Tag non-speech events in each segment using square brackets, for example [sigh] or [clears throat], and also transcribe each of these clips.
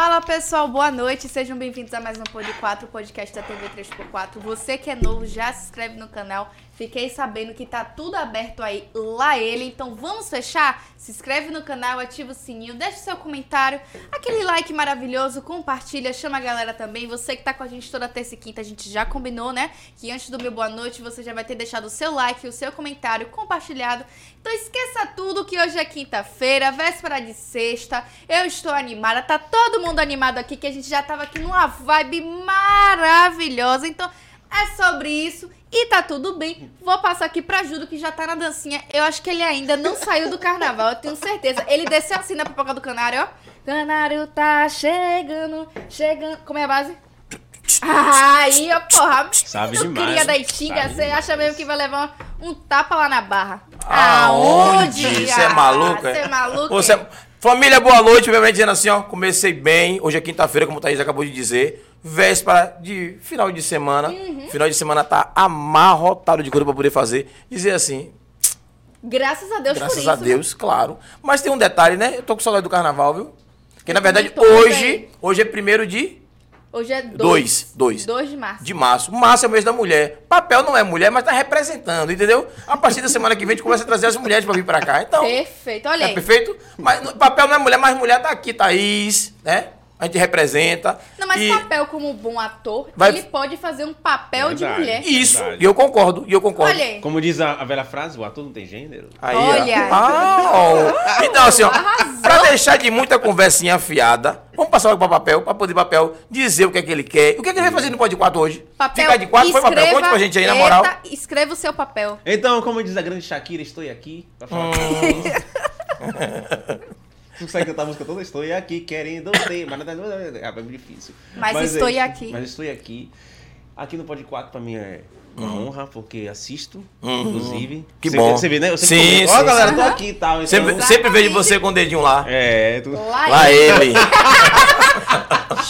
Fala pessoal, boa noite, sejam bem-vindos a mais um Pod 4, podcast da TV 3x4. Você que é novo, já se inscreve no canal. Fiquei sabendo que tá tudo aberto aí, lá ele. Então vamos fechar? Se inscreve no canal, ativa o sininho, deixa seu comentário, aquele like maravilhoso, compartilha, chama a galera também. Você que tá com a gente toda terça e quinta, a gente já combinou, né? Que antes do meu boa noite você já vai ter deixado o seu like, o seu comentário compartilhado. Então esqueça tudo que hoje é quinta-feira, véspera de sexta. Eu estou animada, tá todo mundo animado aqui, que a gente já tava aqui numa vibe maravilhosa. Então é sobre isso. E tá tudo bem. Vou passar aqui pra Judo, que já tá na dancinha. Eu acho que ele ainda não saiu do carnaval, eu tenho certeza. Ele desceu assim na pipoca do canário, ó. Canário tá chegando, chegando. Como é a base? Aí, ó, porra. Sabe eu demais, queria da Itinga, você acha mesmo que vai levar um tapa lá na barra? Aonde? Você é Ah, maluco? Você é maluco? Você é- Família, boa noite. Primeiramente dizendo assim, ó. Comecei bem. Hoje é quinta-feira, como o Thaís acabou de dizer. Véspera de final de semana. Uhum. Final de semana tá amarrotado de coisa pra poder fazer. Dizer assim, Graças a Deus por graças isso. a Deus, claro. Mas tem um detalhe, né? Eu tô com saudade do carnaval, viu? Porque na verdade, hoje, também. hoje é primeiro de, né? Hoje é 2. Dois, dois. 2 de março. de março. Março é o mês da mulher. Papel não é mulher, mas tá representando, entendeu? A partir da semana que vem a gente começa a trazer as mulheres pra vir pra cá. Então, Perfeito, olha É aí. perfeito? Mas papel não é mulher, mas mulher tá aqui, Thaís, né? A gente representa. Não, mas e, papel como bom ator, Vai- ele pode fazer um papel de Verdade. mulher. Isso, Verdade. e eu concordo, e eu concordo. Olha aí. Como diz a, a velha frase, o ator não tem gênero. Aí. Olha. Ah, ó. Então, assim, ó, Arrasou. pra deixar de muita conversinha afiada, vamos passar logo pra papel, pra poder papel dizer o que é que ele quer. O que é que ele vai fazer no Pode 4 hoje? Papel, Ficar de 4 foi papel. escreva- Conte pra gente aí, na moral. Eita, escreva o seu papel. Então, como diz a grande Shakira, estou aqui pra falar com [laughs] sei cantar a música toda, estou aqui querendo ter, mas nada, é bem difícil. Mas estou aqui. Mas estou aqui. Aqui no Pod 4 pra mim é uma honra, porque assisto, Uhum. inclusive. Que Você- bom. Você vê, né? Eu sempre Sim, comento, sim, Ó, galera, sim. tô aqui e tal. Então, Sempre, sempre vejo você com o dedinho lá. É, tu... Lá, Lá ele.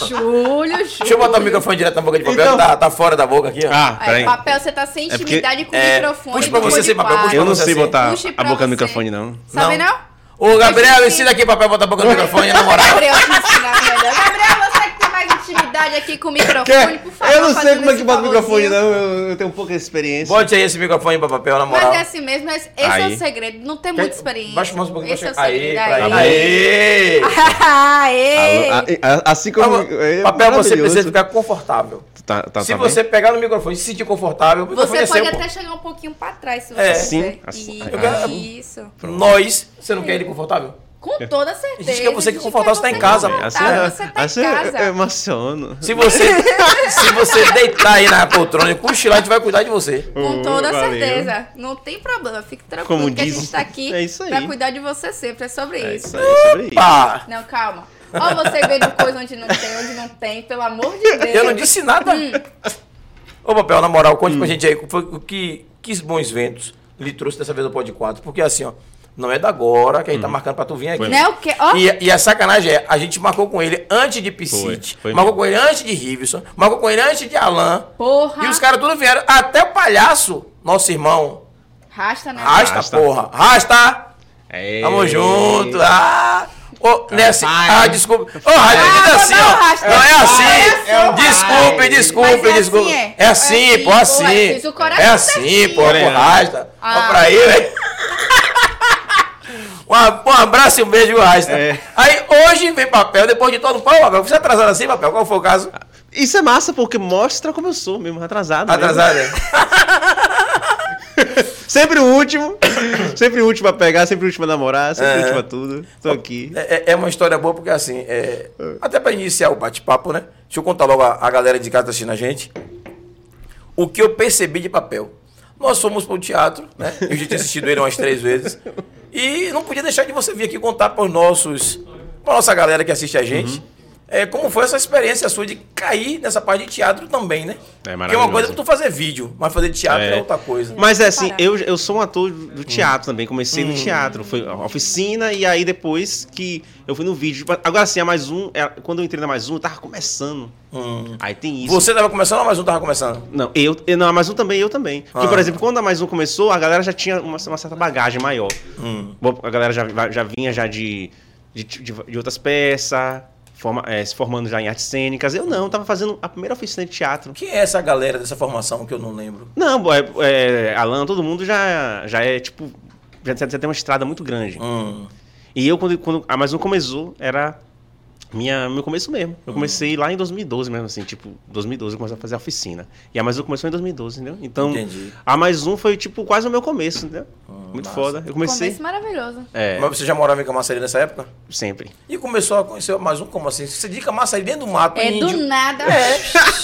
Júlio, [laughs] Júlio. Deixa eu botar o microfone direto na boca de papel, Então- tá, tá fora da boca aqui, ó. Ah, Aí, peraí. papel, você tá sem É porque- intimidade com o é, microfone. puxa pra você sem papel, puxa Eu não sei botar a boca no microfone, não. Sabe Não. não? Ô, Gabriel, ensina aqui papel, bota a boca no microfone, na moral. Gabriel, você que tem mais intimidade aqui com o microfone, por favor. eu não sei como é que bota o microfone, não. Eu, eu tenho um pouco de experiência. Bote aí esse microfone pra papel, na moral. Mas é assim mesmo, esse esse é Aí. o segredo. Não tem muita experiência. Baixa mais um pouquinho Esse é o pra segredo. [laughs] chegar. Aê, Aí. Aê. Aê! Assim como. Papel, é papel você precisa ficar confortável. Tá, tá, se tá você bem? pegar no microfone e se sentir confortável, o microfone Você é pode seu, pô. até chegar um pouquinho pra trás, se você É. quiser. Sim, assim. Isso. Nós, você não quer ele confortável? Com toda certeza. Gente, que você que A confortável, você tá quer em casa, confortável, Assim, é- Você tá assim em eu- casa. eu emociono. Se você, se você deitar aí na poltrona e cochilar, a gente vai cuidar de você. Com toda Valeu. certeza. Não tem problema, fique tranquilo, Como porque a diz- gente tá aqui é isso aí. pra cuidar de você sempre. É sobre É isso. isso aí, sobre isso. Não, calma. Ó, você vendo coisa onde não tem, onde não tem, pelo amor de Deus. eu não disse nada. Hum. Ô, Papel, na moral, conte Hum. pra gente aí o foi- o que, que bons ventos lhe trouxe dessa vez no Pod 4. Porque assim, ó, não é da agora que a gente tá marcando pra tu vir aqui. Hum. Foi. Né, o quê? Ó, E, e a sacanagem é, a gente marcou com ele antes de Piscite, marcou mesmo. com ele antes de Riverson, marcou com ele antes de Alan. porra. E os caras tudo vieram. Até o palhaço, nosso irmão. Rasta, né? Rasta, Rasta. porra. Rasta. É. Tamo junto. Ah. Ô, nessa. pai. Ah, desculpa. Ô, Rasta, Ah, diz assim, não, ó. Não é assim. É o desculpe, desculpe, é desculpe. assim, é? É assim, É assim, pô, assim. é o É assim, pô, pô, Rasta. Ah. Ó, pra ele, velho. Um, um abraço e um beijo, viu, Rasta. É. Aí hoje vem papel, depois de todo pau, papel. Você atrasado assim, papel? Qual foi o caso? Isso é massa porque mostra como eu sou mesmo, atrasado. mesmo. Atrasado, né? [laughs] [laughs] Sempre o último. Sempre o último a pegar, sempre o último a namorar, sempre É. o último a tudo. Tô aqui. É, é- é uma história boa porque assim, é, até pra iniciar o bate-papo, né? Deixa eu contar logo a, a galera de casa tá assistindo a gente. O que eu percebi de papel. Nós fomos pro teatro, né? Eu já tinha assistido ele umas três vezes. E não podia deixar de você vir aqui contar para os nossos, pra nossa galera que assiste a gente. É, como foi essa experiência sua de cair nessa parte de teatro também, né? É Porque uma maravilhoso. coisa é tu fazer vídeo, mas fazer teatro é, É. outra coisa. Mas é assim, eu, eu sou um ator do teatro também, comecei no teatro, foi a oficina e aí depois que eu fui no vídeo. Agora sim, a mais um, é, quando eu entrei na mais um, eu tava começando. Hum. Aí tem isso. Você tava começando ou mais um tava começando? Não, eu, eu- não, a mais um também, eu também. Porque, Ah. por exemplo, quando a mais um começou, a galera já tinha uma, uma certa bagagem maior. Hum. A galera já, já vinha já de, de, de, de outras peças. Forma- é, se formando já em artes cênicas. Eu não, tava fazendo a primeira oficina de teatro. Quem é essa galera dessa formação que eu não lembro? Não, é, é, Alan, todo mundo já, já é tipo. Já, já tem uma estrada muito grande. Hum. E eu, quando, quando a Mais Um começou, era minha, meu começo mesmo. Eu comecei lá em 2012 mesmo, assim, tipo, 2012 eu comecei a fazer a oficina. E a Mais Um começou em 2012, entendeu? Então, Entendi. a Mais Um foi, tipo, quase o meu começo, entendeu? Muito massa. foda. Eu comecei. Começo maravilhoso. É, Mas você já morava em Camaçari nessa época? sempre. E começou a conhecer mais um, como assim? Você diz Camaçari dentro do mato, É índio. do nada.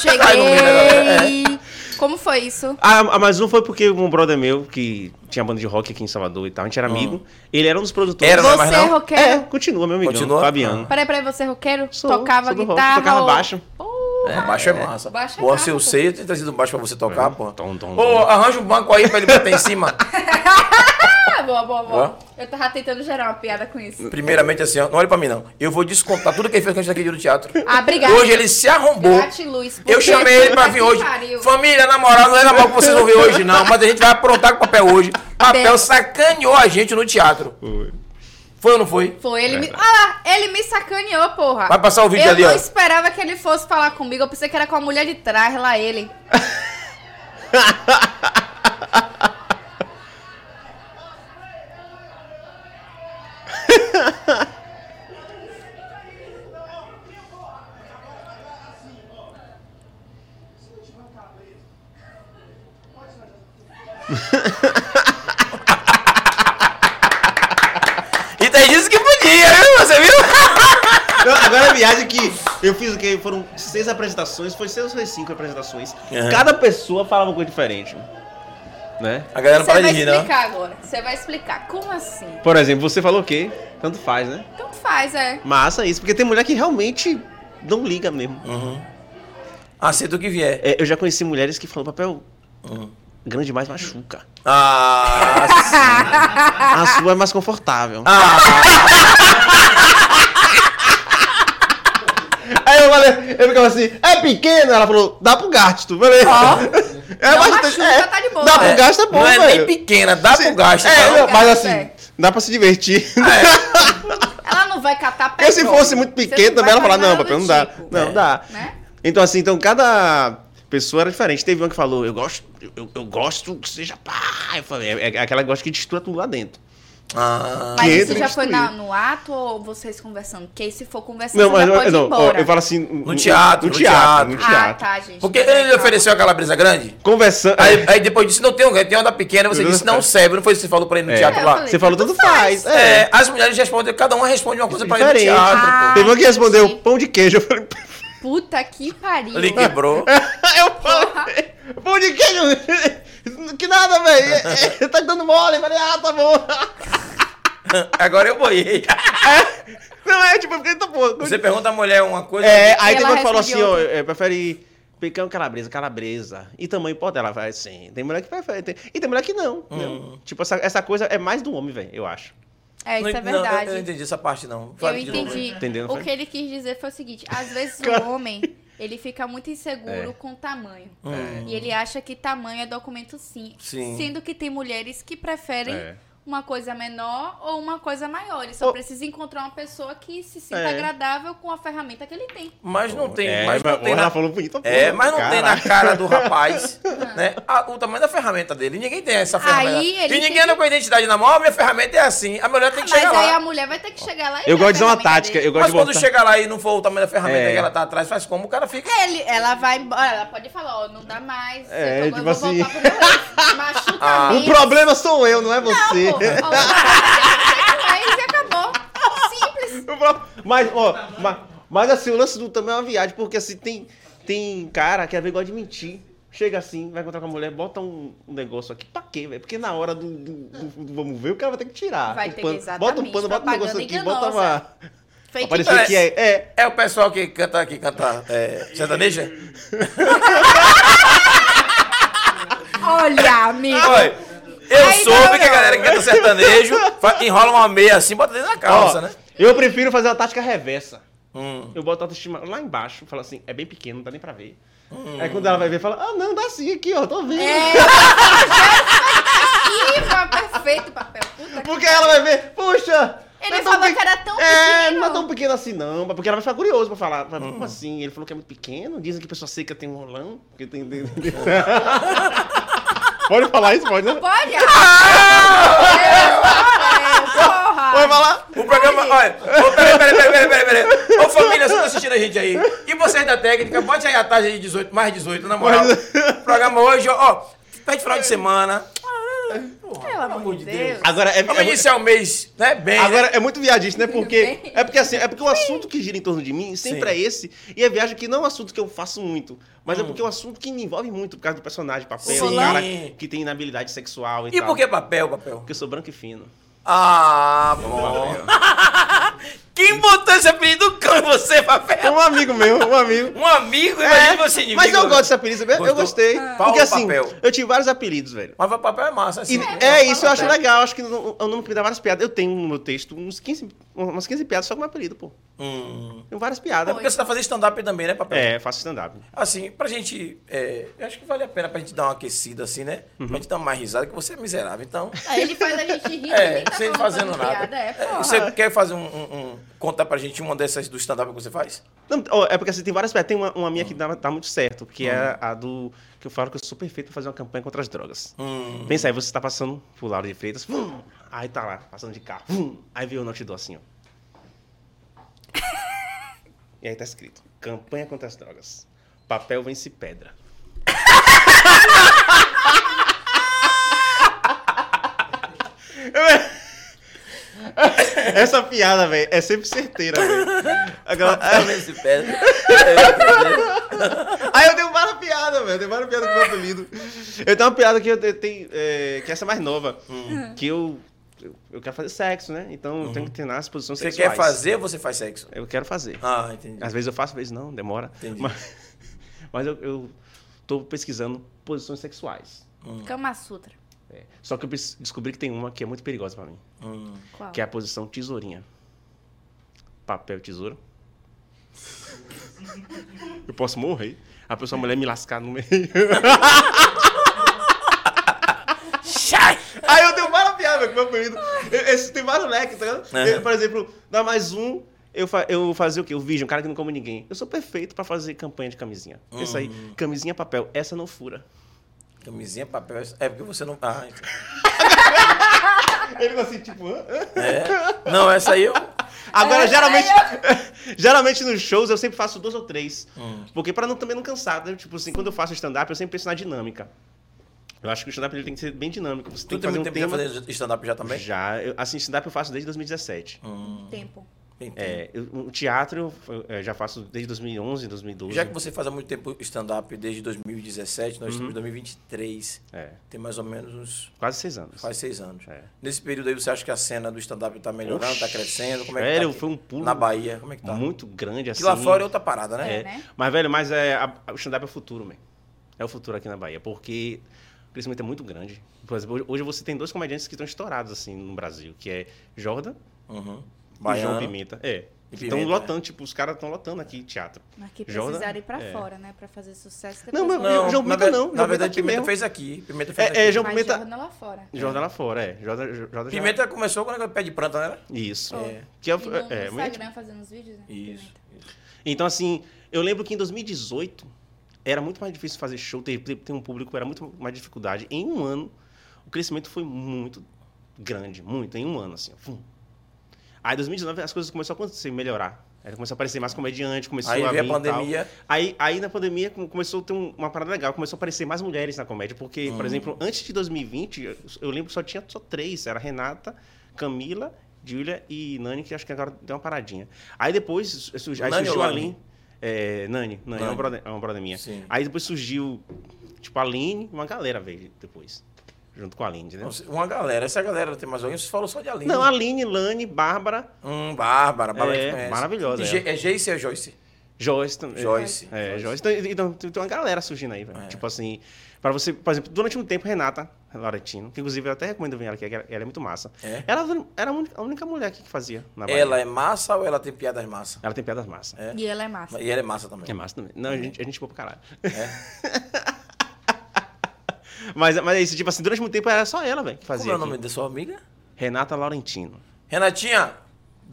Sai no meio da Cheguei. Como foi isso? A, a Mais Um foi porque um brother meu, que tinha banda de rock aqui em Salvador e tal, a gente era amigo, ele era um dos produtores. Era, não é mais Você é não? roqueiro? É, continua, meu amigo. Continua? Fabiano. Peraí, peraí, você é roqueiro? Sou, tocava sou do rock, guitarra? tocava ou- baixo. É, baixo é massa. Baixo é Pô, massa, se eu pô. sei, eu tenho trazido um baixo pra você tocar, pô. Tom, tom, Ô, arranja um banco aí pra ele botar em cima. [laughs] Boa, boa, boa. Eu tava tentando gerar uma piada com isso. Primeiramente assim, ó, não olhe pra mim não. Eu vou descontar tudo que ele fez com a gente aqui no teatro. Ah, obrigada. Hoje ele se arrombou. Gratiluz. Eu chamei ele pra vir hoje. pariu. Família, na moral, não é normal que vocês vão ver hoje, não. Mas a gente vai aprontar com papel hoje. Papel Bem. sacaneou a gente no teatro. Foi. Foi ou não foi? Foi, ele me. Ah, ele me sacaneou, porra. Vai passar o vídeo eu ali, não ó. esperava que ele fosse falar comigo. Eu pensei que era com a mulher de trás, lá ele. [laughs] E tem gente que podia, viu? Você viu? Não, agora a viagem que eu fiz o que? Foram seis apresentações, foi seis ou foi cinco apresentações. Uhum. Cada pessoa falava uma coisa diferente. Né? A galera não Você para de vai rir, não. explicar agora. Você vai explicar. Como assim? Por exemplo, você falou o quê? Tanto faz, né? Tanto faz, é. Massa isso, porque tem mulher que realmente não liga mesmo. Uhum. Aceita o que vier. É, eu já conheci mulheres que falam papel Uhum. grande demais machuca. Ah, sim. [laughs] A sua é mais confortável. ah, Aí eu falei, eu ficava assim, é pequeno? Ela falou, dá pro gasto. Falei, [laughs] é Não bastante. é, tá de boa. Dá pro É, gasto é bom, não é velho. nem pequena, dá pro gasto. É, tá? não, mas assim, é. dá pra se divertir. [laughs] Ela não vai catar Porque se petróleo. fosse muito pequeno também, ela vai fala, não, papel não dá. tipo, Não, É. dá. Né? Então, assim, então cada pessoa era diferente. Teve uma que falou, eu gosto, eu, eu gosto que seja pá. Eu falei, é, é aquela que gosta que destrua tudo lá dentro. Ah, Mas Que isso já foi na- no ato ou vocês conversando? Porque se for conversando, Não, mas já pode não, embora. eu falo assim. No teatro, no no teatro, no Ah, teatro. tá, gente. Porque ele calma. ofereceu aquela brisa grande? Conversando. Aí, aí depois disse, não tem, um- tem uma da pequena, você disse, não- serve, não foi isso que você falou pra ele no É. teatro É, lá? falei, Você falou tanto faz. faz. É. É, as mulheres respondem, cada uma responde uma coisa pra ele no Diferente. teatro, Ah. Teve uma que respondeu pão de queijo. Eu falei, Puta que pariu. pô. Ele quebrou. [laughs] eu falei, de queijo. [laughs] Que nada, velho. É, é, Tá dando mole. Eu falei, ah, tá bom. [laughs] Agora eu boiei. Não é, tipo, porque tá bom. Você pergunta a mulher uma coisa. É, aí que falou assim, ó, é, prefere picão calabresa, calabresa. E tamanho pode ela vai assim. Tem mulher que prefere. tem- E tem mulher que não. entendeu? Tipo, essa, essa coisa é mais do homem, velho, eu acho. É, isso Não- é não, verdade. eu não entendi essa parte, não. Eu entendi. Entendeu, O que ele quis dizer foi o seguinte: às [laughs] vezes o homem ele fica muito inseguro É. com tamanho. Hum. E ele acha que tamanho é documento sim. Sim. Sendo que tem mulheres que preferem É. uma coisa menor ou uma coisa maior. Ele só precisa encontrar uma pessoa que se sinta É. agradável com a ferramenta que ele tem. Mas não tem, É, mas não tem na... falou bonito. É, mas não tem na cara do rapaz, [laughs] né? a- o tamanho da ferramenta dele. Ninguém tem essa ferramenta. Aí ele e ninguém anda com a identidade na mão, "Ó, minha ferramenta é assim. A mulher tem que Mas chegar aí lá. a mulher vai ter que chegar lá e Eu gosto a de dizer uma tática. Eu gosto Mas de quando botar... chegar lá e não for o tamanho da ferramenta É. que ela tá atrás, faz como? O cara fica. Ele, ela vai embora, ela pode falar, ó, não dá mais. É, eu, tô, tipo eu vou assim. voltar pro meu ex. Machuca Ah. O problema sou eu, não é Não, você. pô. E Mas, ó, mas, mas assim, o lance do também é uma viagem, porque assim, tem, tem cara que às vezes gosta de mentir. Chega assim, vai encontrar com a mulher, bota um, um negócio aqui. Pra quê, velho? Porque na hora do, do- do- do vamos ver, o cara vai ter que tirar. Vai ter pano. Bota um pano, bota um negócio aqui, bota uma. Fake news. que é. É. É o pessoal que canta, que canta é, sertaneja? Olha, amigo. Olha, eu Aí soube não, que a galera que canta sertanejo enrola uma meia assim, bota dentro da calça, Ó, né? Eu prefiro fazer uma tática reversa. Hum. Eu boto a autoestima lá embaixo, falo assim, é bem pequeno, não dá nem pra ver. Hum. Aí quando ela vai ver, fala, ah, não, dá sim aqui, ó, tô vendo. É. [laughs] Perfeito papel. Puta Porque ela vai ver, puxa, Ele é falou pe- que era tão É, pequeno. não é tão pequeno assim, não. Porque ela vai ficar curiosa pra falar. Mas Como assim? Ele falou que é muito pequeno. Dizem que pessoa seca tem um rolão. [laughs] Porque tem... [laughs] pode falar isso? Pode, né? Pode? Ah! Porra! Pode falar? O programa. Olha, ô, peraí, peraí, peraí, peraí, peraí, peraí. Ô família, você tá assistindo a gente aí. E vocês da técnica, bote aí a taxa de 18, mais 18, na moral. O programa hoje, ó, ó, pede final de semana. Porra, Pelo amor de Deus. Agora, é, Vamos é, iniciar o mês, né? Bem. né? Agora é muito viadista, né? Porque é porque assim, é porque o assunto que gira em torno de mim sempre Sim. é esse. E é viagem que não é um assunto que eu faço muito, mas é porque é um assunto que me envolve muito por causa do personagem, papel, Sim. o cara que tem inabilidade sexual e, E tal. por que papel, papel? Porque eu sou branco e fino. Ah, bom. [laughs] Quem botou esse apelido do cão em você, É papel? um amigo meu, um amigo. Um amigo, imagina você inimigo. mas eu gosto desse apelido, sabe? eu Gostou? gostei. Qual Porque assim, papel? eu tive vários apelidos, velho. Mas o papel é massa, assim. E- é, isso eu acho legal. Acho que o o nome me dá várias piadas. Eu tenho no meu texto uns 15, umas 15 piadas só com meu apelido, pô. Hum. Tenho várias É piadas. porque você tá fazendo stand-up também, né, papel? É, faço stand-up. Assim, pra gente. é, eu acho que vale a pena pra gente dar uma aquecida, assim, né? Uhum. Pra gente dar uma mais risada, que você é miserável. Então. Aí ele faz a gente rir É, tá sem fazendo nada. piada, É, É, porra. você quer fazer um, um- um- Contar pra gente uma dessas do stand-up que você faz? Não, é porque assim, tem várias piadas. Tem uma, uma minha que dá, dá muito certo, que é a do. Que eu falo que eu sou perfeito pra fazer uma campanha contra as drogas. Hum. Pensa aí, você tá passando por Lauro de Freitas, vum, aí tá lá, passando de carro, vum, aí veio o dou assim, ó. [laughs] E aí tá escrito: campanha contra as drogas. Papel vence pedra. [laughs] Essa piada, velho, é sempre certeira, velho. Agora- Papel nesse pé. [laughs] Aí eu tenho várias piadas, velho. Tenho várias piadas com o meu apelido. Eu tenho uma piada que eu te- tenho, é, que essa é mais nova. Hum. Que eu, eu, quero fazer sexo, né? Então eu tenho que treinar as posições Você sexuais. quer fazer ou você faz sexo? Eu quero fazer. Ah, entendi. Às vezes eu faço, às vezes não, demora. Entendi. Mas, [laughs] mas eu, eu tô pesquisando posições sexuais. Kama Sutra. É. Só que eu descobri que tem uma que é muito perigosa pra mim. Hum. Qual? Que é a posição tesourinha. Papel, tesoura. [laughs] Eu posso morrer. A pessoa, a mulher me lascar no meio. [laughs] piadas com meu apelido. Esse tem vários leques, tá ligado? Eu, Por exemplo, dá mais um, eu, fa eu fazia o quê? O vídeo, um cara que não come ninguém. Eu sou perfeito pra fazer campanha de camisinha. Isso aí, camisinha papel, essa não fura. Camisinha, papel. É porque você não. Ah, entendi. [laughs] Ele assim, tipo, hã? É. Não, essa aí eu. Agora, É, geralmente, [laughs] geralmente nos shows eu sempre faço dois ou três. Hum. Porque pra não, também não cansar, né? Tipo assim, quando eu faço stand-up, eu sempre penso na dinâmica. Eu acho que o stand-up tem que ser bem dinâmico. Você Tu tem tem que fazer um tempo tema... fazer stand-up já também? Já, eu, assim, stand-up eu faço desde 2017. Hum, Tempo. É, eu- o teatro eu, já faço desde 2011, 2012. Já que você faz há muito tempo stand-up, desde 2017, Uhum. nós estamos em 2023. É, Tem mais ou menos uns. quase seis anos. Faz seis anos. É. Nesse período aí, você acha que a cena do stand-up tá melhorando, tá Oxi, crescendo? Como é que velho, tá foi um pulo Na Bahia, como é que tá? muito grande, assim. Que lá fora é outra parada, né? É, né? Mas, velho, mas é, a- o stand-up é o futuro, man. É o futuro aqui na Bahia, porque crescimento é muito grande. Por exemplo, hoje- hoje você tem dois comediantes que estão estourados, assim, no Brasil, que é Jordan Uhum. e. João Pimenta. É. Estão lotando, tipo, os caras estão lotando aqui teatro. Mas que precisaram ir pra é. fora, né? Pra fazer sucesso. Não, mas- voltar. João Pimenta não, Na verdade, Pimenta mesmo. fez aqui. Pimenta fez É, aqui. é, João Mas Pimenta. Jordan lá fora. Jordan lá fora, é. Jordan, Jordan já- Pimenta começou quando era pé de planta, né? Isso. É. Que é, no, é, no é, muito- Instagram fazendo os vídeos, né? Isso. Pimenta. Então, assim, eu lembro que em 2018 era muito mais difícil fazer show, ter, ter, um público, era muito mais dificuldade. Em um ano, o crescimento foi muito grande, muito, em um ano, assim. fum. Aí, em 2019, as coisas começaram a acontecer, melhorar. Aí começou a aparecer mais comediante, começou Aí a a vir tal. pandemia. Aí, aí na pandemia come- começou a ter um- uma parada legal, começou a aparecer mais mulheres na comédia, porque, Hum. por exemplo, antes de 2020, eu- eu lembro que só tinha só três, era Renata, Camila, Júlia e Nani, que acho que agora deu uma paradinha. Aí depois surgiu, aí surgiu a? Aline. É, Nani, Nani, é uma Nani. brother, é uma brother minha. Sim. Aí depois surgiu, tipo, a Aline, uma galera veio depois, junto com a Aline, entendeu? Uma galera. Essa galera tem mais alguém? Você falou só de Aline. Não, a Aline, Lani, Bárbara, Hum, Bárbara. Bárbara É, maravilhosa, é. É Joyce ou Joyce? Joyce também. Joyce. É, Joyce. Então, então, tem tem uma galera surgindo aí, velho. É. Tipo assim, para você, por exemplo, durante um tempo, Renata Laurentino, que inclusive eu até recomendo vir ela aqui, que ela é muito massa. É? Ela era a única, mulher aqui que fazia na Bahia. Ela é massa ou ela tem piadas massa? Ela tem piadas massas. É. E ela é massa. E ela é massa também. É massa também. Não, a gente, a gente boa pra caralho. É. [laughs] mas, mas é isso, tipo assim, durante muito tempo era só ela, velho, que Como fazia. é o nome aqui. da sua amiga? Renata Laurentino. Renatinha,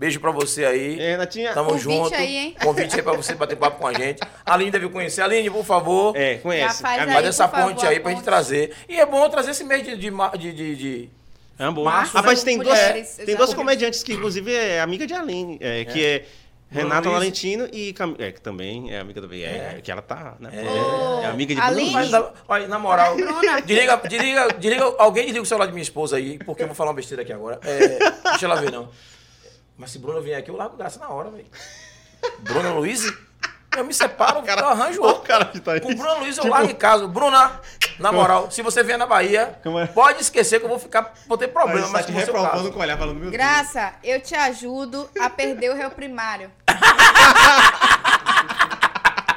Beijo pra você aí. É, Renatinha. Tamo Convite junto. aí, hein? Convite aí pra você bater papo com a gente. A Aline deve conhecer. Aline, por favor. É, conhece. Já faz É aí. Faz essa favor, ponte aí pra gente ponte. trazer. E é bom trazer esse mês de. de, de, de- de- É bom. Março, Rapaz, né? tem duas, Mulheres, tem duas comediantes que, inclusive, é amiga de Aline, é, que é Renata Luiz. Valentino e Cam... é, que também é amiga da é, que ela tá, né? Ô, É, amiga de Aline. Bruno. Mas, olha, na moral, Bruna. desliga, desliga, desliga, alguém desliga o celular de minha esposa aí, porque eu vou falar uma besteira aqui agora. É, deixa ela ver, não. Mas se Bruna vier aqui, eu largo graça na hora, velho. [laughs] Bruna Luiz, eu me separo, eu arranjo O outro. cara que tá aí. Com Bruna Luiz eu Tipo- largo em casa. Bruna, na moral, se você vier na Bahia, é? pode esquecer que eu vou ficar, vou ter problema, Mas tá te o reprovando com o olhar, falando, meu Deus. Graça, eu te ajudo a perder o réu primário. [laughs]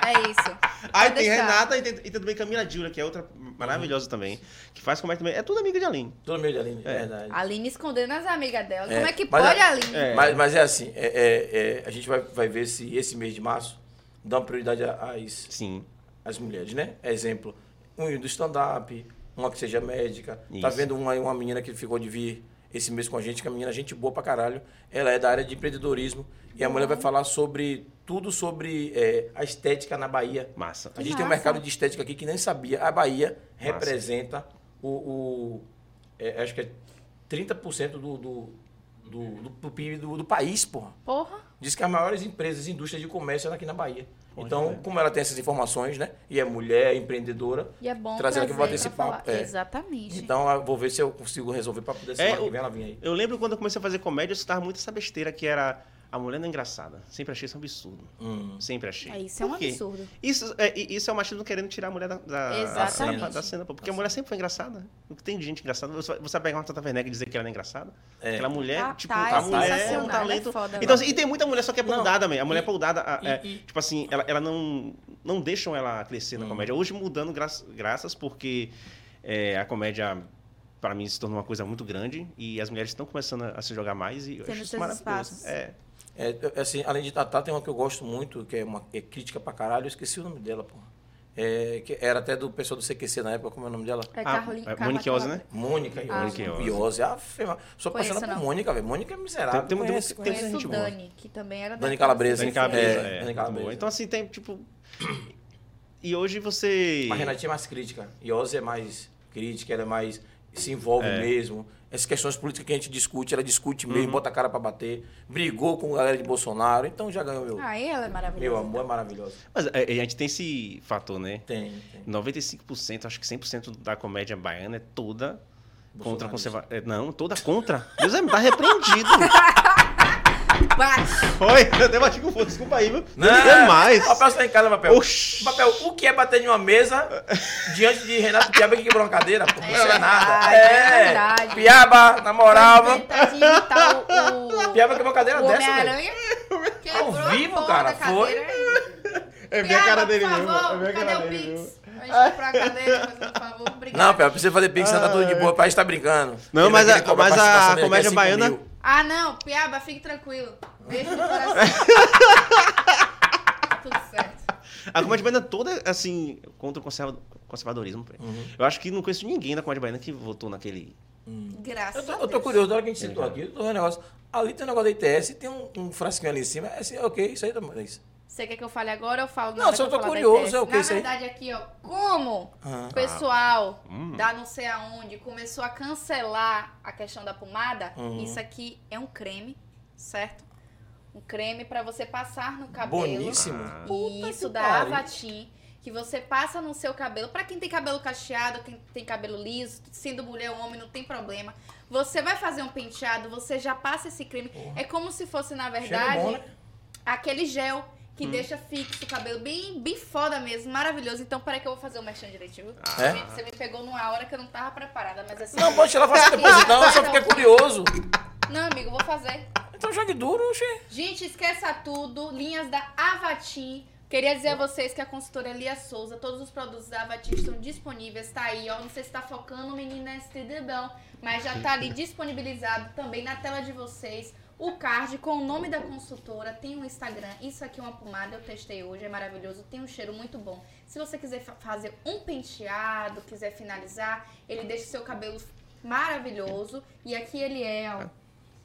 é isso. Aí Pode tem deixar. Renata e tem, e tem também Camila Jura, que é outra maravilhosa também, que faz comédia também. É tudo amiga de Aline. Tudo meio de Aline, é verdade. Aline escondendo as amigas dela. É, Como é que mas pode, a- Aline? É. Mas, mas é assim, é- é- é, a gente vai, vai ver se esse mês de março dá uma prioridade a- às, Sim. às mulheres, né? Exemplo, um do stand-up, uma que seja médica. Tá Isso. vendo uma, uma menina que ficou de vir esse mês com a gente, que é uma menina gente boa pra caralho. Ela é da área de empreendedorismo. E a mulher vai falar sobre tudo sobre é, a estética na Bahia. Massa. A gente tem um massa. mercado de estética aqui que nem sabia. A Bahia representa o. o- é, acho que é 30% do, do, do, do, do PIB do, do país, porra. Porra. Diz que as maiores empresas, indústrias de comércio é aqui na Bahia. Então, como ela tem essas informações, né? E é mulher, é empreendedora. E é bom Trazer aqui pra bater esse papo. É. Exatamente. Então, eu vou ver se eu consigo resolver pra poder semana É, que vem ela vir aí. Eu lembro quando eu comecei a fazer comédia, eu escutava muito essa besteira que era a mulher não é engraçada. Sempre achei isso um absurdo. Hum. Sempre achei. É, isso é um absurdo. Isso é, e- isso é o machismo querendo tirar a mulher da, da, Exatamente. da, da cena. pô. Porque a mulher sempre foi engraçada. O que tem de gente engraçada? Você vai, você pegar uma Tata Werneck e dizer que ela é engraçada? É. Aquela mulher, Ah, tipo, tá, a é mulher é um sensacional, talento. é foda, então, né? assim, e tem muita mulher só que é podada, também. A mulher e- podada, a- e- é, e- tipo assim, ela, ela não, não deixam ela crescer na comédia. Hoje mudando gra graças porque é, a comédia para mim se tornou uma coisa muito grande e as mulheres estão começando a, a se jogar mais e eu Tendo acho isso seus maravilhoso. espaços. É. É, assim, além de Tatá, tem uma que eu gosto muito, que é uma é crítica pra caralho. Eu esqueci o nome dela, pô. É, que era até do pessoal do CQC na época, como é o nome dela? É Ah, Carolina. é Monique Ozzy, né? Mônica Ah, Iose. Mônica Iose. Ah. Sou Conheço, apaixonado por. Mônica, velho. Mônica é miserável. Tem- tem- Conhece, tem-. Conheço gente boa. Dani, que também era Dani da Calabresa. Dani Calabresa, é, é, Dani Calabresa. Então, assim, tem, tipo... E hoje você... A Renatinha é mais crítica. Iose é mais crítica, ela é mais. se envolve É. mesmo. Essas questões políticas que a gente discute, ela discute Uhum. mesmo, bota a cara pra bater. Brigou com a galera de Bolsonaro, então já ganhou meu. Aí ela é maravilhosa. meu amor é maravilhoso. Mas é, a gente tem esse fator, né? Tem, tem. 95%, acho que 100% da comédia baiana é toda contra Bolsonarista. conserva... é, Não, toda contra. Deus é, tá repreendido. [laughs] Bate. Foi, eu até bati com fogo, desculpa aí, viu? Não, é mais. Papel você tá em casa, papel. Oxi. Papel, o que é bater em uma mesa diante de Renato Piaba que quebrou uma cadeira? Pô, isso é nada. verdade, é verdade. Piaba, na moral, Vou tentar de imitar o, o, [laughs] Piaba quebrou uma cadeira o dessa, velho. Homem-Aranha. Quebrou a vivo, cara, da cadeira. É bem a Piaba, cara dele por mesmo. É bem a cadê cara o dele Pix? mesmo. A gente comprou a cadeira, fazendo um favor. Obrigado. Não, Piaba, precisa fazer pix, tá tudo de boa. O pai está brincando. Não, Ele mas a- mas a é comédia 5 baiana- mil. Ah, não, Piaba, fique tranquilo. Beijo no coração. Tá Tudo certo. A comédia baiana toda, assim, contra o conserva- conservadorismo. Uhum. Eu acho que não conheço ninguém da comédia baiana que votou naquele... Graças Eu tô, a eu Deus. tô curioso, da hora que a gente sentou aqui, eu tô vendo um negócio. Ali tem um negócio da ITS, tem um, um frasquinho ali em cima. É assim, ok, isso aí também. É isso. Você quer que eu fale agora ou eu falo Não, só eu tô curioso, é o que Na isso aí? verdade, aqui, ó, como Ah. o pessoal Hum. da não sei aonde começou a cancelar a questão da pomada, Uhum. isso aqui é um creme, certo? Um creme pra você passar no cabelo. Boníssimo. Ah. Puta Isso da. Avatim, que você passa no seu cabelo. Pra quem tem cabelo cacheado, quem tem cabelo liso, sendo mulher ou homem, não tem problema. Você vai fazer um penteado, você já passa esse creme. É como se fosse, na verdade, bom, né? aquele gel que deixa fixo o cabelo, bem, bem foda mesmo, maravilhoso. Então, peraí que eu vou fazer o merchan direitinho. viu? É? Você me pegou numa hora que eu não tava preparada, mas assim... Não, pode tirar, faça depois então, eu só fiquei curioso. Não, amigo, vou fazer. Então jogue duro, oxê. Gente, esqueça tudo. Linhas da Avatim. Queria dizer a vocês que a consultora Lia Souza, todos os produtos da Avatim estão disponíveis. Tá aí, ó. Não sei se tá focando, meninas, tudo bom. Mas já tá ali disponibilizado também na tela de vocês. O card com o nome da consultora, tem um Instagram. Isso aqui é uma pomada, eu testei hoje, é maravilhoso, tem um cheiro muito bom. Se você quiser fa- fazer um penteado, quiser finalizar, ele deixa o seu cabelo maravilhoso. E aqui ele é, ó.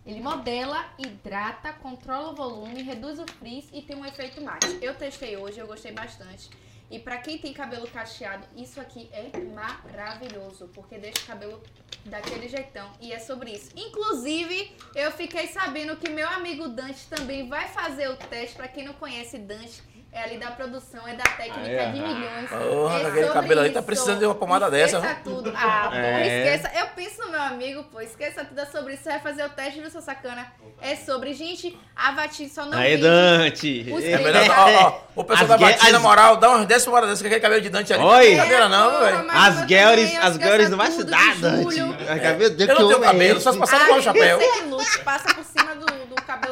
Ele modela, hidrata, controla o volume, reduz o frizz e tem um efeito mate. Eu testei hoje, eu gostei bastante. E pra quem tem cabelo cacheado, isso aqui é maravilhoso, porque deixa o cabelo daquele jeitão. E é sobre isso. Inclusive, eu fiquei sabendo que meu amigo Dante também vai fazer o teste. Pra quem não conhece Dante, é ali da produção, é da técnica Ah, é? de milhões. Porra, é aquele cabelo aí tá precisando de uma pomada esqueça dessa, viu? tudo. Ah, pô, É. esqueça. Eu penso no meu amigo, pô, esqueça tudo é sobre isso. Você vai fazer o teste, viu, seu sacana? É sobre, gente, a Vatim só não Aí, Dante. É melhor, ó, ó, o pessoal As da Batina, na moral, dá umas 10 horas dessa, que aquele cabelo de Dante ali. Oi. Não brincadeira não, velho. As também, as esqueça girls não vai se dar, Dante. cabelo Eu não tenho cabelo, só se passar no chapéu. Você que lute, passa por cima do,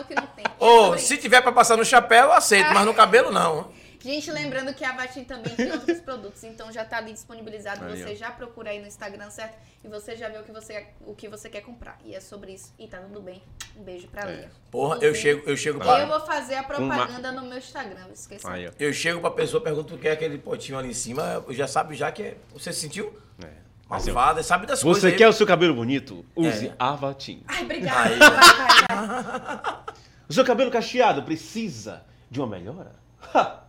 cabelo que não tem. Ô, sobre se tiver pra passar no chapéu, eu aceito, mas no cabelo não. Gente, lembrando que a Vatim também tem outros produtos, então já tá ali disponibilizado. Aí, você ó. já procura aí no Instagram, certo? E você já vê o que você, o que você quer comprar. E é sobre isso. E tá tudo bem. Um beijo pra É. Lia. Porra, eu chego, eu chego Eu pra, vou fazer a propaganda no meu Instagram, não esqueça. Aí, eu chego pra pessoa, pergunto o que é aquele potinho ali em cima, eu já sabe já que é, você sentiu? É. Malvada, sabe das coisas Você aí. quer o seu cabelo bonito? Use É. Avatim. Ai, obrigada. Aí. O seu cabelo cacheado precisa de uma melhora? Ha!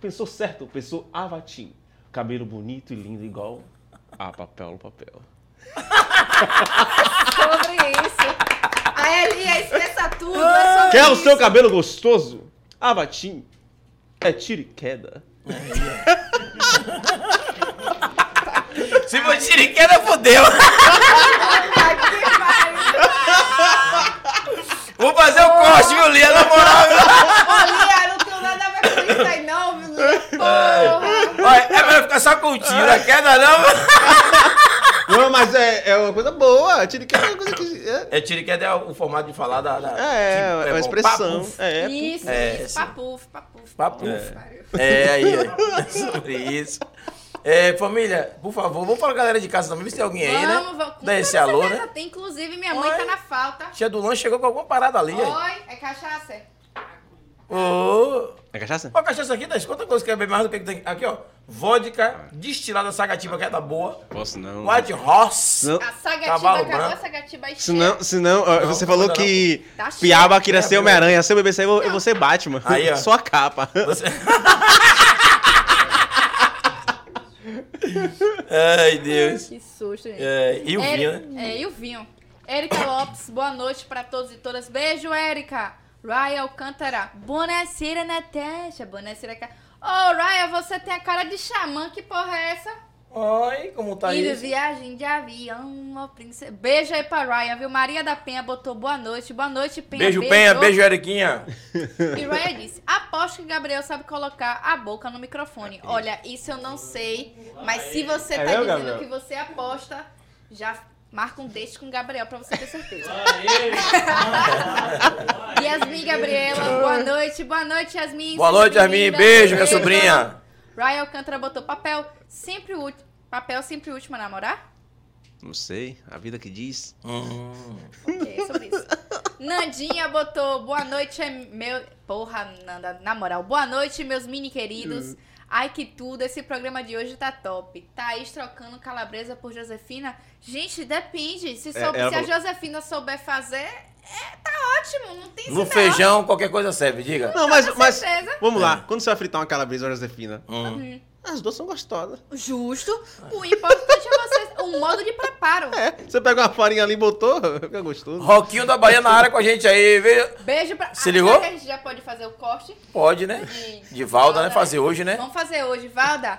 Pensou certo, pensou Avatim. Cabelo bonito e lindo igual a papel no papel. sobre isso. Aí ali, aí esqueça tudo. É sobre Quer o isso. seu cabelo gostoso? Avatim é tiro e queda. Se for tiriqueira, fodeu. Vou fazer o corte, viu, Lia, na moral. viu? Ô, Lia, não tenho nada a ver com isso aí, não, viu, Lia? Porra. Olha, é melhor ficar só com o tiro, a queda não. Não, mas é, é uma coisa boa. Tiro queda é uma coisa que. É, É, tiriqueda é o formato de falar da... da é, é uma bom, expressão. papo. É, Isso, É, isso. sim. Papuf, papuf. Papo. Pariu. É, aí, ó. [laughs] sobre isso. É, família, por favor, vamos para a galera de casa também, ver se tem alguém aí, né? Vamos, vamos. Dá esse Com alô, né? Tem, inclusive, minha mãe Oi. tá na falta. Tia do lanche chegou com alguma parada ali, aí. Oi, é cachaça? Ô, É cachaça? Ó, a cachaça aqui, das quantas coisas que é bem mais do que tem aqui, ó. Vodka, destilada sagativa, que é da boa. Posso não. White Horse. Não. A sagatiba Cavalo acabou, branco. a sagatiba é Se não, se não, Não, você não, falou não, que Tá. Piaba queria ser? Homem-Aranha. Se eu beber isso aí, eu vou- eu vou ser Batman. Aí, ó. [laughs] Só a capa. Você... [laughs] Ai, Deus. Que susto, gente. É, e o Eri- vinho, né? É, e o vinho. Érica Lopes, boa noite pra todos e todas. Beijo, Érica. Raya Alcântara. Bonacira, Natasha. Bonacira. Ca- Ô, Raya, você tem a cara de xamã. Que porra é essa? Oi, como tá Indo isso? viagem de avião, ó, princesa. Beijo aí pra Ryan, viu? Maria da Penha botou boa noite. Boa noite, Penha. Beijo, Penha. Beijo, Eriquinha. E Ryan disse: aposto que Gabriel sabe colocar a boca no microfone. Olha, isso eu não sei, mas se você É tá dizendo Gabriel? que você aposta, já marca um date com o Gabriel pra você ter certeza. [laughs] Yasmin Gabriela, boa noite. Boa noite, Yasmin. Boa noite, Yasmin. Beijo, minha sobrinha. Ryan Alcântara botou papel sempre o último. Papel sempre o último a namorar? Não sei, a vida que diz. Hum. Ok, é sobre isso. Nandinha botou boa noite, é meu. Porra, Nanda, na moral. Boa noite, meus mini queridos. Ai, que tudo. Esse programa de hoje tá top. Thaís trocando calabresa por Josefina. Gente, depende. Se, soube- É, ela se a Josefina souber fazer, é, tá ótimo. Não tem No feijão, qualquer coisa serve, diga. Não, mas, com mas certeza. vamos lá. Quando você vai fritar uma calabresa ou Josefina, Hum. as duas são gostosas. Justo. O importante é vocês. O modo de preparo. É, você pega uma farinha ali e botou, [laughs] fica gostoso. Roquinho da Bahia na área com a gente aí, viu? Beijo pra. Se Ah, ligou? será que a gente já pode fazer o corte? Pode, né? De, De Valda, né? Fazer hoje, né? Vamos fazer hoje, Valda.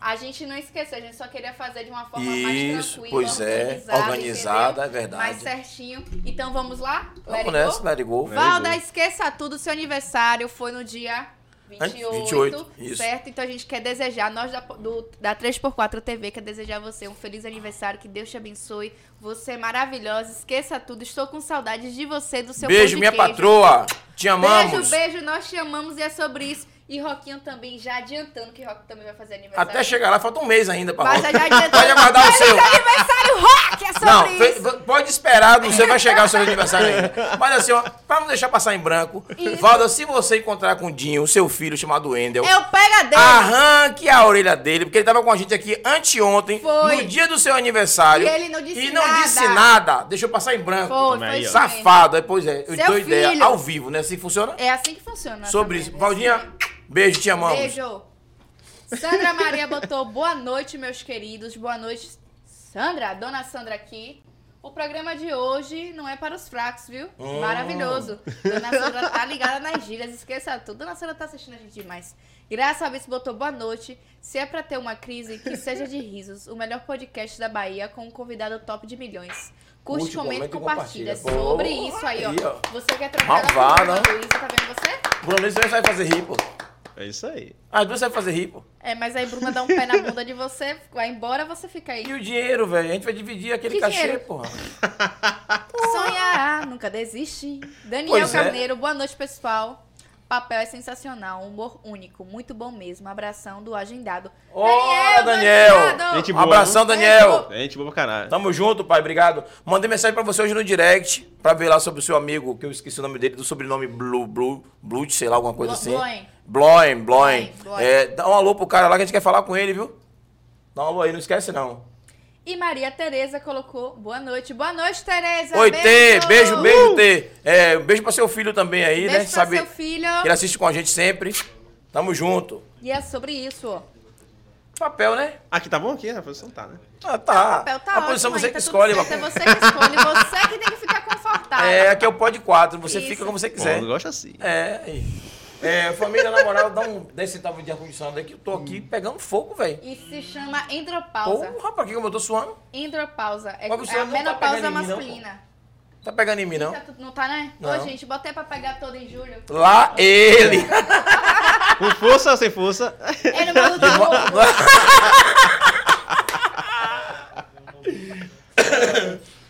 A gente não esqueceu, a gente só queria fazer de uma forma mais Isso, tranquila, pois é, organizada, organizada, é verdade. Mais certinho. Então vamos lá? Let Vamos it nessa, let it go. Valda, esqueça tudo, seu aniversário foi no dia 28, 28, isso. certo? Então a gente quer desejar, nós da, do, da 3x4 TV, quer desejar você um feliz aniversário, que Deus te abençoe. Você é maravilhosa, esqueça tudo, estou com saudades de você, do seu Beijo, minha patroa. Te amamos. Beijo, beijo, nós te amamos e é sobre isso. E Roquinho também, já adiantando que Rock também vai fazer aniversário. Até chegar lá, falta um mês ainda pra Mas Rock. já adiantando. Pode aguardar o seu. Aniversário, Rock! É sobre Não, isso. pode esperar, não sei, vai chegar o seu aniversário ainda. Mas assim, ó, pra não deixar passar em branco, Isso. Valda, se você encontrar com o Dinho, o seu filho chamado Wendel, É o pega dele. arranque a orelha dele, porque ele tava com a gente aqui anteontem, Foi. no dia do seu aniversário. E ele não disse E não nada. disse nada, deixou passar em branco. Foi, Também foi. Safado, aí, pois é, eu Seu dou ideia filho. ao vivo, né? Assim que funciona? É assim que funciona. Sobre tá isso. Valdinha, beijo, te amamos. Beijo. Sandra Maria botou boa noite, meus queridos. Boa noite, Sandra, dona Sandra aqui. O programa de hoje não é para os fracos, viu? Hum. Maravilhoso. Dona Sandra tá ligada nas gírias, esqueça tudo. Dona Sandra tá assistindo a gente demais. Graça a botou boa noite. Se é pra ter uma crise, que seja de risos. O melhor podcast da Bahia com um convidado top de milhões. Curte, Curte, comenta e compartilha. compartilha. Sobre Pô, isso aí, ó. Você quer trocar Malvada. Bruna Luísa, tá vendo você? Bruno Luiz você vai fazer rir, pô. É isso aí. As duas vai fazer rir, pô. É, mas aí Bruna dá um pé na bunda de você, vai embora, você fica aí. E o dinheiro, velho? A gente vai dividir aquele Que cachê, dinheiro? porra. Sonhar, nunca desiste. Daniel Pois é. Carneiro, boa noite, pessoal. Papel é sensacional, humor único, muito bom mesmo. Abração do agendado. Olha, Daniel. agendado! Gente boa, abração, né? Daniel. É gente boa pra caralho. Tamo junto, pai. Obrigado. Mandei mensagem pra você hoje no direct, pra ver lá sobre o seu amigo, que eu esqueci o nome dele, do sobrenome Blue, Blue, Blue, sei lá, alguma coisa Blo- assim. Bloem. Bloem, Bloem. Bloem, Bloem. É, dá um alô pro cara lá que a gente quer falar com ele, viu? Dá um alô aí, não esquece não. E Maria Tereza colocou boa noite. Boa noite, Tereza. Oi, T, beijo, beijo, T. É, um beijo pra seu filho também aí, Beijo né? pra Sabe seu filho. que ele assiste com a gente sempre. Tamo junto. E é sobre isso, ó. Papel, né? Aqui tá bom aqui? A posição tá, né? Ah, tá. O papel tá a ótimo posição aí, você tá que tudo escolhe, certo, É você que escolhe, você que tem que ficar confortável. É, aqui é o pod 4, você Isso. fica como você Bom, quiser. eu gosto assim. É, aí. É, família, na moral, dá um 10 centavos de ar-condicionado aí que eu tô aqui pegando fogo, velho. Isso se chama endropausa. Porra, pra que como eu tô suando? Endropausa. É, Mas você é a não tá menopausa pegando em mim, não, masculina. Tá pegando em mim, não? Tá tudo- não tá, né? Não. Ô, gente, botei pra pegar todo em julho. Lá ele! [laughs] Com força ou sem força? É no do novo.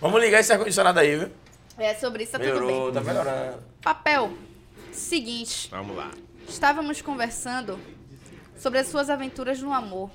Vamos ligar esse ar-condicionado aí, viu? É sobre isso, tá tudo bem. Melhorou, tá melhorando. Papel. Seguinte, Vamos lá. estávamos conversando sobre as suas aventuras no amor.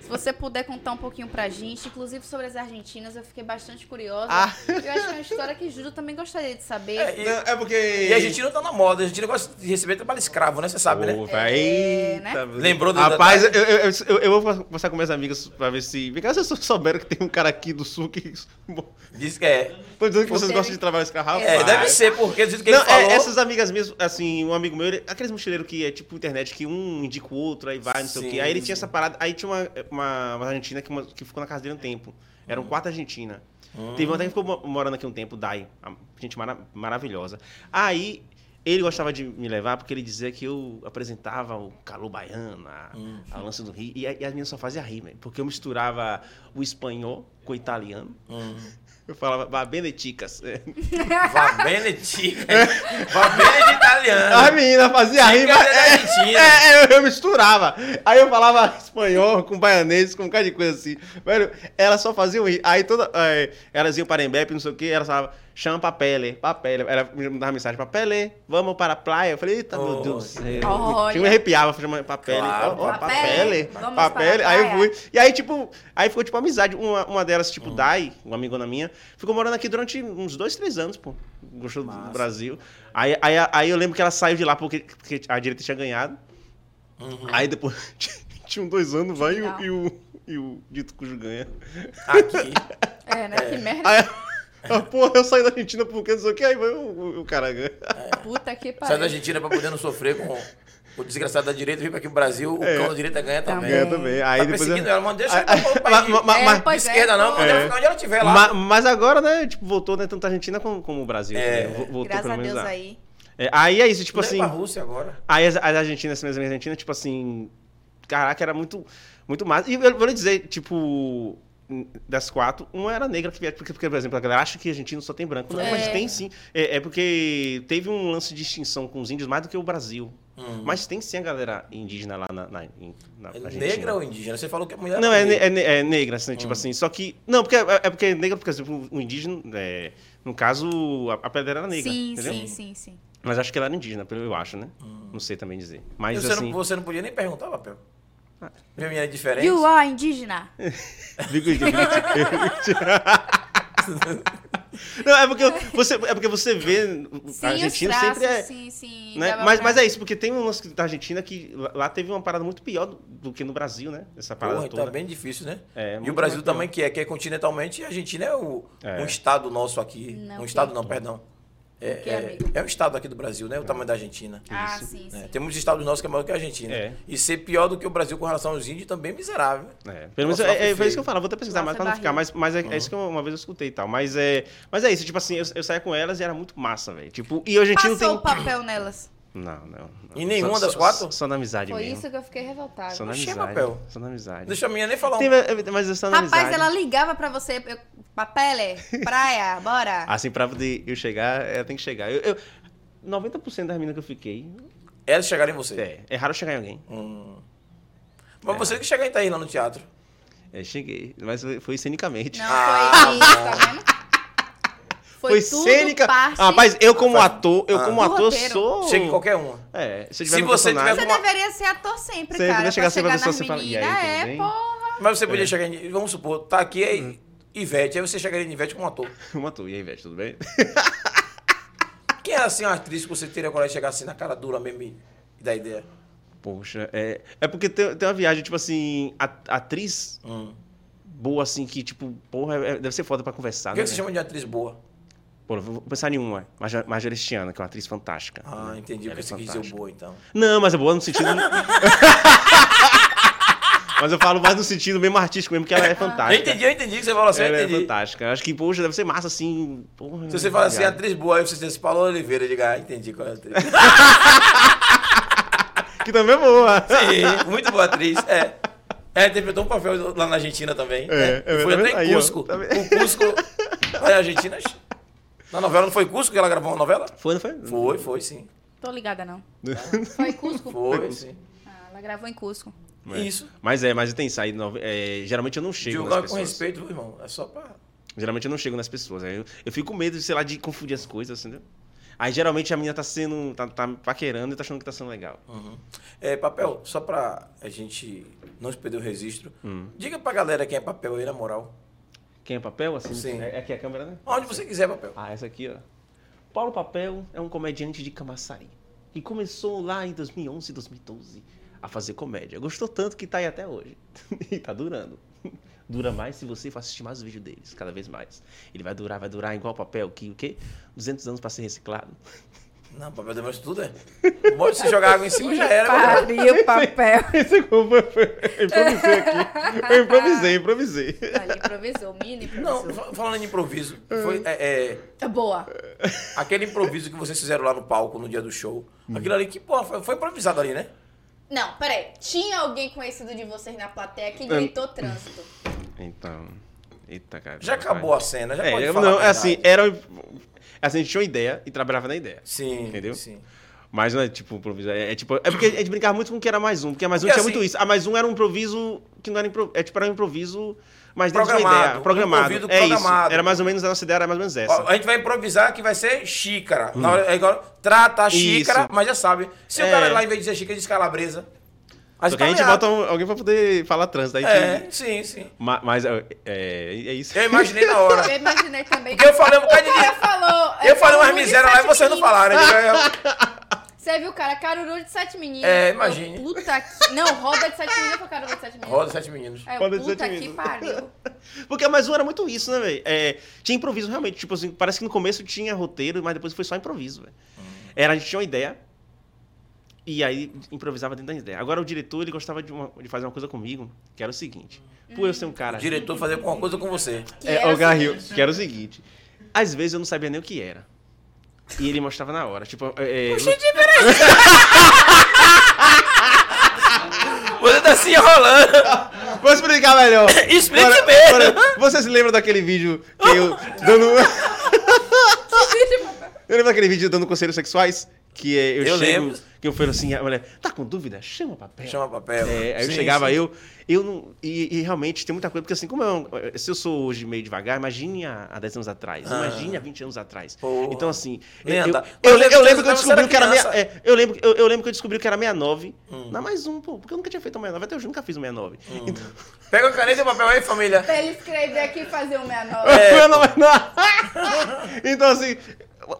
Se você puder contar um pouquinho pra gente, inclusive sobre as argentinas, eu fiquei bastante curiosa. Ah. Eu acho que é uma história que Júlio também gostaria de saber. É, e, Não, é porque. e a gente não tá na moda, a gente não gosta de receber trabalho escravo, né? Você sabe, né? Vai. É, né? Lembrou do Rapaz, eu, eu, eu, eu vou conversar com minhas amigas pra ver se. Porque vocês souberam que tem um cara aqui do sul que. [laughs] Diz que é. Tô dizendo que vocês Você- gostam de trabalho escravo. É, rapaz. deve ser, porque do jeito que ele Não, falou. é, essas amigas minhas, assim, um amigo meu, ele- aqueles mochileiros que é tipo internet, que um indica o outro, aí vai, não sei o Sim, quê. Aí ele sim. tinha essa parada, aí tinha uma, uma, uma argentina que, que ficou na casa dele um tempo. Era um quarto argentina. Teve uma até que ficou mo- morando aqui um tempo, Dai. Gente mara- maravilhosa. Aí ele gostava de me levar porque ele dizia que eu apresentava o calor baiano, a, a lança do Rio. E, e as meninas só faziam rir. Porque eu misturava o espanhol com o italiano. Eu falava, va bene chicas. Vá bene tica. [laughs] Vá bene de italiano. A menina fazia mas... é é, é, eu, misturava. Aí eu falava [laughs] espanhol com baianês, com um cara de coisa assim. Velho, elas só faziam rir. Aí toda... é, elas iam para Embep, não sei o quê, elas falavam, chama papele, papele. Ela me dava mensagem, papele, vamos para a praia. Eu falei, eita, meu Oh. Deus do céu. Olha. Tinha me arrepiava, chamando papele. Claro, Ó, ó, papele. papele, Vamos papele. para a Aí eu fui. E aí, tipo, aí ficou tipo amizade. Uma, uma delas, tipo, Dai, uma amigona minha, ficou morando aqui durante uns dois, três anos, pô. Gostou do Massa. Brasil. Aí, aí, aí eu lembro que ela saiu de lá porque, porque a direita tinha ganhado. Aí depois [laughs] tinha um dois anos, vai e o, e o, e o dito cujo ganha. Aqui. [laughs] É, né? Que merda. Aí, ah, porra, eu saí da Argentina porque não sei o que, aí vai o, o, o cara ganha. Puta que Sai da pariu. Argentina pra poder não sofrer com o desgraçado da direita, vem pra aqui pro Brasil, o É. cão da direita ganha também. Ganha também. Aí tá depois. perseguindo eu- ela, mano, deixa Aí- ela pra outro aí- país. ma- ma- É, De esquerda não, ela É. ficar onde ela estiver lá. ma- mas agora, né, tipo, voltou, né, tanto a Argentina como, como o Brasil. É. né? Vo- Voltou Graças pelo a Deus lá. aí. É, aí é isso, tipo Tipo assim. pra Rússia agora. Aí as, as argentinas, as minhas amigas argentinas, tipo assim. Caraca, era muito, muito massa. E eu vou lhe dizer, tipo. Das quatro, uma era negra, que, porque, porque, por exemplo, a galera acha que argentino só tem branco. Não, É. mas tem sim. É, é porque teve um lance de extinção com os índios mais do que o Brasil. Hum. Mas tem sim a galera indígena lá na, na, na É Argentina. negra ou indígena? Você falou que a mulher Não, é, é, é negra, assim, Hum. tipo assim. Só que. Não, porque é, é porque é negra, porque, por exemplo, o indígena, é, no caso, a, a pele era negra. Sim, entendeu? sim, sim, sim. Mas acho que ela era indígena, pelo eu acho, né? Hum. Não sei também dizer. Mas você, assim. não, você não podia nem perguntar, papel. Minha menina é diferente. You are indígena. [laughs] Não, é porque você, é porque você vê Sim, a Argentina os traços, sempre é. sim, sim. né? Mas, pra- mas é isso, porque tem um lance da Argentina que lá- teve uma parada muito pior do, do que no Brasil, né? Essa parada Porra, toda. tá bem difícil, né? É, e o Brasil também, que é, que é continentalmente, e a Argentina é, o, É. um estado nosso aqui. Não, um estado não, perdão. É, Que, é, amigo? é um estado aqui do Brasil, né? O tamanho da Argentina. Ah, Isso. sim, né? sim. Tem muitos estados nossos que é maior que a Argentina. É. E ser pior do que o Brasil com relação aos índios também é miserável. É, pelo menos é, foi é, foi isso que eu falo, vou até pesquisar mais pra não ficar, mas, mas é, é isso que eu- uma vez eu escutei e tal. Mas é, mas é isso, tipo assim, eu, eu saía com elas e era muito massa, velho. Tipo, e hoje a gente não Passou tem. o papel nelas. Não, não. não. Em nenhuma Só- das quatro? Só, só na amizade Foi mesmo. isso que eu fiquei revoltada. Só na Oxê, amizade. papel. Só na amizade. Deixa a minha nem falar um. Tem, mas é só na Rapaz, amizade. ela ligava pra você, eu, papel, praia, [laughs] bora. Assim, pra poder eu chegar, ela tem que chegar. Eu, eu, 90% das meninas que eu fiquei, Elas chegaram em você. é, é raro chegar em alguém. Hum. Mas você que chegou em Itaí lá no teatro. É, cheguei, mas foi, foi cenicamente. Não, Ah, foi isso, tá vendo? Foi, Foi cênica. parte... Ah, rapaz, eu como ator, eu Ah. como ator roteiro. sou. Chega em qualquer uma. É, se Se tiver você personagem. Você uma- deveria ser ator sempre, Você cara. deveria chegar sempre pra chegar nas você fala, "E aí, meninas. É, bem?" porra. Mas você podia chegar em. Vamos supor, tá aqui aí Ivete, aí você chegaria em Ivete como ator. [laughs] Um ator. E aí, Vete, tudo bem? [laughs] Quem é assim uma atriz que você teria coragem de chegar assim na cara dura mesmo e dar ideia? Poxa, é, é porque tem, tem uma viagem, tipo assim, atriz Hum. boa, assim, que, tipo, porra, é- deve ser foda pra conversar, O que, né? que você chama de atriz boa? Pô, vou pensar em uma, Marja- Marjorie Stiana, que é uma atriz fantástica. Ah, entendi o que é você quis dizer fantástica. boa, então. Não, mas é boa no sentido. [laughs] mas eu falo mais no sentido mesmo artístico mesmo, que ela é fantástica. Eu entendi, eu entendi que você falou assim, eu Ela é entendi. fantástica. Eu Acho que, poxa, deve ser massa assim. Porra, Se você fala assim, atriz boa, aí você diz Paulo Oliveira, eu digo, ah, entendi qual é a atriz. [laughs] Que também é boa. Sim, muito boa atriz, é. Ela interpretou um papel lá na Argentina também. né? é, foi até em Aí, ó, Cusco. tá o Cusco. Na Argentina. Na novela não foi Cusco que ela gravou uma novela? Foi, não foi? Foi, foi sim. Tô ligada, não. [laughs] Foi Cusco? Foi, sim. Ah, ela gravou em Cusco. É. Isso. Mas é, mas tem saído. é, geralmente eu não chego nas Julgar com respeito, viu, irmão. É só pra. Geralmente eu não chego nas pessoas. Eu, eu fico com medo, sei lá, de confundir as coisas, entendeu? Aí geralmente a menina tá sendo. tá, tá paquerando e tá achando que tá sendo legal. Uhum. É, papel, só pra a gente não se perder o registro. Hum. Diga pra galera quem é papel aí, na moral. Quem é papel? Assim? Sim. É, é aqui a câmera, né? Onde você quiser, papel. Ah, essa aqui, ó. Paulo Papel é um comediante de Camaçari. Que começou lá em 2011, 2012 a fazer comédia. Gostou tanto que tá aí até hoje. [laughs] e tá durando. [laughs] Dura mais se você for assistir mais os vídeos deles, cada vez mais. Ele vai durar, vai durar igual papel que o quê? 200 anos pra ser reciclado. [laughs] Não, papel isso tudo, é. Pode se jogar água em cima, já era. papel. Pariu, [laughs] papel. Esse foi, foi, eu improvisei aqui. Eu improvisei, improvisei. Olha, improvisou, mini Não, improvisou. fa- falando em improviso, foi é, é, Boa. aquele improviso que vocês fizeram lá no palco no dia do show. Aquilo ali que, porra, foi, foi improvisado ali, né? Não, peraí. Tinha alguém conhecido de vocês na plateia que gritou trânsito. Então. Eita, cara. Já acabou a cena, já É, pode falar. não, é assim, era. Assim, a gente tinha uma ideia e trabalhava na ideia. Sim, Entendeu? Sim. Mas não é tipo improviso. É, é tipo. É porque a gente brincava muito com o que era mais um. Porque a mais um Porque tinha assim- muito isso. A mais um era um improviso que não era improviso. É tipo, era um improviso, mas dentro de uma Programado, ideia. um Programado. improviso é programado. isso. Era mais ou menos a nossa ideia, era mais ou menos essa. Ó, a gente vai improvisar que vai ser xícara. Na hora, é igual, trata a xícara, Isso. mas já sabe. Se o É. cara lá, em vez de dizer xícara, diz calabresa. Só você que a gente bota um- alguém pra poder falar trânsito. Aí É, tem- sim, sim. Ma- Mas é, é, é isso. Eu imaginei na hora. Eu imaginei também. Porque eu falei um bocado de falou. Eu falei umas de misérias lá e vocês não falaram. Eu eu- [laughs] Você viu, cara? Caruru de sete meninos. É, Eu, imagine. Puta que... Não, roda de sete meninos ou caruru de sete meninos? Roda sete meninos. É, Roda de puta sete que meninos. pariu. [laughs] Porque a mais um era muito isso, né, velho? É, tinha improviso realmente. Tipo assim, parece que no começo tinha roteiro, mas depois foi só improviso, velho. Era, a gente tinha uma ideia. E aí improvisava dentro da ideia. Agora o diretor, ele gostava de, uma- de fazer uma coisa comigo, que era o seguinte. Por eu ser um cara. O diretor fazer alguma coisa com você. Que É, o Garril, que era o seguinte. Às vezes eu não sabia nem o que era. E ele mostrava na hora. Tipo, é, é, [laughs] Você tá se enrolando. Vou explicar melhor. [laughs] Explique Bora- mesmo. bora. Você se lembra daquele vídeo que eu [laughs] dando. Eu lembro daquele vídeo dando conselhos sexuais? Que é, eu, Eu chego, lembro. que eu falo assim, a mulher, tá com dúvida? Chama papel. Chama papel. É, aí eu Sim, chegava, sim. eu, eu não. E, e realmente tem muita coisa, porque assim, como eu, se eu sou hoje meio devagar, imagine há, há 10 anos atrás, Ah. imagine há 20 anos atrás. Porra. Então, assim. Eu, andar. eu, eu, eu lembro que eu descobri que era meia, é, eu, lembro, eu, eu lembro que eu descobri que era 69. Dá mais um, pô, porque eu nunca tinha feito um 69. Até hoje eu nunca fiz um 69. [laughs] Então, Pega a caneta e o papel aí, família. Pra ele escrever aqui e fazer o 69. [laughs] É, não, não, [laughs] não. então, assim,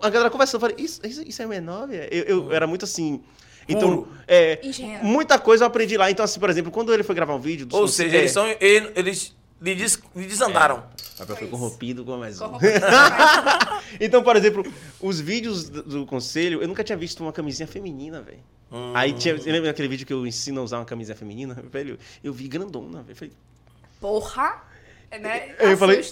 a galera conversando, eu falei, isso, isso, isso é 69? Eu, eu era muito assim. Então, é, muita coisa eu aprendi lá. Então, assim, por exemplo, quando ele foi gravar um vídeo. do Ou seja, é, eles são. Eles, eles lhe, des- lhe desandaram. O papel foi corrompido com mais um. Corrompido. [laughs] então, por exemplo, os vídeos do, do conselho, eu nunca tinha visto uma camisinha feminina, velho. Hum. Aí tinha. Você lembra daquele vídeo que eu ensino a usar uma camisinha feminina? Velho, eu vi grandona, velho. Falei, Porra! É, né? Eu falei-.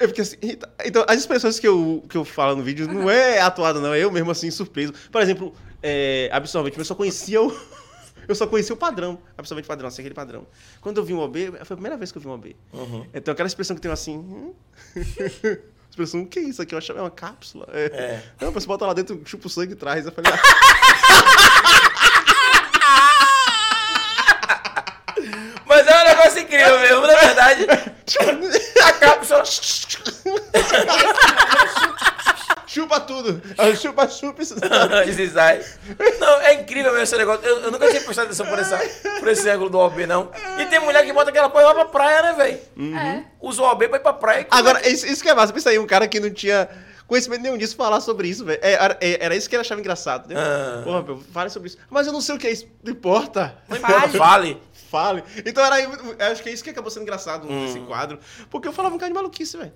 Eu fiquei assim, eita. então, as expressões que eu, que eu falo no vídeo não é atuado, não, é eu mesmo assim, surpreso. Por exemplo, é, absorvente, eu só conhecia o. [laughs] Eu só conhecia o padrão, absorvente padrão, assim, aquele padrão. Quando eu vi um OB, foi a primeira vez que eu vi um OB. Uhum. Então, aquela expressão que tem assim. hum? [laughs] expressão, o que é isso aqui? Eu achava é uma cápsula. É. É. Não, você bota lá dentro, chupa o sangue e traz. Eu falei, ah, [laughs] Mas é um negócio incrível mesmo, na verdade. [laughs] A cápsula. chupa tudo. Chupa, chupa isso. Esse [laughs] sai. Não, é incrível mesmo esse negócio. Eu, eu nunca tinha prestado atenção por, essa, por esse ângulo do OB, não. E tem mulher que bota aquela porra lá pra praia, né, velho? É. Usa o OB pra ir pra praia. e. Agora, isso, isso que é massa. Pensa aí, um cara que não tinha conhecimento nenhum disso falar sobre isso, velho. É, Era, é- era isso que ele achava engraçado, né? Ah. Porra, meu, fale sobre isso. Mas eu não sei o que é isso. Não importa. Não importa, Fale. fale. Fale. Então era acho que é isso que acabou sendo engraçado Hum. nesse quadro. Porque eu falava um cara de maluquice, velho.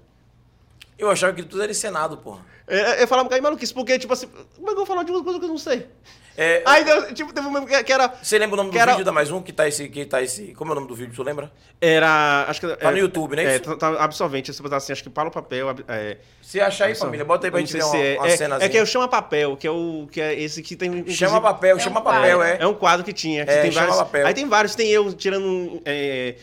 Eu achava que tudo era encenado, porra. É, Eu falava um cara de maluquice, porque, tipo assim, como é que eu vou falar de uma coisa que eu não sei? É, Aí, deu, tipo, teve um mesmo que que era. Você lembra o nome do era- vídeo da Mais Um? Que tá esse, que tá esse... Como é o nome do vídeo, tu lembra? Era. Acho que. Tá no YouTube, né, É, isso? tá, tá absorvente. Você botar assim, acho que para o papel. É, Se achar aí, família, bota aí pra não gente sei ver uma, se é. uma é, cenazinha. é que é o Chama Papel, que é o que é esse que tem. inclusive- Chama papel, É chama um papel, é. É um quadro que tinha. Que É, tem chama vários, papel. Aí tem vários. Tem eu tirando. É,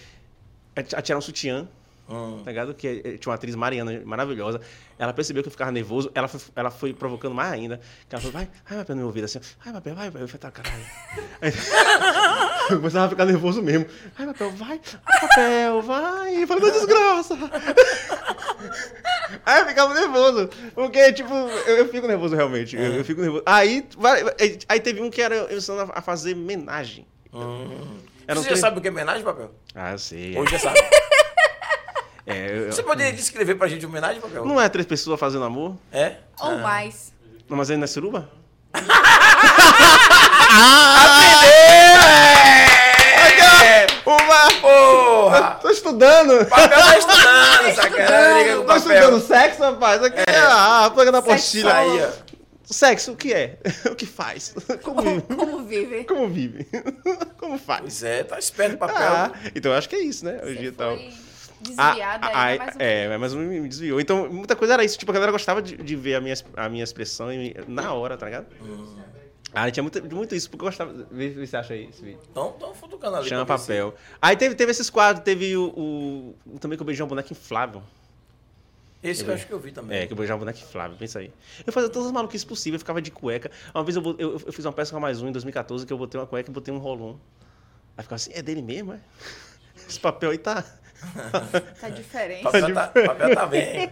a tirar um sutiã. Hum. Tá ligado? Que é- tinha uma atriz Mariana maravilhosa. Ela percebeu que eu ficava nervoso. Ela foi, ela foi provocando mais ainda. Que ela falou, vai, vai, papel no meu ouvido assim. Vai, papel, vai. Eu falei, tá, caralho. [laughs] Aí, [laughs] eu começava a ficar nervoso mesmo. Vai, papel, vai, vai, papel, vai. Eu falei, não desgraça. [laughs] Aí eu ficava nervoso. Porque, tipo, eu, eu fico nervoso realmente. Eu, eu fico nervoso. Aí, vai- aí teve um que era eu ensinando a fazer homenagem. Hum. Um Você já tre- sabe o que é homenagem, papel? Ah, eu sei. Hoje já sabe. É, eu- Você poderia descrever pra gente homenagem, papel? Não é três pessoas fazendo amor? É? Ou mais. Não, mas não é suruba? É! Uma! Porra! Tô estudando! Papel tá estudando, sacanagem. Tô estudando sexo, rapaz. Aqui é a placa da apostila. Aí, ó. Sexo, o que é? [laughs] O que faz? [laughs] Como vive? Como vive? Como vive? [laughs] Como faz? Pois é, tá esperto o papel. Ah, então eu acho que é isso, né? Hoje Você e tal. foi desviada ainda ah, mais um é, mas me me desviou. Então, muita coisa era isso. Tipo, a galera gostava de, de ver a minha, a minha expressão e- na hora, tá ligado? Ah, tinha muito, muito isso, porque eu gostava. Vê se você acha aí esse vídeo. Então, então futucando ali. Chama papel. Aí teve, teve esses quadros, teve o, o- Também que eu beijei um boneco inflável. Esse que eu acho que eu vi também. É, que eu beijava um boneco inflável, pensa aí. Eu fazia todas as maluquices possíveis, eu ficava de cueca. Uma vez eu, eu, eu fiz uma peça com a mais um em 2014 que eu botei uma cueca e botei um rolon. Aí ficava assim, é dele mesmo, é? [laughs] Esse papel aí tá. [laughs] Tá diferente. Papel tá, papel tá bem.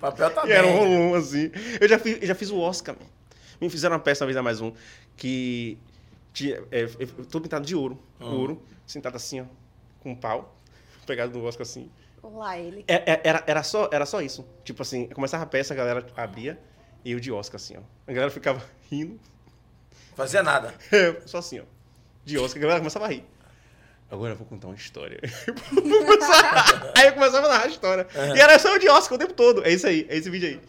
Papel tá E bem. era um rolon, assim. Eu já fiz, já fiz o Oscar, man. Me fizeram uma peça uma vez a mais um, que tinha, é, eu tô pintado de ouro. Ouro, sentado assim, ó, com um pau, pegado no Oscar assim. Lá ele. É- é- Era, era, só, era só isso. Tipo assim, começava a peça, a galera abria e eu de Oscar, assim, ó. A galera ficava [laughs] rindo. Fazia nada. [laughs] É, só assim, ó. De Oscar, a galera começava a rir. Agora eu vou contar uma história. [laughs] aí eu começava a narrar a história. E era só o de Oscar o tempo todo. É isso aí, é esse vídeo aí.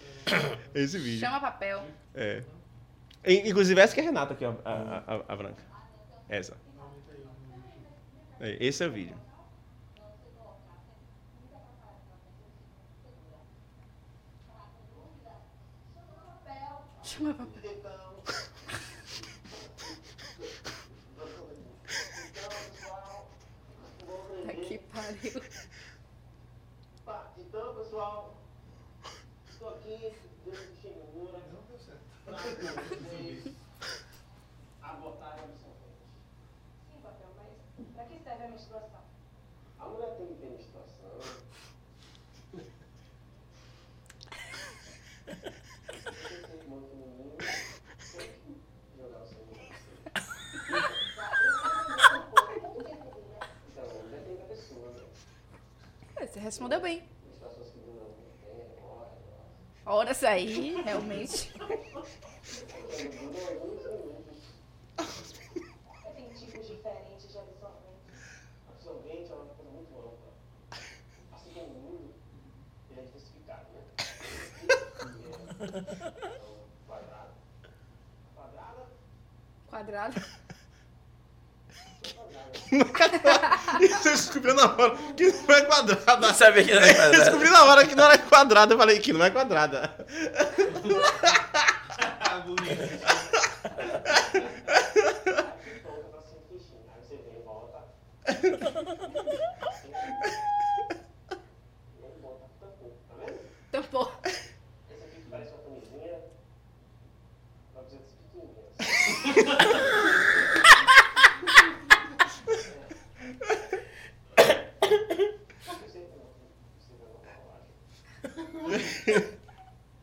É esse vídeo. Chama papel. É. In- Inclusive, essa que é a Renata aqui, ó, a, a, a- a branca. Essa. É, Esse é o vídeo. Chama papel. Tá que pariu. Tá, então, pessoal, estou aqui, Deus me. Não deu certo. menstruação? A mulher tem que ter menstruação. Você tem irmão feminino, tem que jogar o sangue. Então, depende da pessoa, né? Você respondeu bem. Horas, aí, realmente. quadrado. Quadrada, Quadrado. Você descobriu na hora que não é quadrada. Não sabia que não era Eu quadrado. descobri na hora que não era quadrada. Eu falei que não é quadrada. [laughs] volta pra cima fechando. Aí você vem e volta. E aí volta, tampou, tá vendo? Tampou. Esse aqui que parece uma camisinha. Vai precisar desse pequenininho.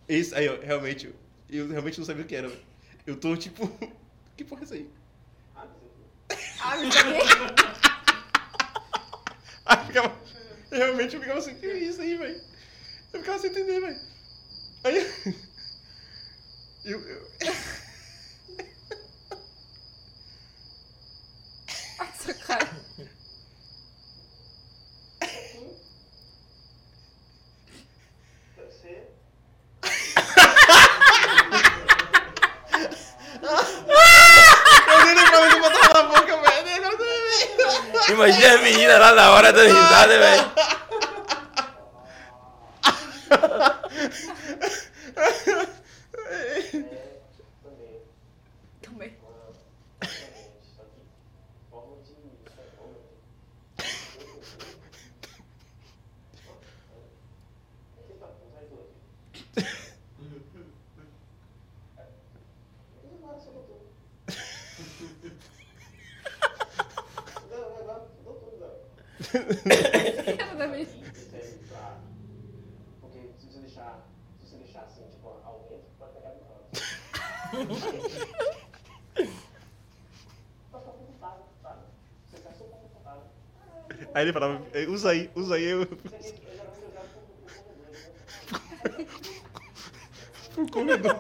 Isso aí, ó, realmente, eu realmente não sabia o que era. velho. Eu tô tipo. [laughs] Que porra é isso aí? Eu-. [laughs] Aí eu ficava. eu Realmente eu ficava assim, que é isso aí, velho? Eu ficava sem entender, velho. Aí. [laughs] Eu. eu... Ai, sua cara. Deve ser. Eu nem lembrava de botar na boca, velho. Nem agora eu tô lembrando. Imagina a menina lá na hora dando risada, velho. É, também. Também. Exatamente. Só que forma de fenômeno. Aqui tá bom, vai dois. Agora você botou. Não, agora não tudo não. Exatamente. Serve pra. Porque se você deixar. Se você deixar assim, tipo, ao vento, pode pegar no canto. Pode ficar confortável, sabe? Você fica super confortável. Aí ele falava, usa aí, usa aí. Eu... Isso aqui, eu geralmente eu jogo com o O comedor?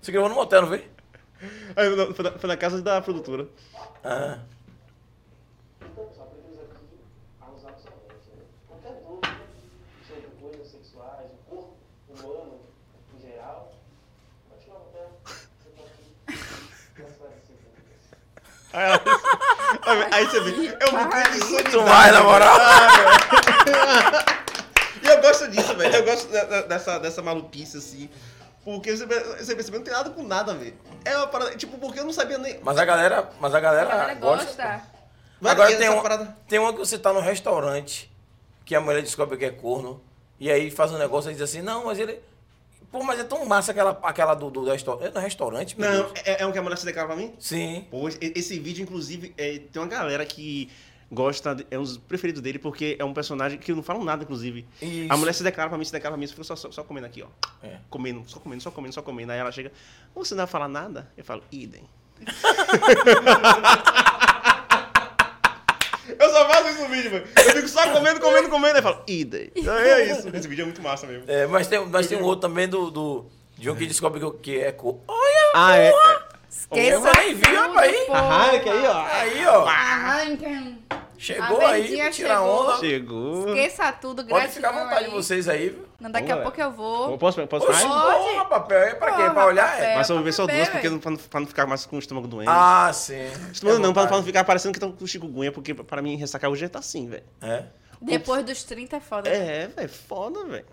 Você gravou no motel, não foi? Aí não, foi, na, foi na casa da produtora. Ah. Então, pessoal, aprendemos aqui a usar absorvente, né? Qualquer dúvida sobre coisas sexuais, o corpo humano em geral, pode tirar o papel, você pode esclarecer dúvidas. Aí, ela- aí, aí você vê, é um buquê de Muito mais, na moral. E eu gosto disso, velho. Eu gosto dessa, dessa maluquice, assim. Porque você, você percebeu, não tem nada com nada, velho. É uma parada, tipo, porque eu não sabia nem... Mas a galera, mas a galera, A galera gosta. gosta. Vai Agora tem, essa um, parada. tem uma que você tá no restaurante, que a mulher descobre que é corno, e aí faz um negócio e diz assim, não, mas ele. Pô, mas é tão massa aquela, aquela do, do, restaurante. É no restaurante, meu Não, é, é um que a mulher se declara pra mim? Sim. Pô, esse vídeo, inclusive, é, tem uma galera que gosta, de- é um dos preferidos dele, porque é um personagem que eu não falo nada, inclusive. Isso. A mulher se declara pra mim, se declara pra mim, fica só, só, só comendo aqui, ó. É. Comendo, só comendo, só comendo, só comendo. Aí ela chega, você não vai falar nada? Eu falo, idem. [laughs] só faço isso no vídeo, mano. Eu fico só comendo, comendo, comendo. Aí eu falo, idem. Aí É isso. Esse vídeo é muito massa mesmo. É, mas, tem, mas tem um outro também do, do de um que descobre que, que é corno. Olha! Ah, é. é. Esqueça Aí, viu, rapaz? porra. Arranca aí, ó. Aí, ó. Chegou A aí, chegou. onda. Chegou. Esqueça tudo, Pode gratidão ficar à vontade aí. vocês aí, viu? Não, daqui a Vamos, pouco eu vou. Posso, posso Oxe, mais? Pode. porra, papel. É pra quê? Pra olhar? papel. É? Mas só pra vou ver só duas, porque não, pra, não, pra não ficar mais com o estômago doente. Ah, sim. Estômago não, pra, É pra não ficar parecendo que estão com chikungunya, porque pra mim ressacar hoje tá assim, velho. É? Depois dos 30 é foda. É, velho, foda, velho.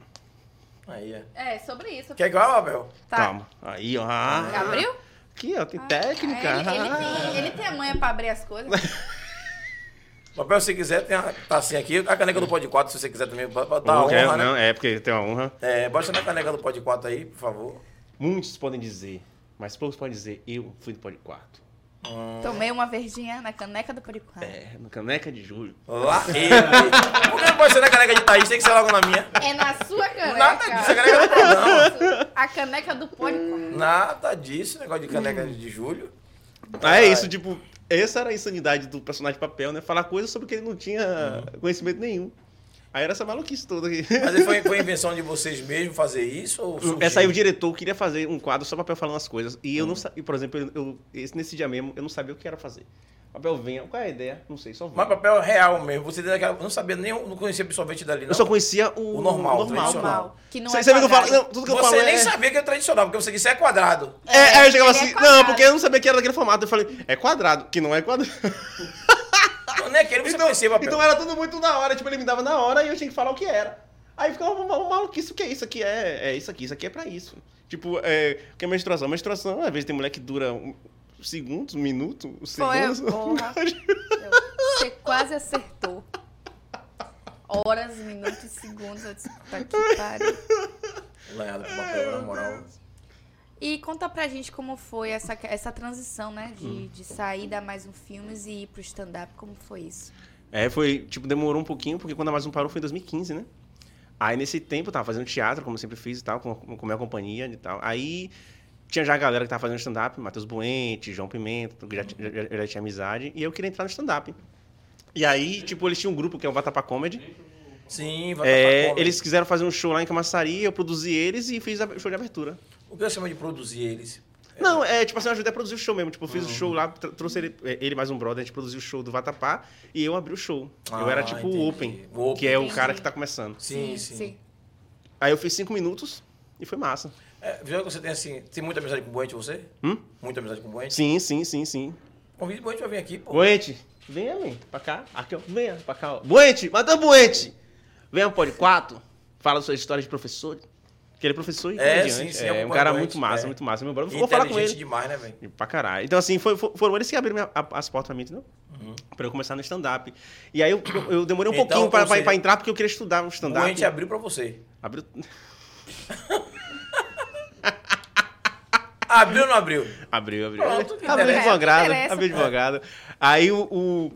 Aí, é. É, sobre isso. Quer igual, Abel? Tá. Calma. Aí, ó. Ah, Abriu? Aqui, ó, tem técnica. É, ele, ele tem, ele tem a manha pra abrir as coisas. [laughs] Papel, se quiser, tem a tacinha aqui. A caneca do Pod 4, se você quiser também, pra, pra dar Não, honra, quer- né? não, é porque tem uma honra. É, baixa na caneca do Pod 4 aí, por favor. Muitos podem dizer, mas poucos podem dizer, eu fui do Pode 4. Tomei uma verdinha na caneca do Poriquá. É, no Caneca de Julho. Lá ele. Por que não pode ser na caneca de Thaís? Tem que ser logo na minha. É na sua caneca. Nada disso, a caneca do programa. A caneca do. Nada disso, negócio de caneca de julho. Ah, é isso, tipo, essa era a insanidade do personagem de papel, né? Falar coisas sobre que ele não tinha conhecimento nenhum. Aí era essa maluquice toda aqui. Mas foi, foi [laughs] invenção de vocês mesmos fazer isso? Ou surgiu? Essa aí o diretor queria fazer um quadro só papel falando as coisas. E eu não sabia, por exemplo, eu, eu- esse- nesse dia mesmo, eu não sabia o que era fazer. Papel vinha, qual é a ideia? Não sei, só vinha. Mas papel real mesmo. Você não sabia nem, não conhecia absorvente dali, não. Eu só conhecia o, O normal, o normal. tradicional. Normal. Que não Você, é você que falo, não, tudo que eu Você falo nem é... sabia que era tradicional, porque você disse é quadrado. É, aí eu chegava é assim, não, porque eu não sabia que era daquele formato. Eu falei, é quadrado, que não é quadrado. Não, nem aquele você Então, conhecia papel. então era tudo muito da hora, tipo, ele me dava na hora e eu tinha que falar o que era. Aí ficava uma, uma maluquice, o que é isso aqui? É, é isso aqui, isso aqui é pra isso. Tipo, é, o que é menstruação? Menstruação, às vezes tem mulher que dura segundos, minutos, Foi, segundos. porra. [laughs] Você quase acertou. Horas, minutos, segundos. Eu disse, tá que pariu. Lanhado com papel, na moral. E conta pra gente como foi essa, essa transição, né? De, Hum. de sair da Mais Um Filmes e ir pro stand-up. Como foi isso? É, foi, tipo, demorou um pouquinho, porque quando a Mais Um parou foi em 2015, né? Aí nesse tempo eu tava fazendo teatro, como eu sempre fiz e tal, com, com a minha companhia e tal. Aí tinha já a galera que tava fazendo stand-up, Matheus Buente, João Pimenta, que já, já, já- já tinha amizade, e eu queria entrar no stand-up. E aí, tipo, eles tinham um grupo que é o Vatapá Comedy. Sim, vai É, pra eles quiseram fazer um show lá em Camaçari, eu produzi eles e fiz o show de abertura. O que eu chamo de produzir eles? Não, é tipo assim, eu ajudei a produzir o show mesmo. Tipo, eu fiz o show lá, tr- trouxe ele, é, ele mais um brother, a gente produziu o show do Vatapá e eu abri o show. eu Ah, era tipo entendi. o Open, Open. que é o cara que tá começando. Sim, sim. Aí eu fiz cinco minutos e foi massa. É, viu que você tem assim, tem muita amizade com o Buente, você? Hum? Muita amizade com o Buente? Sim, sim, sim, sim. Convide o Buente pra vir aqui, pô. Buente, venha, vem, pra cá. Aqui, ó. Venha, pra cá, ó. Buente, Matheus Buente. Venha pro Pode 4, fala sua história de professor. Que ele é professor e É, sim, sim, É, um acompanho cara o muito massa, é. muito massa. Meu brother, vou falar com ele. demais, né, velho? Pra caralho. Então, assim, foi- foi- foram eles que abriram as portas pra mim, entendeu? Uhum. Pra eu começar no stand-up. E aí eu, eu- demorei um Então, pouquinho pra, ou pra- pra entrar, porque eu queria estudar o O stand-up. Buente abriu pra você. Abriu... [laughs] Abriu ou não abriu? Abriu, abriu. Pronto, que abriu interessa. advogado, abriu advogado. Aí o, o-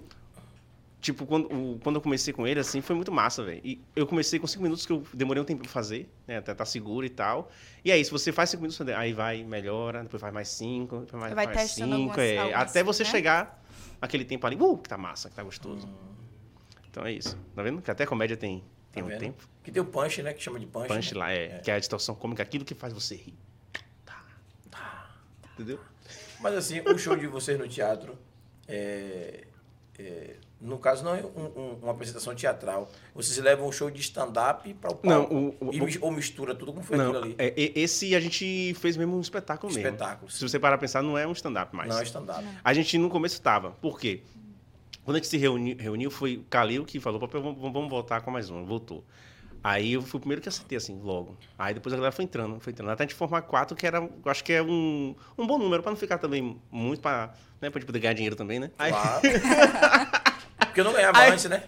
Tipo, quando, o- quando eu comecei com ele, assim, foi muito massa, velho. E eu comecei com cinco minutos que eu demorei um tempo pra fazer, né? Até tá seguro e tal. E aí, se você faz cinco minutos, aí vai, melhora, depois faz mais cinco, depois mais, Vai mais testando cinco. algumas- é, algumas, até você né? chegar aquele tempo ali, uh, que tá massa, que tá gostoso. Então é isso. Tá vendo? Que até comédia tem, tem Tá um vendo? tempo. Que tem o punch, né? Que chama de punch. Punch né? lá, é, Que é a distorção cômica, aquilo que faz você rir. Entendeu? Mas assim, o show de vocês no teatro, é, é, no caso, não é um- um- uma apresentação teatral. Vocês levam um show de stand-up para o palco. Não, o- o- e mis- ou mistura tudo como foi Não, aquilo ali. é, esse a gente fez mesmo um espetáculo mesmo. Espetáculo. Se você parar pra pensar, não é um stand-up mais. Não é stand-up. A gente no começo tava. Por quê? Quando a gente se reuni, reuniu, foi o Calil que falou, papai, vamos, vamos voltar com mais um. Voltou. Aí eu fui o primeiro que aceitei, assim, logo. Aí depois a galera foi entrando, foi entrando. Até a gente formar quatro, que era, eu acho que é um, um bom número, pra não ficar também muito pra, né, pra gente poder ganhar dinheiro também, né? Aí, Claro. [laughs] Porque eu não ganhava Aí- antes, né?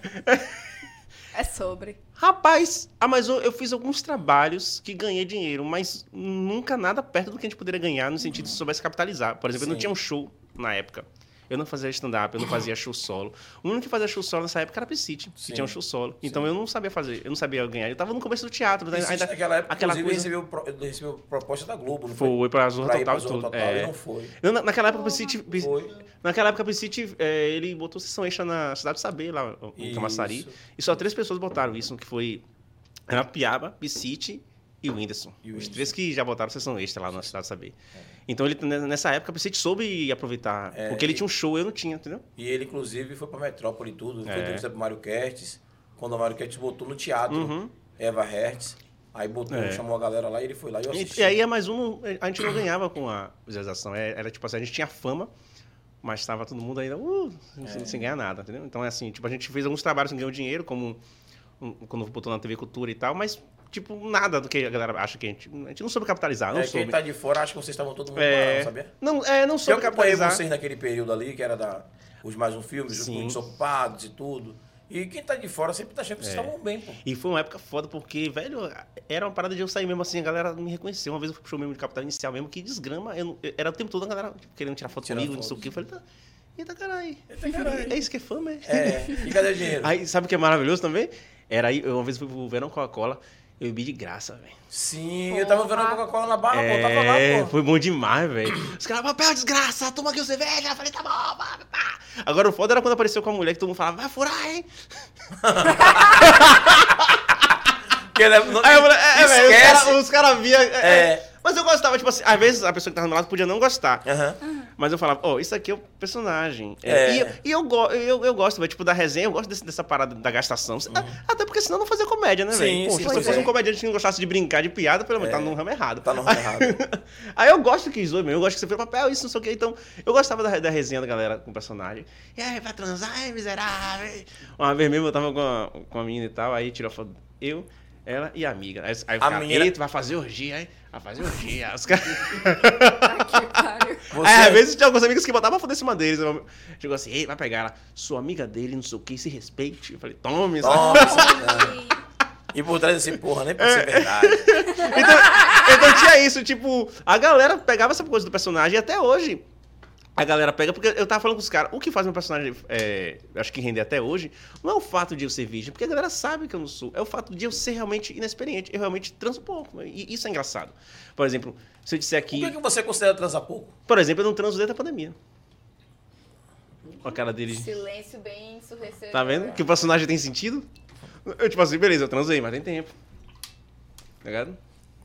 É sobre. Rapaz, ah, mas eu, eu fiz alguns trabalhos que ganhei dinheiro, mas nunca nada perto do que a gente poderia ganhar no sentido de se soubesse capitalizar. Por exemplo, eu não Sim. tinha um show na época. Eu não fazia stand-up, eu não fazia show solo. O único que fazia show solo nessa época era Piscite, que tinha um show solo. Então eu não sabia fazer, eu não sabia ganhar. Eu tava no começo do teatro. né? Ainda- naquela época, aquela coisa- recebeu, recebeu proposta da Globo, não foi? Foi pra pra Total e tudo. Total, É. e não foi. Não, na- naquela época, Piscite, Foi. naquela época, Piscite, é, ele botou sessão extra na Cidade do Saber, lá em. Camaçari. E só três pessoas botaram isso, que foi a Piaba, Piscite e o Whindersson. E o Os Whindersson. três que já botaram sessão extra lá na Cidade Saber. Então, ele, nessa época, o Piscite soube aproveitar. É, porque ele e- tinha um show, eu não tinha, entendeu? E ele, inclusive, foi pra Metrópole e tudo. Foi É. entrevista pro Mário Kertz. Quando o Mário Kertz botou no teatro, Uhum. Eva Hertz. Aí botou, É. chamou a galera lá e ele foi lá e eu assisti. E, e aí é mais um. A gente não ganhava com a visualização. É- Era tipo assim, a gente tinha fama, mas estava todo mundo ainda uh, sem, sem ganhar nada, entendeu? Então é assim, tipo, a gente fez alguns trabalhos que ganhou dinheiro, como um- quando botou na TV Cultura e tal, mas tipo, nada do que a galera acha que a gente. A gente não soube capitalizar, não É, soube. quem tá de fora acha que vocês estavam todo mundo É, parado, sabia? não, é, não Eu soube apoiei capitalizar. vocês naquele período ali, que era da, os mais um filme, os Sim. muito desocupados e tudo. E quem tá de fora sempre tá achando que vocês É. estavam bem, pô. E foi uma época foda, porque, velho, era uma parada de eu sair mesmo assim, a galera me reconheceu. Uma vez eu fui pro show mesmo de Capital Inicial mesmo, que desgrama. eu eu- era o tempo todo a galera tipo, querendo tirar foto Tirando comigo, não sei o quê. Eu falei, tá, eita caralho. caralho. [laughs] É isso que é fã, né? É, e cadê o dinheiro? [laughs] Aí, sabe o que é maravilhoso também? Era aí, eu uma vez fui pro Verão Coca-Cola, eu bebi de graça, velho. Sim, eu tava vendo a. Coca-Cola na barra, pô, tava É, lá, pô. foi bom demais, velho. Os caras, papel, desgraça, toma aqui o cerveja. Eu falei, tá bom, pá, pá. Agora o foda era quando apareceu com a mulher que todo mundo falava, vai furar, hein? [laughs] Porque é- não- Aí eu falei, é, é, velho, os caras cara via. é, É. é. Mas eu gostava, tipo assim, às vezes a pessoa que tava do meu lado podia não gostar. Aham. Mas eu falava, ó, isso aqui é o personagem. É, É. E, eu- e eu, go- eu, eu gosto, tipo, da resenha, eu gosto desse- dessa parada da gastação. Até porque senão eu não fazia comédia, né, velho? Se eu fosse é. um comediante que não gostasse de brincar de piada, pelo menos, tá no ramo errado. Tá no ramo errado. [laughs] Aí eu gosto que zoe eu gosto que você fez papel, isso, não sei o que. Então, eu gostava da, da resenha da galera com o personagem. E aí, vai transar, ai, miserável. Uma vez mesmo eu tava com a, com a menina e tal, aí tirou foto eu, ela e a amiga. Aí, aí ficava, menina- eita, vai fazer orgia, aí. Vai fazer orgia. Os caras... [laughs] Você- Aí, às vezes tinha alguns amigos que botavam pra foder em cima deles. Eu- Chegou assim, ei, vai pegar ela, sua amiga dele, não sei o que, se respeite. Eu falei, tome, sabe? E por trás desse porra, nem pode ser verdade. [laughs] Então, então tinha isso, tipo, a galera pegava essa coisa do personagem e até hoje a galera pega, porque eu tava falando com os caras, o que faz meu personagem, é, acho que render até hoje, não é o fato de eu ser virgem, porque a galera sabe que eu não sou, é o fato de eu ser realmente inexperiente, eu realmente transo pouco, e isso é engraçado. Por exemplo, se eu disser Por que, aqui, que você considera transar pouco? por exemplo, eu não transo desde a pandemia. Olha a cara dele. Silêncio bem ensurdecedor. Tá vendo? Que o personagem tem sentido? Eu, tipo assim, beleza, eu transei, mas tem tempo. Tá ligado?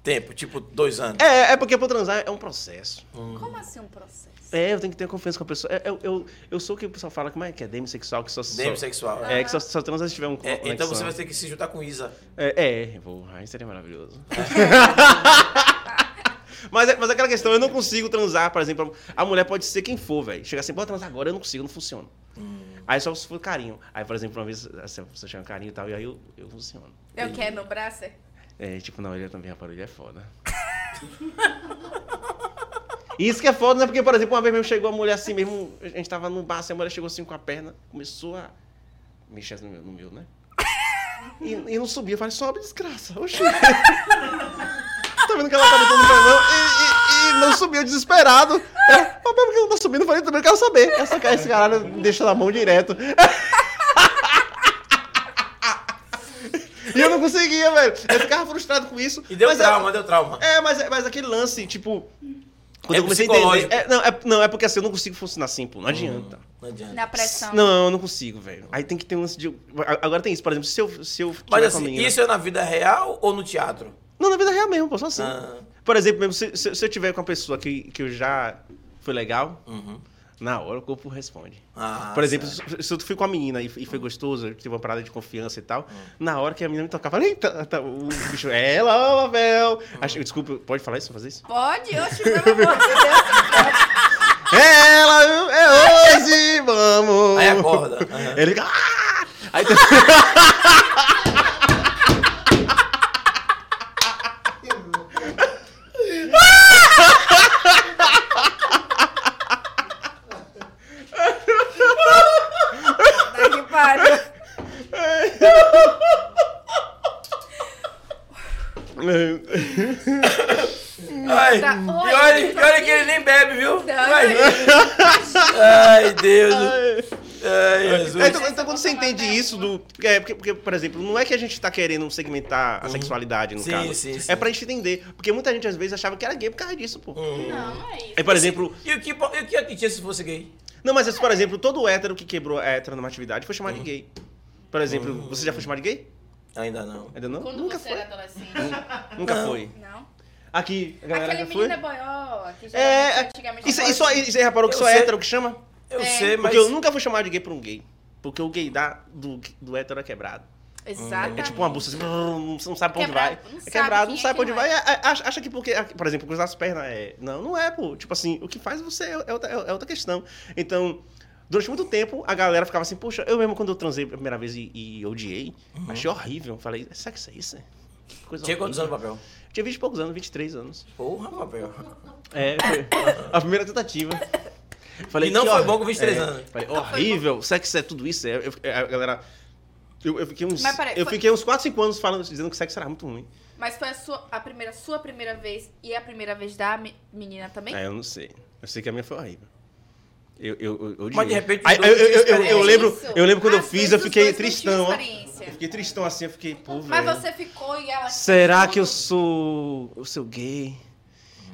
Tempo, tipo dois anos. É, é porque pra transar é um processo. Como assim um processo? É, eu tenho que ter confiança com a pessoa. É, Eu, eu, eu sou o que o pessoal fala, como é que é? Demissexual, que só... só- Demissexual. É, que só, só transa se tiver um É, então você vai ter que se juntar com Isa. É, é, porra, aí seria maravilhoso. [laughs] mas, é- mas aquela questão, eu não consigo transar, por exemplo, a mulher pode ser quem for, velho. Chega assim, bora transar agora, eu não consigo, não funciona. Aí só se for carinho. Aí, por exemplo, uma vez você você chama carinho e tal, e aí eu, eu funciono. Eu quero no braço? é? É, tipo, na orelha também, rapaz, a orelha é foda. [laughs] Isso que é foda, né? Porque, por exemplo, uma vez mesmo chegou a mulher assim mesmo, a gente tava no bar, assim, a mulher chegou assim com a perna, começou a mexer no meu, no meu né? E, e não subia, eu falei, sobe, desgraça. Oxi. tá vendo que ela tá botando no pé, não? E, e- e não subiu, desesperado. Ela, mas por que não tá subindo? Eu falei, também quero saber. Essa, esse caralho deixa na mão direto. E eu não conseguia, velho. Eu ficava frustrado com isso. E deu é- trauma, deu trauma. é, mas, mas aquele lance, tipo. Quando É eu comecei a entender. É, não, é, não, é porque assim, eu não consigo funcionar assim, pô. Não adianta. Não adianta. Na pressão. Não, eu não consigo, velho. Aí tem que ter um lance de. Agora tem isso, por exemplo, se eu. Se eu Mas assim, menina- isso é na vida real ou no teatro? Não, na vida real mesmo, pô, só assim. Ah. Por exemplo, mesmo, se, se, se eu tiver com uma pessoa que, que eu já. Foi legal, Uhum. Na hora o corpo responde. Ah, Por exemplo, se, se eu fui com a menina e, e foi gostoso, eu tive uma parada de confiança e tal, Hum. na hora que a menina me tocava, falei, eita, tá, o bicho, é ela, ô, Abel. Hum. Acho- Desculpa, pode falar isso, fazer isso? Pode? Oxe, pelo amor de Deus. É ela, é hoje, vamos. Aí acorda. Aham. Ele fica. "Ah!" Aí [laughs] tem- Tá que pariu. Ai, Tá- e olha, e tô olha aqui. que ele nem bebe, viu? Não, Ai, ai Deus. Ai, Jesus. É, então, então quando você entende isso do. É, porque, porque, por exemplo, não é que a gente tá querendo segmentar a sexualidade, no Sim, caso. sim, sim. É pra gente entender. Porque muita gente às vezes achava que era gay por causa disso, pô. Hum. Não, é isso. É, por exemplo. E o que, e o que acontecia se fosse gay? Não, mas por exemplo, todo hétero que quebrou a heteronormatividade foi chamado de Hum. gay. Por exemplo, você já foi chamado de gay? Ainda não. Ainda não? Quando Nunca você foi. era adolescente. Nunca Não. foi. Não? Aqui, a galera Aquele já foi? menino é boió. Que já É, antigamente isso, isso, aí- aí reparou que Eu só sei. hétero que chama? Eu É. sei, mas. Porque eu nunca fui chamado de gay por um gay. Porque o gay da, do, do hétero é quebrado. Exatamente. É tipo uma bucha assim, brrr, você não sabe pra onde vai. Quebrado, não É sabe quebrado, quem não é sabe pra onde vai. É, é, Acha acha que porque, por exemplo, cruzar as pernas é. Não, não é, pô. Tipo assim, o que faz você é, é outra, é outra questão. Então, durante muito tempo, a galera ficava assim, poxa, eu mesmo quando eu transei a primeira vez e, e odiei, Uhum. achei horrível. Falei, que isso é isso? Coisa Tinha quantos anos no papel? Tinha 20 e poucos anos, 23 anos. Porra, papel. É, foi a primeira tentativa. Falei, E não que foi bom com 23 é, anos. Falei, horrível, sexo é tudo isso. É, eu, é, a galera. Eu, eu fiquei uns. Mas peraí, eu foi- fiquei uns 4, 5 anos falando, dizendo que sexo era muito ruim. Mas foi a sua, a primeira, sua primeira vez e a primeira vez da me- menina também? É, eu não sei. Eu sei que a minha foi horrível. Eu, eu, eu, eu Mas de repente Aí, eu, eu, eu, lembro, Isso. eu lembro quando eu fiz, eu fiquei tristão. Eu fiquei tristão assim, eu fiquei, pô, Mas velho. você ficou e ela. Será que eu sou. Eu sou gay?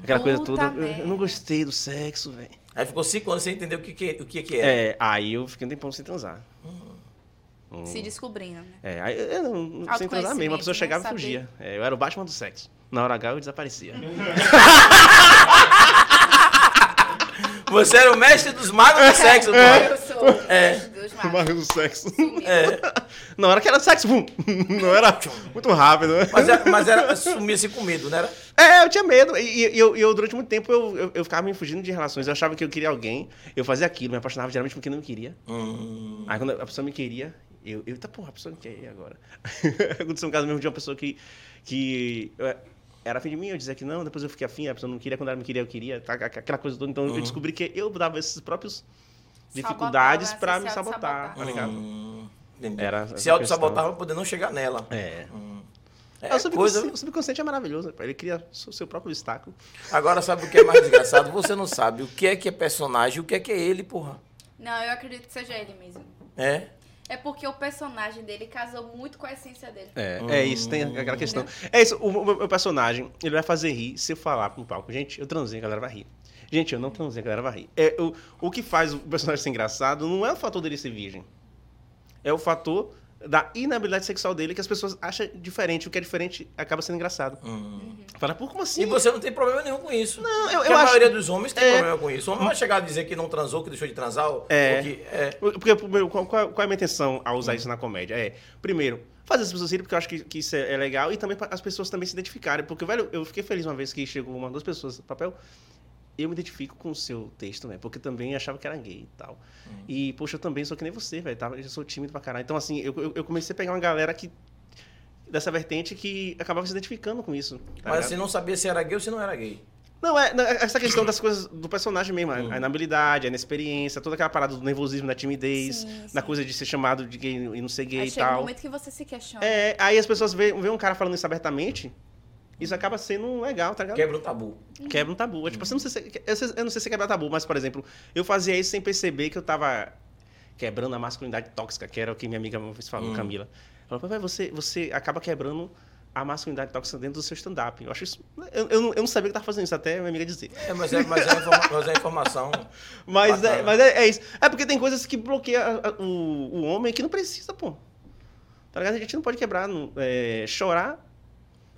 Aquela coisa Puta toda. Eu, eu não gostei do sexo, velho. Aí ficou cinco anos sem entender o que, que, o que, que era. É, aí eu fiquei um tempão sem transar. Se descobrindo, né? É, aí eu não, sem transar mesmo. A pessoa Autoconhecimento, chegava né? e fugia. É, eu era o Batman do sexo. Na hora H eu desaparecia. [laughs] Você era o mestre dos magos do sexo, É. Eu sou É. dos O magos. Do sexo. É. Na hora que era sexo, bum. Não era muito rápido, né? Mas era, mas era sumia assim com medo, né? Era? É, eu tinha medo. E, e eu, eu, durante muito tempo, eu, eu, eu ficava me fugindo de relações. Eu achava que eu queria alguém, eu fazia aquilo, me apaixonava geralmente por quem não me queria. Hum. Aí quando a pessoa me queria, eu, eu tá, porra, a pessoa não quer ir agora. [laughs] Aconteceu um caso mesmo de uma pessoa que, que eu- era afim de mim, eu dizia que não, depois eu fiquei afim, a pessoa não queria, quando ela me queria, eu queria, tá, aquela coisa toda. Então eu descobri que eu dava esses próprios dificuldades pra você me sabotar, tá ligado? Hum. Era Se essa auto-sabotava pra poder não chegar nela. É. É o, subconsciente, coisa... o subconsciente é maravilhoso, ele cria o seu próprio obstáculo. Agora, sabe o que é mais desgraçado? Você não sabe o que é que é personagem o que é que é ele, porra. Não, eu acredito que seja ele mesmo. É? É porque o personagem dele casou muito com a essência dele. É, é isso, tem aquela questão. É isso, o, meu personagem, ele vai fazer rir se eu falar no palco. Gente, eu transei, a galera vai rir. Gente, eu não transei, a galera vai rir. É, o, o que faz o personagem ser engraçado não é o fator dele ser virgem. É o fator da inabilidade sexual dele que as pessoas acham diferente. O que é diferente acaba sendo engraçado. Fala, pô, como assim? E você não tem problema nenhum com isso. Não, eu- Porque eu a acho- maioria dos homens tem É. problema com isso. O homem vai chegar a dizer que não transou, que deixou de transar, É. que... É. Porque, qual, qual- é a minha intenção ao usar isso na comédia? É, primeiro, fazer as pessoas rirem, porque eu acho que, que isso é, é legal, e também as pessoas também se identificarem. Porque, velho, eu fiquei feliz uma vez que chegou uma duas pessoas papel. Eu me identifico com o seu texto, né? Porque também achava que era gay e tal. E, poxa, eu também sou que nem você, velho. tá? Eu sou tímido pra caralho. Então, assim, eu, eu, eu comecei a pegar uma galera que. dessa vertente que acabava se identificando com isso. tá Mas você não sabia se era gay ou se não era gay. Não, é não, é essa questão das coisas do personagem mesmo, a a inabilidade, a inexperiência, toda aquela parada do nervosismo, da timidez, Sim, da sim. coisa de ser chamado de gay e não ser gay Aí e chega um tal. momento que você se questiona. É, aí as pessoas veem, veem um cara falando isso abertamente, isso acaba sendo legal, tá ligado? Quebra o tabu. Quebra um tabu. É, tipo, assim, eu, não sei se, eu não sei se quebra tabu, mas, por exemplo, eu fazia isso sem perceber que eu tava quebrando a masculinidade tóxica, que era o que minha amiga falou, Camila. Ela falou, "Papai, você, você acaba quebrando a masculinidade tóxica dentro do seu stand-up. Eu acho isso. Eu, eu, não, eu não sabia que tava fazendo isso, até minha amiga dizer. É, mas é, mas é, informa- mas é informação. [laughs] Mas, é, mas é, é isso. É porque tem coisas que bloqueiam o, o homem que não precisa, pô. Tá ligado? A gente não pode quebrar, não- é, chorar.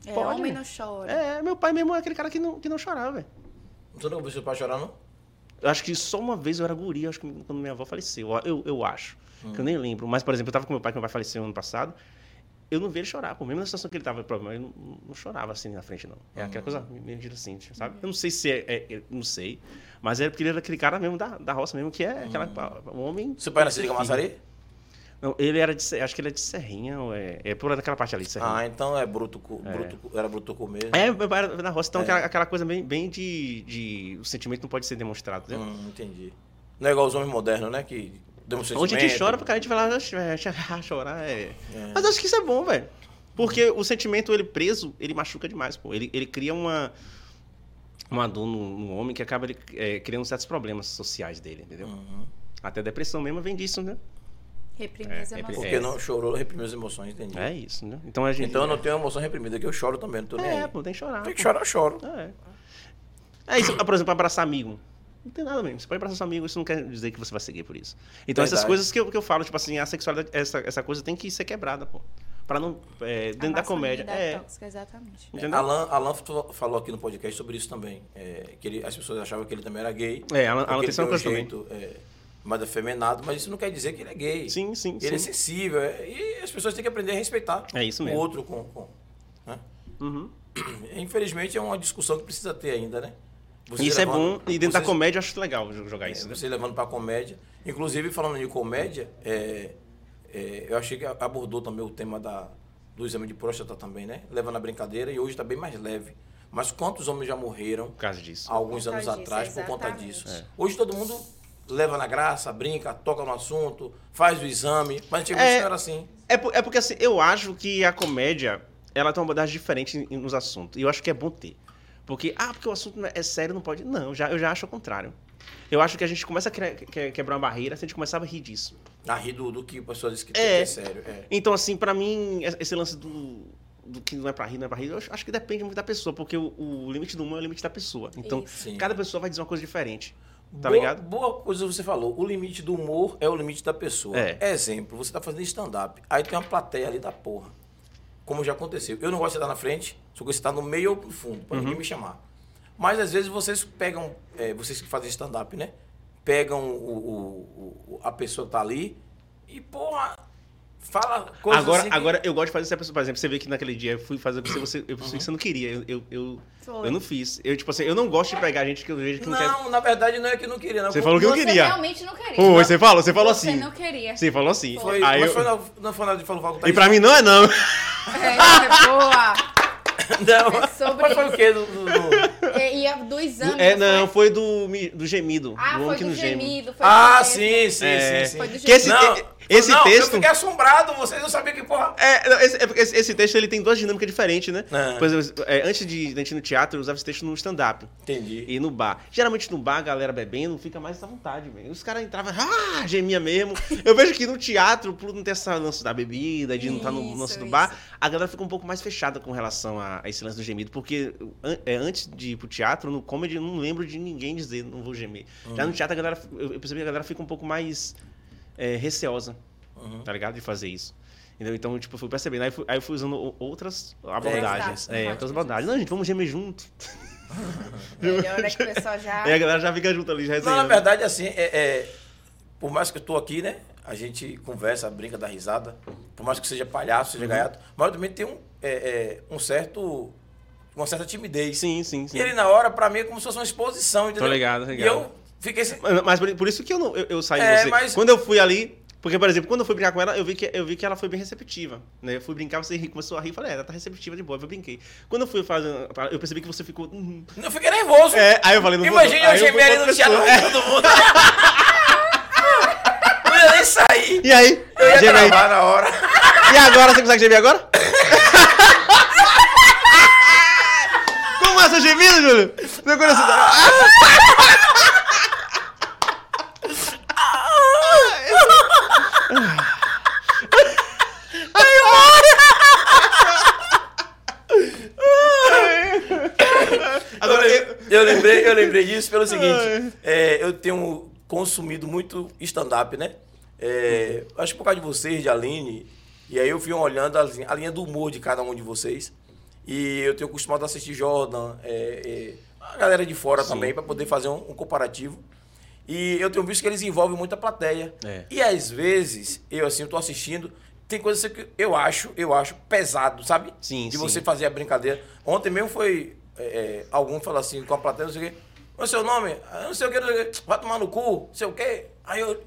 É, Pode, homem não chora. É, meu pai mesmo é aquele cara que não, que não chorava, velho. Você nunca viu seu pai chorar, não? Eu acho que só uma vez eu era guri, acho que quando minha avó faleceu. Eu, eu acho. Que eu nem lembro. Mas, por exemplo, eu tava com meu pai, que meu pai faleceu ano passado. Eu não vi ele chorar, pô. Mesmo na situação que ele tava, problema, ele não, não chorava assim na frente, não. É aquela coisa meio assim, sabe? Eu não sei se é, é- é- Não sei. Mas é porque ele era aquele cara mesmo da, da roça mesmo, que é aquela. Um homem. Seu pai nasceu de Camaçari? Não, ele era de. Acho que ele é de Serrinha, ou é, é por aquela parte ali de Serrinha. Ah, então é bruto, cu- era bruto mesmo. É, era na roça, então É. aquela, aquela coisa bem, bem de, de. O sentimento não pode ser demonstrado, né? Hum, entendi. Não é igual os homens modernos, né? Que demonstram Onde a gente chora, porque a gente vai lá "Ah, [laughs] chorar. É. Mas acho que isso é bom, velho. Porque o sentimento, ele preso, ele machuca demais, pô. Ele, ele cria uma, uma dor no, no homem que acaba ele, é, criando certos problemas sociais dele, entendeu? Uhum. Até a depressão mesmo vem disso, né? Reprimir É, as reprimir. emoções. Porque não chorou, reprimiu as emoções, entendi. É isso, né? Então a gente. Então eu não tenho emoção reprimida, que eu choro também, não tô nem É, aí. pô, tem que chorar. Tem que pô. chorar, eu choro. É. É isso, por exemplo, abraçar amigo. Não tem nada mesmo. Você pode abraçar seu amigo, isso não quer dizer que você vai seguir por isso. Então, essas Verdade. coisas que eu, que eu falo, tipo assim, a sexualidade, essa, essa coisa tem que ser quebrada, pô. Pra não. é, A dentro da comédia. É. tóxica, exatamente. Entendeu? Alan, Alan f- falou aqui no podcast sobre isso também. é, que ele- as pessoas achavam que ele também era gay. É, Alan- Alan tem essa um coisa também. jeito é, mais afeminado, mas isso não quer dizer que ele é gay. Sim, sim, Ele é sim. sensível. é, e as pessoas têm que aprender a respeitar É isso o mesmo. outro. Com, com, né? Uhum. [clears throat] Infelizmente é uma discussão que precisa ter ainda, né? Você Isso é bom, levando- e dentro da comédia eu acho legal jogar isso. né? Você levando pra comédia. Inclusive, falando de comédia, é, é, eu achei que abordou também o tema da, do exame de próstata também, né? Leva na brincadeira e hoje está bem mais leve. Mas quantos homens já morreram Por causa disso. há alguns anos disso, atrás por conta exatamente. disso? É. Hoje todo mundo leva na graça, brinca, toca no assunto, faz o exame. Mas antigamente É. não era assim. É, por- é porque assim, eu acho que a comédia, ela tem uma abordagem diferente nos assuntos. E eu acho que é bom ter. Porque, ah, porque o assunto não é- é sério, não pode. Não, já, eu já acho o contrário. Eu acho que a gente começa a quebrar uma barreira se a gente começar a rir disso. A rir do, do que a pessoa diz que, É. que é sério. É. Então, assim, pra mim, esse lance do, do que não é pra rir, não é pra rir, eu acho- acho que depende muito da pessoa, porque o, o limite do humor é o limite da pessoa. Então, Isso. Cada pessoa vai dizer uma coisa diferente. Tá boa, ligado? Boa coisa você falou. O limite do humor é o limite da pessoa. É. Exemplo, você tá fazendo stand-up. Aí tem uma plateia ali da porra. Como já aconteceu. Eu não gosto de estar na frente, só que você está no meio ou no fundo, pra Uhum. ninguém me chamar. Mas às vezes vocês pegam, é, vocês que fazem stand-up, né? Pegam o, o- o- a pessoa que tá ali e, porra, fala coisas Agora, assim que- agora, eu gosto de fazer essa pessoa, por exemplo, você vê que naquele dia eu fui fazer com você, você, eu, você não queria, eu, eu, eu, Foi. eu não fiz. Eu, tipo assim, eu não gosto de pegar gente que eu vejo que não, quer. Não, na verdade não é que não queria. Não. Você falou que Você queria. realmente não queria. Pô, você falou, você falou Você assim. não queria. Você falou assim. Foi, Aí mas eu- foi na, não foi nada de falou, falou E pra mim não é não. É, boa. [laughs] Não, É sobre mas foi o quê? Do, do- do- E, e do exame. É, não, foi? foi do, do gemido. Ah, do foi que do geme. gemido. Foi Ah, sim, sim, É. sim, Foi sim. do Que esse, Não, esse não, Eu texto. fiquei assombrado, vocês não sabiam que porra. É, não, esse, é esse, esse texto ele tem duas dinâmicas diferentes, né? É. Por exemplo, é, antes de, de a gente ir no teatro, eu usava esse texto no stand-up. Entendi. E no bar. Geralmente no bar, a galera bebendo, fica mais à vontade, velho. Os caras entravam, ah, gemia mesmo. [laughs] Eu vejo que no teatro, por não ter essa lance da bebida, de não estar no Isso, lance do isso. bar, a galera fica um pouco mais fechada com relação a, a esse lance do gemido. Porque an- é, antes de ir pro teatro, no comedy, eu não lembro de ninguém dizer, não vou gemer. Já no teatro, a galera, eu eu percebi que a galera fica um pouco mais é, receosa, tá ligado? De fazer isso. Entendeu? Então, tipo, eu fui percebendo. Aí, eu fui- aí eu fui usando outras abordagens. exato. É, outras abordagens. Não, gente, vamos gemer junto. [laughs] Melhor é que o pessoal já. Aí a galera já fica junto ali, já Não, na resenhando. verdade, assim, é, é, por mais que eu tô aqui, né? A gente conversa, brinca, dá risada. Por mais que seja palhaço, Uhum. seja gaiato. Mas eu também tem um, é, é, um certo... Uma certa timidez. Sim, sim, sim. E ele, na hora, pra mim, é como se fosse uma exposição, entendeu? ligado, tô E ligado. eu fiquei... assim, Mas, por, isso que eu, não, eu, eu saí É, de você. mas- Quando eu fui ali. Porque, por exemplo, quando eu fui brincar com ela, eu vi que, eu vi que ela foi bem receptiva. Né? Eu fui brincar, você começou a rir, eu falei, é, ela tá receptiva de boa, eu brinquei. Quando eu fui fazer. Eu percebi que você ficou. "Uhum". Eu fiquei nervoso. É, aí eu falei, não Imagina eu gemer ali no teatro com todo [laughs] mundo. ia nem sair. E aí? Eu ia Geme aí. gravar na hora. E agora, você consegue gemer agora? [laughs] Como é seu gemido, Júlio? Não conheço. [laughs] Agora, eu, Eu lembrei, eu lembrei disso pelo seguinte. é, eu tenho consumido muito stand-up, né? É, acho que por causa de vocês, de Aline. E aí eu fui olhando a, linha- a linha do humor de cada um de vocês. E eu tenho acostumado a assistir Jordan, é, é, a galera de fora também, para poder fazer um, um comparativo. E eu tenho visto que eles envolvem muita plateia. É. E às vezes, eu assim, eu tô assistindo, tem coisas que eu acho, eu acho pesado, sabe? Sim, De sim. você fazer a brincadeira. Ontem mesmo foi. É, é, algum falou assim com a plateia, não sei o quê. Qual é o seu nome? Ah, Não sei o quê, não sei o quê. Vai tomar no cu, não sei o quê. Aí eu.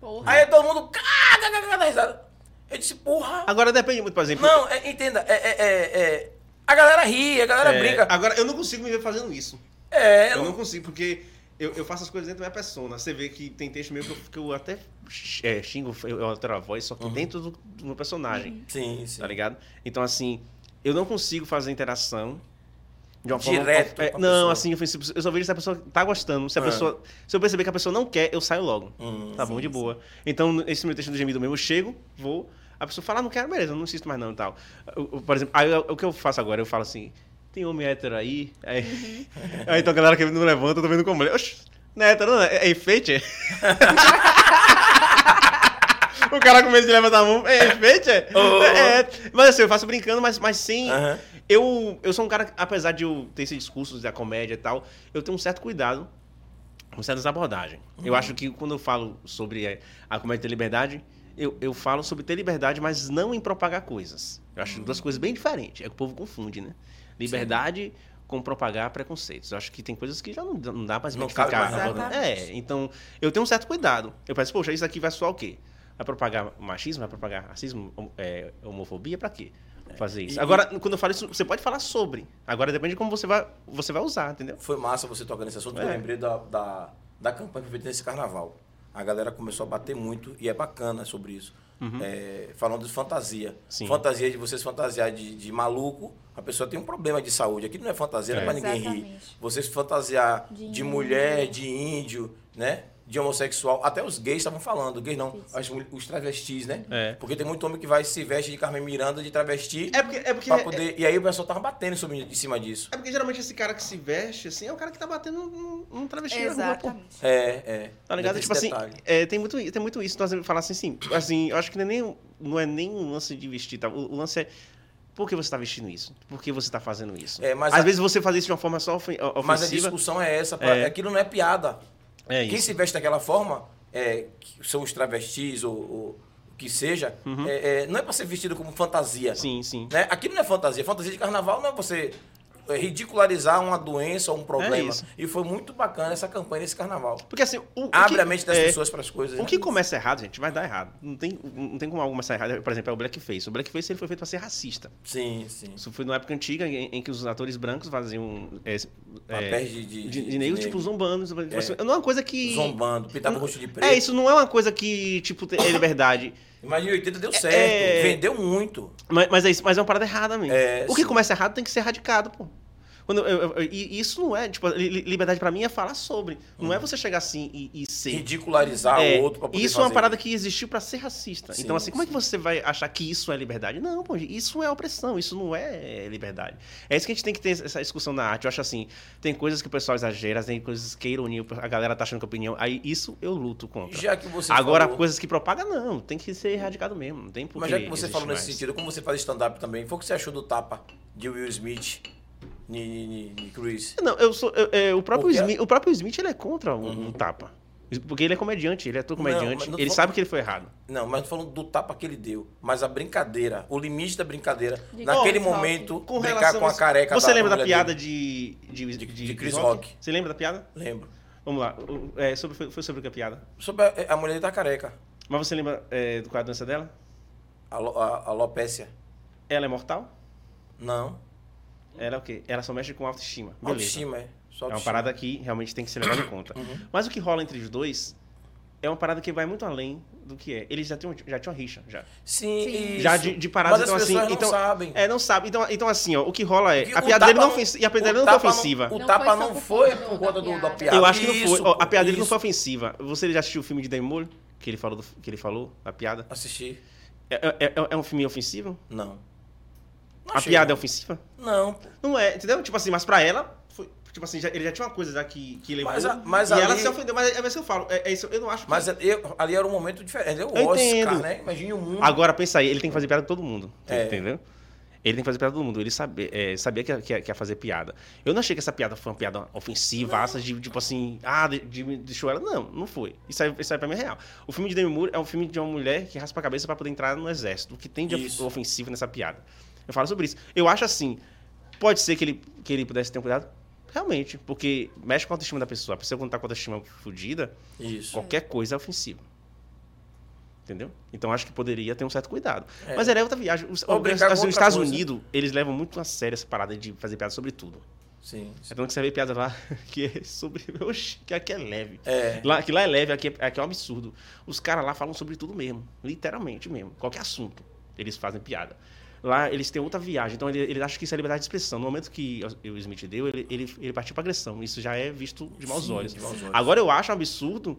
Porra. Aí todo mundo. Caga, caga, caga, risada. Eu disse, porra. agora depende muito, por exemplo. Não, é, entenda. É, é, é, é, a galera ri, a galera é, brinca. Agora, eu não consigo me ver fazendo isso. É, Eu não consigo, porque eu, eu faço as coisas dentro da minha persona. Você vê que tem texto meu que eu, que eu até é, xingo, eu altero a voz, só que dentro do, do meu personagem. Sim, sim. Tá ligado? Então, assim, eu não consigo fazer interação de uma Direto forma. É, a não, pessoa. assim, ofensivo. eu só vejo se a pessoa tá gostando. Se a Ah. pessoa. Se eu perceber que a pessoa não quer, eu saio logo. Hum. tá bom, de boa. Então, esse meu texto do gemido mesmo, eu chego, vou. A pessoa fala, ah, não quero, beleza, eu não insisto mais não e tal. Eu- eu, por exemplo, aí eu- o que eu faço agora? Eu falo assim, tem homem hétero aí? Aí, [laughs] aí então a galera que não levanta, eu tô vendo como. Oxi, não é hétero, não, é, é enfeite? é? [laughs] o cara com medo de levantar a mão, é enfeite? É? Oh. É, mas assim, eu faço brincando, mas, mas sem... Aham. Eu, eu sou um cara, apesar de eu ter esse discurso da comédia e tal, eu tenho um certo cuidado com certas abordagens. Eu acho que quando eu falo sobre eh, a comédia ter liberdade, eu, eu falo sobre ter liberdade, mas não em propagar coisas. Eu acho duas coisas bem diferentes. É que o povo confunde, né? Liberdade com propagar preconceitos. Eu acho que tem coisas que já não, não dá cabe identificar. mais, né? É, então eu tenho um certo cuidado. Eu penso, poxa, isso aqui vai soar o quê? Vai propagar machismo? Vai propagar racismo, é, homofobia? Pra quê? Fazer isso. E- Agora, quando eu falo isso, você pode falar sobre. Agora depende de como você vai, você vai usar, entendeu? Foi massa você tocar nesse assunto, É. eu lembrei da, da, da campanha que foi nesse carnaval. A galera começou a bater muito e é bacana sobre isso. É, falando de fantasia. Uhum. Sim. Fantasia de você se fantasiar de, de maluco, a pessoa tem um problema de saúde. Aqui não é fantasia, não é É. pra ninguém rir. Exatamente. Você se fantasiar De de, mulher, de índio, né? De homossexual. Até os gays estavam falando, gays não, as os travestis, né? É. Porque tem muito homem que vai se veste de Carmen Miranda de travesti. É porque, é porque, pra poder, e aí o pessoal tava batendo sobre, em cima disso. é porque geralmente esse cara que se veste, assim, é o cara que tá batendo num, num travesti na rua, pô. Exatamente. É, é. Tá ligado? Tem Tipo assim, é, tem, muito, tem muito isso. Nós falar assim, sim. Assim, eu acho que não é nem, não é nem um lance de vestir, tá? O, o lance é. Por que você está vestindo isso? Por que você está fazendo isso? É, mas Às a- vezes você faz isso de uma forma só ofen- ofensiva. Mas a discussão é essa, É. aquilo não é piada. É Quem se veste daquela forma, é, que são os travestis ou, ou o que seja, é, é, não é para ser vestido como fantasia. Uhum. Sim, sim. Né? Aquilo não é fantasia. Fantasia de carnaval não é você ridicularizar uma doença ou um problema. É e foi muito bacana essa campanha desse carnaval. Porque assim, o, o Abre que- a mente das é, pessoas para as coisas. O né? que começa errado, gente, vai dar errado. Não tem, não tem como algo começar errado. Por exemplo, é o blackface. O blackface ele foi feito para ser racista. Sim, sim. Isso foi numa época antiga em, em que os atores brancos faziam. É, Papéis de- de- de, de negros, tipo, zombando. Tipo assim, Não é uma coisa que. Zombando, pintava o rosto de preto. É, isso não é uma coisa que, tipo, é liberdade. [coughs] Mas em 80 deu certo. É- Vendeu muito. Mas, mas é isso, mas é uma parada errada mesmo. É, o que sim. começa errado tem que ser erradicado, pô. Quando eu- eu- eu- e isso não é, tipo, li- li- liberdade pra mim é falar sobre. Não é você chegar assim e, e ser. Ridicularizar É, o outro para poder isso é uma fazer parada que existiu pra ser racista. Sim, então, assim, como é que sim. você vai achar que isso é liberdade? Não, pô, isso é opressão, isso não é liberdade. É isso que a gente tem que ter essa discussão na arte. Eu acho assim, tem coisas que o pessoal exagera, tem coisas que é ironia, a galera tá achando que é opinião. Aí isso eu luto contra. Já que você Agora, falou- coisas que propaga, não, tem que ser erradicado mesmo. Não tem por Mas já que você falou nesse mais. sentido, como você faz stand-up também, foi o que você achou do tapa de Will Smith ni, ni, ni Chris? Não, eu sou. eu- é, o, próprio Porque- Smith, o próprio Smith ele é contra um, um tapa. Porque ele é comediante, ele é todo Não, comediante. mas não ele sabe que ele foi errado. Não, mas não falando do tapa que ele deu, mas a brincadeira, o limite da brincadeira, De naquele Chris Rock. momento, Com brincar relação com a a- careca Você lembra da piada de, de, De- de, de Chris Rock? Você lembra da piada? Lembro. Vamos lá. É, sobre, foi, foi sobre o que a piada? Sobre a, a mulher dele tá careca, Mas você lembra é, do qual é a doença dela? a, a, a alopécia. Ela é mortal? Não, Ela é o quê? Ela só mexe com autoestima. Beleza. autoestima, é. Só É uma autoestima. parada que realmente tem que ser levada em conta. Uhum. Mas o que rola entre os dois é uma parada que vai muito além do que é. Eles já tinham, já tinham rixa, já. Sim, Sim. Já de, de parada, Mas então as assim. não então, sabem. É, não sabe. Então, então assim, ó, o que rola é. A o piada dele tapa não, ofensi- e a piada dele o não foi tapa ofensiva. O Não tapa foi só não foi por conta da do, da piada. Eu acho que não foi. Ó, a piada dele não foi ofensiva. Você já assistiu o filme de Moore? Que ele falou, do- que ele falou, da piada? Assisti. É, é- é- é um filme ofensivo? Não. Não a piada é ofensiva? Não. Não é, entendeu? Tipo assim, mas pra ela, foi, tipo assim, já- ele já tinha uma coisa já que, que levou. Mas a- mas e ela ali- se ofendeu, mas é isso que eu falo. É, é isso, eu não acho que. Mas eu- ali era um momento diferente. É o Eu Oscar, entendo. né? Imagine o mundo. Agora, pensa aí, ele tem que fazer piada com todo mundo. É. Entendeu? Ele tem que fazer piada todo mundo. Ele sabe, é, sabia que ia, que, que ia fazer piada. Eu não achei que essa piada foi uma piada ofensiva, assa de tipo assim, ah, de, de, deixou ela. Não, não foi. Isso aí, isso aí pra mim é real. O filme de Demi Moore é um filme de uma mulher que raspa a cabeça pra poder entrar no exército. O que tem de Isso. ofensivo nessa piada? Eu falo sobre isso. Eu acho assim, pode ser que ele, que ele pudesse ter um cuidado. Realmente, porque mexe com a autoestima da pessoa. A pessoa quando tá com a autoestima fodida, qualquer coisa é ofensiva. Entendeu? Então acho que poderia ter um certo cuidado. É. Mas é outra viagem. Os, os- os Estados. Unidos, eles levam muito a sério essa parada de fazer piada sobre tudo. Sim. É tanto que você vê piada lá [laughs] que é sobre. [laughs] Oxi, que aqui é leve. É. Lá, que lá é leve, aqui é, aqui é um absurdo. Os caras lá falam sobre tudo mesmo. Literalmente mesmo. Qualquer assunto. Eles fazem piada. Lá eles têm outra viagem. Então ele- eles acham que isso é liberdade de expressão. No momento que o Smith deu, ele, ele, ele partiu pra agressão. Isso já é visto de maus Sim, olhos. de maus olhos. Agora eu acho um absurdo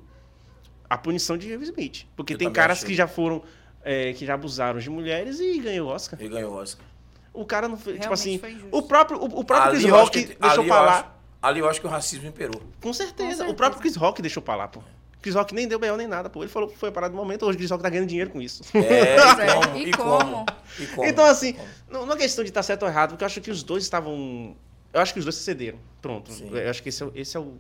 a punição de Will Smith. Porque Eu tem caras achei. que já foram. é, que já abusaram de mulheres e ganhou o Oscar. Ele ganhou o Oscar. O cara não fez. Tipo assim. foi. O próprio, o, o próprio Chris Rock que- deixou ali falar. acho- ali eu acho que o racismo imperou. Com certeza. Com certeza. O próprio Chris Rock deixou pra lá, pô. Chris Rock nem deu B.O. nem nada, pô. Ele falou que foi a parada do momento, hoje o Chris Rock tá ganhando dinheiro com isso. É, [laughs] Pois é, e como? e como? como? E como? Então, assim, Como? não, não é questão de estar certo ou errado, porque eu acho que os dois estavam. Eu acho que os dois se cederam. Pronto. Sim. Eu acho que esse é, o- esse é o.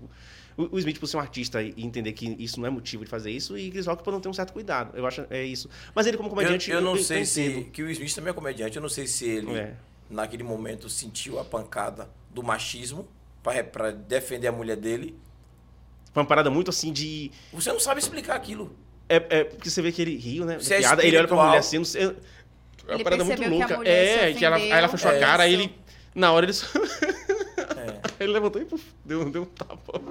O Smith, por ser um artista e entender que isso não é motivo de fazer isso, e Chris Rock por não ter um certo cuidado. Eu acho é isso. Mas ele, como Eu, comediante. eu não sei se. Que o Smith também é comediante. Eu não sei se ele, É. naquele momento, sentiu a pancada do machismo pra defender a mulher dele. Foi uma parada muito assim de. Você não sabe explicar aquilo. É, é porque você vê que ele riu, né? Você é piada, ele olha pra mulher assim. não sei- eu- uma Ele parada muito que a louca. mulher É, se que ela, aí ela fechou a É cara, aí ele. Na hora ele só. É. [laughs] ele levantou e puf, deu, deu um tapa.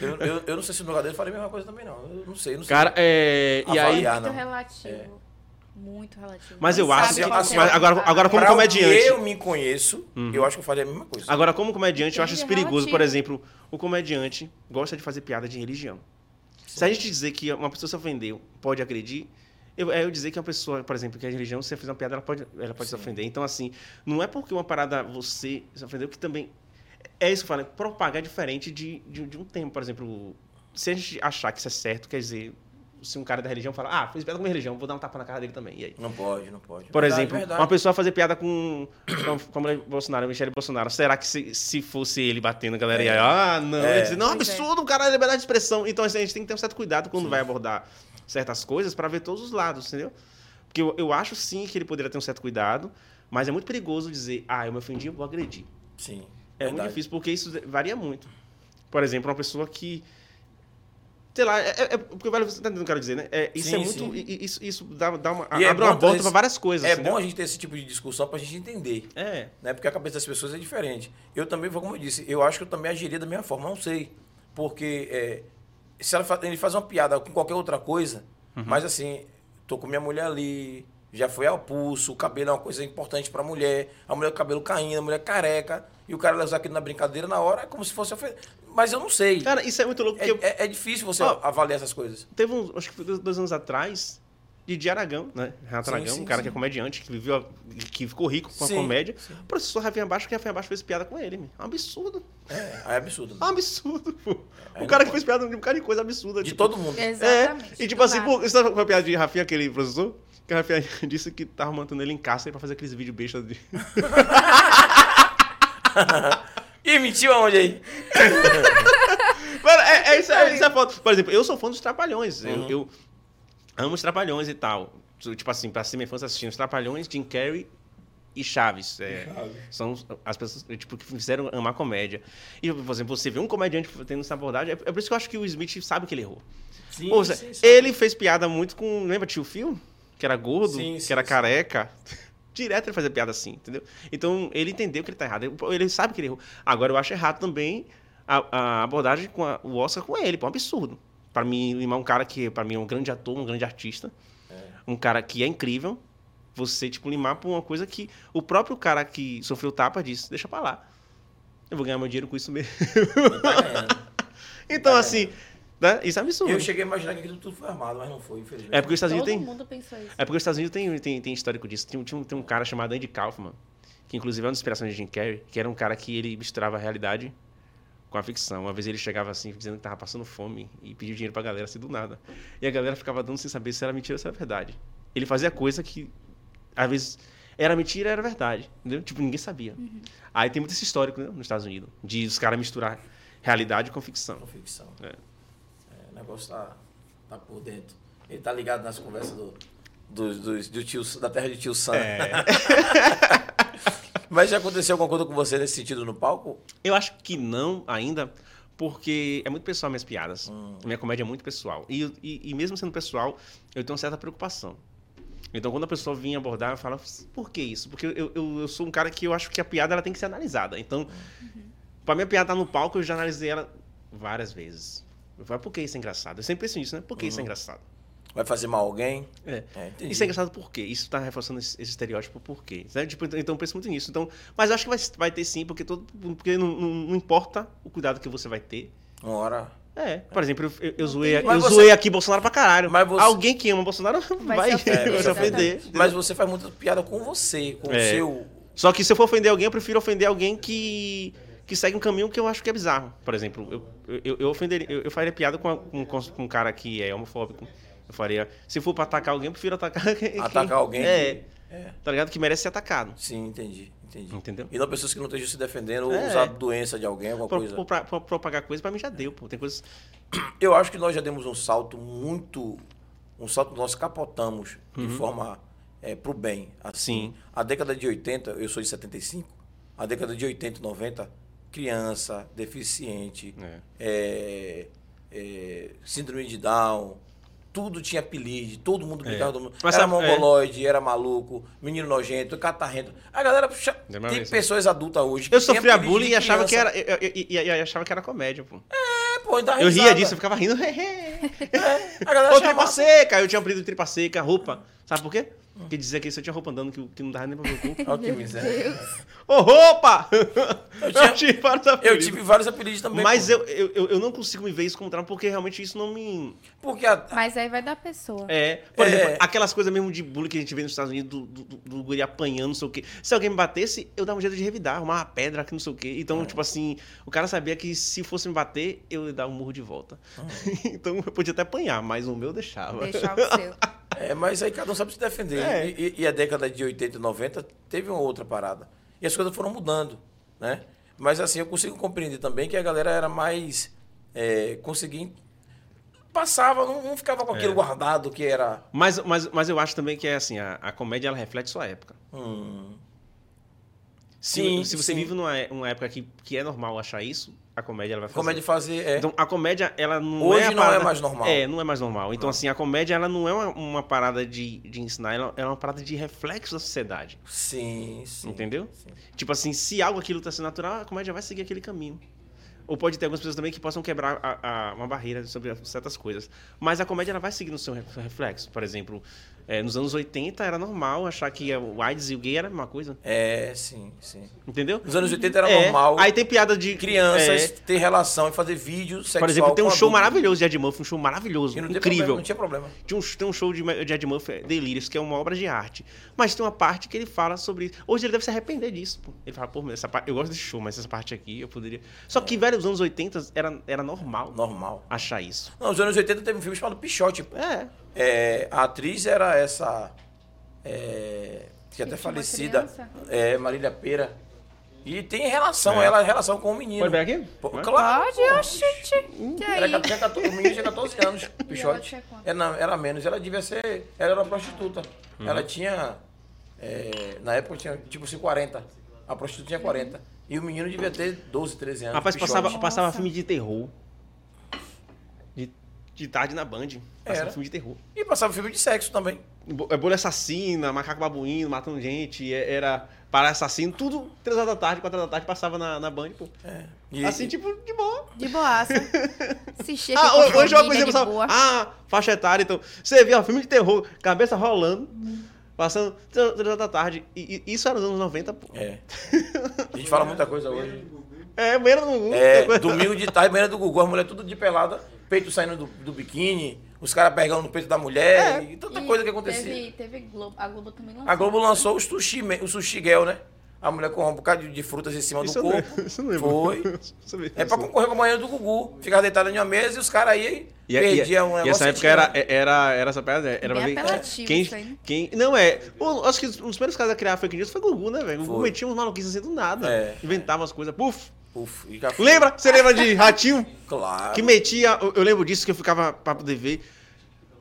Eu, eu, eu não sei se no lugar dele eu faria a mesma coisa também, não. Eu não sei, não sei. Cara, é. E aí. Avaliar. Ah, Muito não. relativo. Muito relativo. Mas eu acho que- o mas agora- agora como Pra comediante. eu me conheço, eu acho que eu faria a mesma coisa. Agora, como comediante, eu acho isso perigoso. Por exemplo, o comediante gosta de fazer piada de religião. Se a gente dizer que uma pessoa se ofendeu, pode agredir, eu, é eu dizer que uma pessoa, por exemplo, que é de religião, se você fizer uma piada, ela pode, ela pode se ofender. Então, assim, não é porque uma parada você se ofendeu que também. É isso que eu falo, é propagar diferente de, de, de um tempo. Por exemplo, se a gente achar que isso é certo, quer dizer, se um cara da religião fala, ah, fez piada com a minha religião, vou dar um tapa na cara dele também. E aí? Não pode, não pode. Por Verdade, exemplo, verdade. uma pessoa fazer piada com, com, a Bolsonaro, Michele Bolsonaro, será que se, se fosse ele batendo a galera ia, ah, não, É. ia dizer, não, Pois é. absurdo, o cara é liberdade de expressão. Então, assim, a gente tem que ter um certo cuidado quando vai abordar certas coisas para ver todos os lados, entendeu? Porque eu, eu acho sim que ele poderia ter um certo cuidado, mas é muito perigoso dizer, ah, eu me ofendi, eu vou agredir. Sim. É muito verdade. difícil, porque isso varia muito. Por exemplo, uma pessoa que. Sei lá, é, é- é- porque vale, você tá entendendo o que eu quero dizer, né? É, isso Sim, é muito. sim. i- i- Isso, isso dá, dá uma, E é abre uma bom porta para várias coisas. É entendeu? bom a gente ter esse tipo de discussão pra gente entender. É. né? Porque a cabeça das pessoas é diferente. Eu também, como eu disse, eu acho que eu também agiria da mesma forma, não sei. Porque é, se ela ele faz uma piada com qualquer outra coisa, Uhum. mas assim, tô com minha mulher ali, já foi ao pulso, o cabelo é uma coisa importante pra mulher, a mulher com o cabelo caindo, a mulher careca, e o cara usar aquilo na brincadeira na hora, é como se fosse ofen- Mas eu não sei. Cara, isso é muito louco, É, eu- é- é difícil você Ó, avaliar essas coisas. teve uns, acho que foi dois, dois anos atrás, Didi Aragão, né? Renato Sim, Aragão, sim, um cara sim. que é comediante, que viveu, que ficou rico com a comédia. sim. O professor Rafinha Baixo, que Rafinha Baixo fez piada com ele, meu. É um absurdo. É, é absurdo. É um absurdo, pô. Aí O cara que fez piada de um cara de coisa absurda. De tipo, todo mundo. Exatamente. É, e tipo do assim, pô, você sabe qual é a piada de Rafinha, aquele professor? Que a Rafinha [laughs] disse que tava mantendo ele em cárcere pra fazer aqueles vídeos bestas de. [laughs] [laughs] Ih, mentiu aonde aí? [laughs] Mano, é, é, isso, é, isso é foda. Por exemplo, eu sou fã dos Trapalhões. Eu, Uhum. eu amo os Trapalhões e tal. Tipo assim, pra ser minha infância assistindo os Trapalhões, Jim Carrey e Chaves. É, são as pessoas tipo, que fizeram amar comédia. E, por exemplo, você vê um comediante tendo essa abordagem, é, é por isso que eu acho que o Smith sabe que ele errou. Sim, Ou seja, sim, sabe. ele fez piada muito com. Lembra tio Phil? Que era gordo, Sim, que sim, era sim. careca. Direto ele fazia piada assim, entendeu? Então ele entendeu que ele tá errado. Ele, sabe que ele errou. Agora eu acho errado também a, a abordagem com a- o Oscar com ele, pô, é um absurdo. Pra mim, limar um cara que, pra mim, é um grande ator, um grande artista, um cara que é incrível, você, tipo, limar por uma coisa que o próprio cara que sofreu tapa disse, deixa pra lá. Eu vou ganhar meu dinheiro com isso mesmo. Tá [laughs] então, Tá assim, né? isso é absurdo. Eu cheguei a imaginar que aquilo tudo foi armado, mas não foi, infelizmente. É porque os Estados Todo Unidos tem. mundo pensou isso. É porque os Estados Unidos tem, tem, tem histórico disso. Tem, um- tinha um, tem um cara chamado Andy Kaufman, que inclusive é uma inspiração de Jim Carrey, que era um cara que ele misturava a realidade com a ficção. Uma vez ele chegava assim, dizendo que tava passando fome e pediu dinheiro pra galera assim do nada. E a galera ficava dando sem saber se era mentira ou se era verdade. Ele fazia coisa que, às vezes, era mentira era verdade. Entendeu? Tipo, ninguém sabia. Aí tem muito esse histórico né, nos Estados Unidos, de os caras misturar realidade com ficção. Com ficção. É. O negócio tá, tá por dentro. Ele tá ligado nas conversas do, do, do, do tio, da terra de tio Sam. É. [laughs] Mas já aconteceu alguma coisa com você nesse sentido no palco? Eu acho que não ainda, porque é muito pessoal minhas piadas. Hum. Minha comédia é muito pessoal. E, e, e mesmo sendo pessoal, eu tenho uma certa preocupação. Então, quando a pessoa vinha abordar, eu falo, por que isso? Porque eu, eu, eu sou um cara que eu acho que a piada ela tem que ser analisada. Então, pra minha piada estar no palco, eu já analisei ela várias vezes. Eu falo, por que isso é engraçado? Eu sempre penso nisso, né? Por que isso é engraçado? Vai fazer mal a alguém? É. É, entendi. Isso é engraçado por quê? Isso tá reforçando esse, esse estereótipo por quê? Né? Tipo, então, então eu penso muito nisso. Então, mas acho que vai, vai ter sim, porque, todo, porque não, não, não importa o cuidado que você vai ter. Uma hora. É, por exemplo, eu, eu, zoei, eu você- zoei aqui Bolsonaro pra caralho. Mas você- Alguém que ama Bolsonaro [laughs] vai, se ofender, [laughs] vai se ofender. exatamente. Mas você faz muita piada com você, com o É. seu. Só que se eu for ofender alguém, eu prefiro ofender alguém que, que segue um caminho que eu acho que é bizarro. Por exemplo, eu, eu, eu ofenderia, eu, eu faria piada com, a- com, com um cara que é homofóbico. Eu faria. Se for pra atacar alguém, eu prefiro atacar [laughs] quem. Atacar quem- alguém É, que- É. tá ligado? Que merece ser atacado. Sim, entendi. Entendi. Entendeu? E não pessoas que não estejam se defendendo ou É. usar doença de alguém, alguma coisa. pra- pro- propagar coisa, pra mim já deu, pô. Tem coisas. [clears throat] Eu acho que nós já demos um salto muito. Um salto que nós capotamos de forma é, pro bem. Assim, Uhum. Sim. A década de 80, eu sou de 75, a década de 80 e 90, criança, deficiente, É. é, é, síndrome de Down, tudo tinha apelido, todo mundo brincava, todo mundo. Mas era é. mongoloide, era maluco, menino nojento, catarrento. A galera, puxa, Demais tem isso. pessoas adultas hoje que Eu sofria bullying e achava que era. Eu, eu- eu- eu- achava que era comédia, pô. É, pô, dá Eu ria disso, eu ficava rindo. [laughs] É, a galera Ô, tripa seca! Eu tinha apelido de tripa seca, roupa. Sabe por quê? Porque dizia que eu tinha roupa andando que, que não dava nem pra ver o cu. [laughs] Olha que miséria. Ô, roupa! [laughs] Eu, tinha- tive vários Eu apelidos. tive vários apelidos também. Mas eu, eu, eu, eu não consigo me ver isso como trauma, porque realmente isso não me. Porque a, Mas aí vai da pessoa. É. Por É. exemplo, aquelas coisas mesmo de bullying que a gente vê nos Estados Unidos, do, do, do, do guri apanhando, não sei o quê. Se alguém me batesse, eu dava um jeito de revidar, arrumar uma pedra aqui, não sei o quê. Então, É. tipo assim, o cara sabia que se fosse me bater, eu ia dar um murro de volta. Ah. [laughs] então eu podia até apanhar, mas o meu deixava. Deixar o seu. É, mas aí cada um sabe se defender. É. E, e a década de 80 e 90 teve uma outra parada. E as coisas foram mudando, né? Mas assim, eu consigo compreender também que a galera era mais... É, conseguia... Passava, não, não ficava com aquilo É. guardado que era... Mas, mas, mas eu acho também que é assim, a, a comédia ela reflete sua época. Hum, Se, Sim, se você sim. vive numa é- uma época que, que é normal achar isso, a comédia ela vai fazer. como é de fazer... É. Então, a comédia, ela não Hoje é. a não é parada- mais normal. É, não é mais normal. Então, assim, a comédia, ela não é uma, uma parada de, de ensinar, ela ela é uma parada de reflexo da sociedade. Sim, sim. Entendeu? sim. Tipo assim, se algo aquilo tá sendo natural, a comédia vai seguir aquele caminho. Ou pode ter algumas pessoas também que possam quebrar a- a- uma barreira sobre certas coisas. Mas a comédia ela vai seguir no seu re- reflexo. Por exemplo, é, nos anos 80 era normal achar que o AIDS e o gay era a mesma coisa. É, sim, sim. Entendeu? Nos anos 80 era É, normal Aí tem piada de. crianças é, ter relação e fazer vídeo sexual por exemplo, tem um show adulto. maravilhoso de Ed Murphy, um show maravilhoso, não incrível. Problema, não tinha problema. Um, tem um show de, de Ed Murphy, Delírios, que é uma obra de arte. Mas tem uma parte que ele fala sobre. Hoje ele deve se arrepender disso. Pô. Ele fala, pô, essa parte, eu gosto desse show, mas essa parte aqui eu poderia. Só que, velho, nos anos 80 era, era normal Normal. achar isso. Não, nos anos 80 teve um filme chamado Pichote. pô. É. É, a atriz era essa. É, que até falecida. É, Marília Pera. E tem relação, É. ela relação com o menino. Pode ver aqui? Pô, claro. Pode, pô. oxente. Que Ela aí? tinha 14, o menino tinha 14 anos, [laughs] ela Pichote. Era, não, era menos, ela devia ser. Ela era prostituta. Uhum. Ela tinha. é, na época tinha tipo assim 40. A prostituta tinha 40. E o menino devia ter 12, 13 anos. Rapaz, Pichote. passava, passava Nossa. filme de terror. De, de tarde na Band. Passava filme de terror. E passava filme de sexo também. É Bolha assassina, macaco babuíno, matando gente, é- era para assassino, tudo 3 horas da tarde, 4 horas da tarde, passava na, na Band, pô. É. E- assim, tipo, de boa. De boaça. [laughs] Assistir Ah, aqui hoje, com hoje eu família, pensei, boa. ah, faixa etária, então. Você vê, ó, filme de terror, cabeça rolando, passando 3 horas da tarde. E, e isso era nos anos 90, pô. É. [laughs] A gente fala muita coisa hoje. É, banheiro no Gugu. É, domingo de tarde, banheira do Gugu, as mulheres tudo de pelada, peito saindo do, do biquíni, os caras pegando no peito da mulher, É. e tanta E coisa que acontecia. Teve, teve Globo, a Globo também lançou. A Globo lançou o sushi, o sushi girl, né? A mulher com um bocado de- frutas em cima Isso do corpo. lembro, isso eu lembro. Foi. [laughs] Isso lembro. É pra concorrer com a banheira do Gugu. Ficava deitado em uma mesa e os caras aí E, perdiam e, um e essa época era, era, era essa piada, era Bem pra ver quem, isso né? quem... Não, é... o- acho que um dos primeiros caras a criar fake news foi o Gugu, né, velho? O Gugu metia uns maluquices assim do nada. É. Inventava as coisas, puf. Uf, e Lembra? Você lembra de Ratinho? Claro. Que metia... Eu, eu lembro disso, que eu ficava pra poder ver.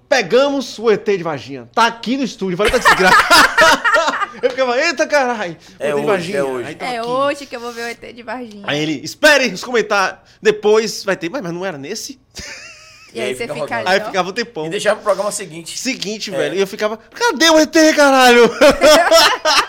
Pegamos o ET de vagina. Tá aqui no estúdio. Falei, tá desgraça. [laughs] eu ficava, eita caralho. É ET de hoje, é hoje. Aí tá É aqui. hoje que eu vou ver o ET de Varginha. Aí ele, espere os comentários. Depois vai ter, mas, mas não era nesse? e aí, aí você fica fica ali, Aí ficava o tempão. E deixava o programa seguinte. Seguinte, É. velho. E eu ficava, cadê o ET, caralho? [laughs]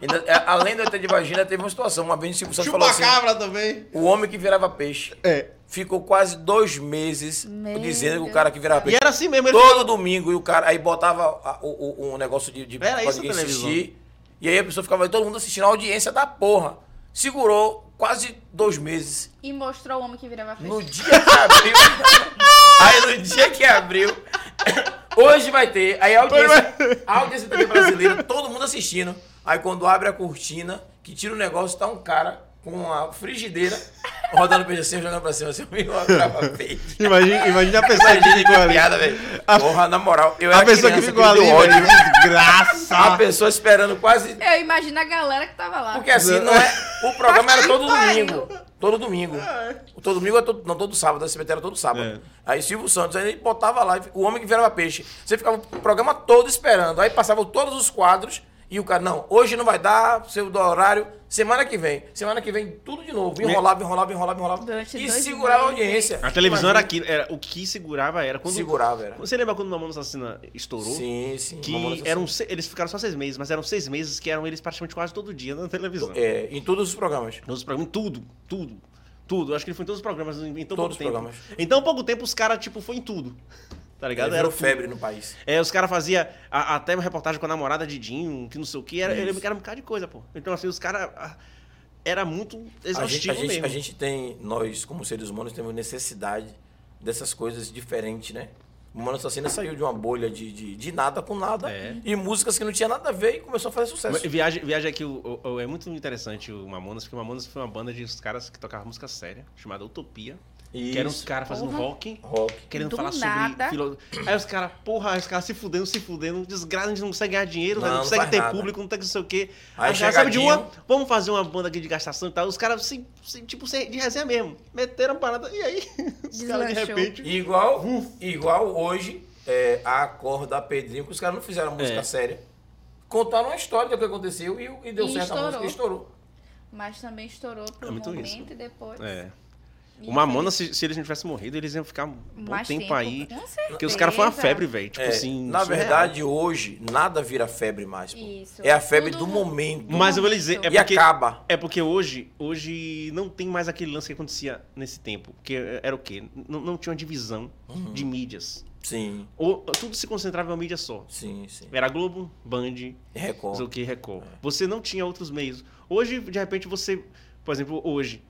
Ainda- é, além do ET de vagina, teve uma situação. Uma vez o Silvio Santos falou assim: Chupacabra também. o homem que virava peixe É. ficou quase dois meses Meu dizendo que o cara que virava E peixe. era assim mesmo. Ele Todo domingo, e o cara aí botava a- o, o- um negócio de, de Era isso televisão. assistir. E aí a pessoa ficava todo mundo assistindo a audiência da porra. Segurou quase dois meses. E mostrou o homem que virava peixe. No dia que abriu. [laughs] aí no dia que abriu. [laughs] Hoje vai ter. Aí a audiência, a audiência também brasileira, todo mundo assistindo. Aí quando abre a cortina, que tira o negócio, tá um cara com uma frigideira rodando peixe assim, jogando pra cima assim, amigo, grava peixe. Imagina, imagina a pessoa que ficou ali. piada, velho. A- Porra, na moral, eu A era pessoa que ficou ali, ódio. Desgraça. A pessoa esperando quase Eu imagino a galera que tava lá. Porque assim, não é. O programa era todo domingo. Todo domingo. O todo domingo é todo. Não, todo sábado, a SBT era todo sábado. É. Aí Silvio Santos, aí ele botava lá, o homem que virava peixe. Você ficava o programa todo esperando. Aí passavam todos os quadros E o cara, não, hoje não vai dar, seu do horário, semana que vem. Semana que vem, tudo de novo. Enrolava, enrolava, enrolava, enrolava. Durante E segurava a audiência. A televisão era aquilo. Era, o que segurava era quando. Segurava, era. Você lembra quando o Mamona Assassina estourou? Sim, sim. Que eram, eles ficaram só seis meses, mas eram seis meses que eram eles praticamente quase todo dia na televisão. É, em todos os programas. Todos os programas, tudo, tudo, tudo. Acho que ele foi em todos os programas em, em tão Todos pouco os tempo. programas. Em tão pouco tempo os caras, tipo, foi em tudo. Tá ligado? Ele virou tudo. febre no país. É, os caras faziam a- até uma reportagem com a namorada de Dinho, que não sei o que, era, Isso. era um bocado de coisa, pô. Então, assim, os caras. ah, Era muito A gente, exaustivo a, gente, mesmo. a gente tem, nós como seres humanos, temos necessidade dessas coisas diferentes, né? O Mano Assassina saiu de uma bolha de, de, de nada com nada É. e músicas que não tinha nada a ver e começou a fazer sucesso. Viagem, viagem aqui o- o- é muito interessante o Mamonas, porque o Mamonas foi uma banda de caras que tocavam música séria, chamada Utopia. Que eram os Isso. caras fazendo Porra. rock, Rock. querendo Do falar nada. sobre. Filo... Aí os caras, porra, os caras se fudendo, se fudendo, desgraça, a gente não consegue ganhar dinheiro, Não, não, não consegue ter nada. público, não tem que não sei o quê. Aí Aí, caras, sabe de chegadinho. uma, vamos fazer uma banda aqui de gastação e tal. Os caras, sem, sem- tipo, sem, de resenha mesmo. Meteram a parada, e aí? [laughs] Os caras de repente. Igual, igual hoje, é, a Acorda Pedrinho, que os caras não fizeram música É. séria. Contaram uma história do que aconteceu e, e deu E certo a estourou. música e estourou. Mas também estourou pro É muito momento isso. e depois. É. O Mamonas, se, se eles não tivessem morrido, eles iam ficar um bom tempo, tempo, aí. com certeza. Porque os caras foram uma febre, velho. Tipo É, assim. na verdade, hoje, nada vira febre mais. pô. Isso. É a febre Tudo do momento. Mas eu vou lhe dizer, é e porque, acaba. é porque hoje, hoje não tem mais aquele lance que acontecia nesse tempo. Porque era o quê? Não, não tinha uma divisão Uhum. de mídias. Sim, Ou, tudo se concentrava em uma mídia só. sim, sim. Era Globo, Band, E Record. o que, Record. Você não tinha outros meios. Hoje, de repente, você. Por exemplo, hoje.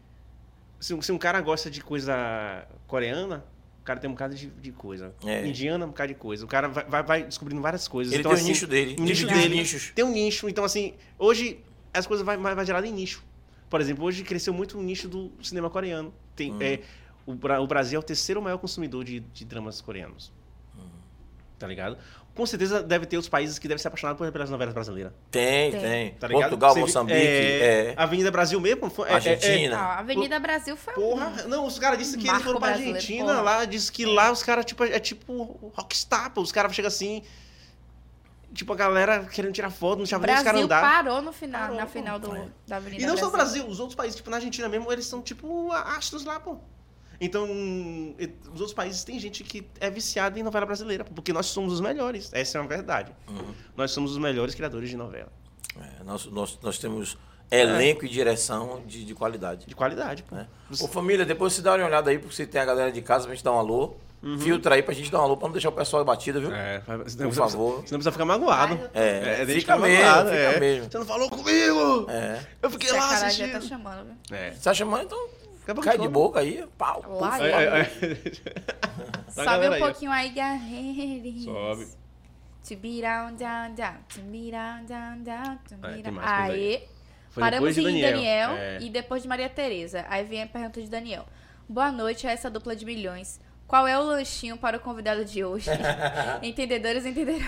Se, um- se um cara gosta de coisa coreana, o cara tem um bocado de, de coisa. É. Indiana, um bocado de coisa. O cara vai, vai, vai descobrindo várias coisas. Ele então, tem o assim, nicho dele. O nicho dele. nichos. Tem um nicho. Então, assim, hoje as coisas vai, vai, vai gerado em nicho. Por exemplo, hoje cresceu muito o nicho do cinema coreano. Tem, Hum. é, o, o Brasil é o terceiro maior consumidor de, de dramas coreanos. Hum. Tá ligado? Com certeza deve ter outros países que devem ser apaixonados por- pelas novelas brasileiras. Tem, Tem. tem. Tá? Portugal, Você- Moçambique, é, é, Avenida Brasil mesmo? Foi, é- é- Argentina. Ah, a Avenida Brasil foi é- porra, não, os caras disseram que eles foram pra Argentina porra. lá, diz que lá os caras, tipo, é tipo rockstar, pô. Os caras chegam assim, tipo, a galera querendo tirar foto, não deixava nem os caras Brasil andar. parou no final, Parou, na pô. final do, É. da Avenida E não só o Brasil. Brasil, os outros países, tipo, na Argentina mesmo, eles são, tipo, astros lá, pô. Então, os outros países tem gente que é viciada em novela brasileira, porque nós somos os melhores. Essa é uma verdade. Uhum. Nós somos os melhores criadores de novela. É, nós, nós, nós temos elenco e direção de, de qualidade. De qualidade, pô. né? Ô, família, depois você dá uma olhada aí, porque você tem a galera de casa pra gente dar um alô. Filtra aí pra gente dar um alô, pra não deixar o pessoal batido, viu? Uhum. É, senão Por precisa- favor. Senão precisa ficar magoado. É, deixa fica ficar mesmo, magoado, fica é. mesmo. Você não falou comigo! É. Eu fiquei Se a lá cara já assistindo. tá chamando, viu? É. Você tá chamando, então Daqui a pouco cai de boca aí, pau. Lá puf. É, é, é. [laughs] Tá Sobe um aí, pouquinho aí, guerreiros. Sobe. To be down, down, down. To be down, down, down. To be tem down. mais coisa aí. Aê. Foi Paramos de em Daniel, É. e depois de Maria Tereza. Aí vem a pergunta de Daniel. Boa noite a essa dupla de milhões. Qual é o lanchinho para o convidado de hoje? [laughs] Entendedores entenderão.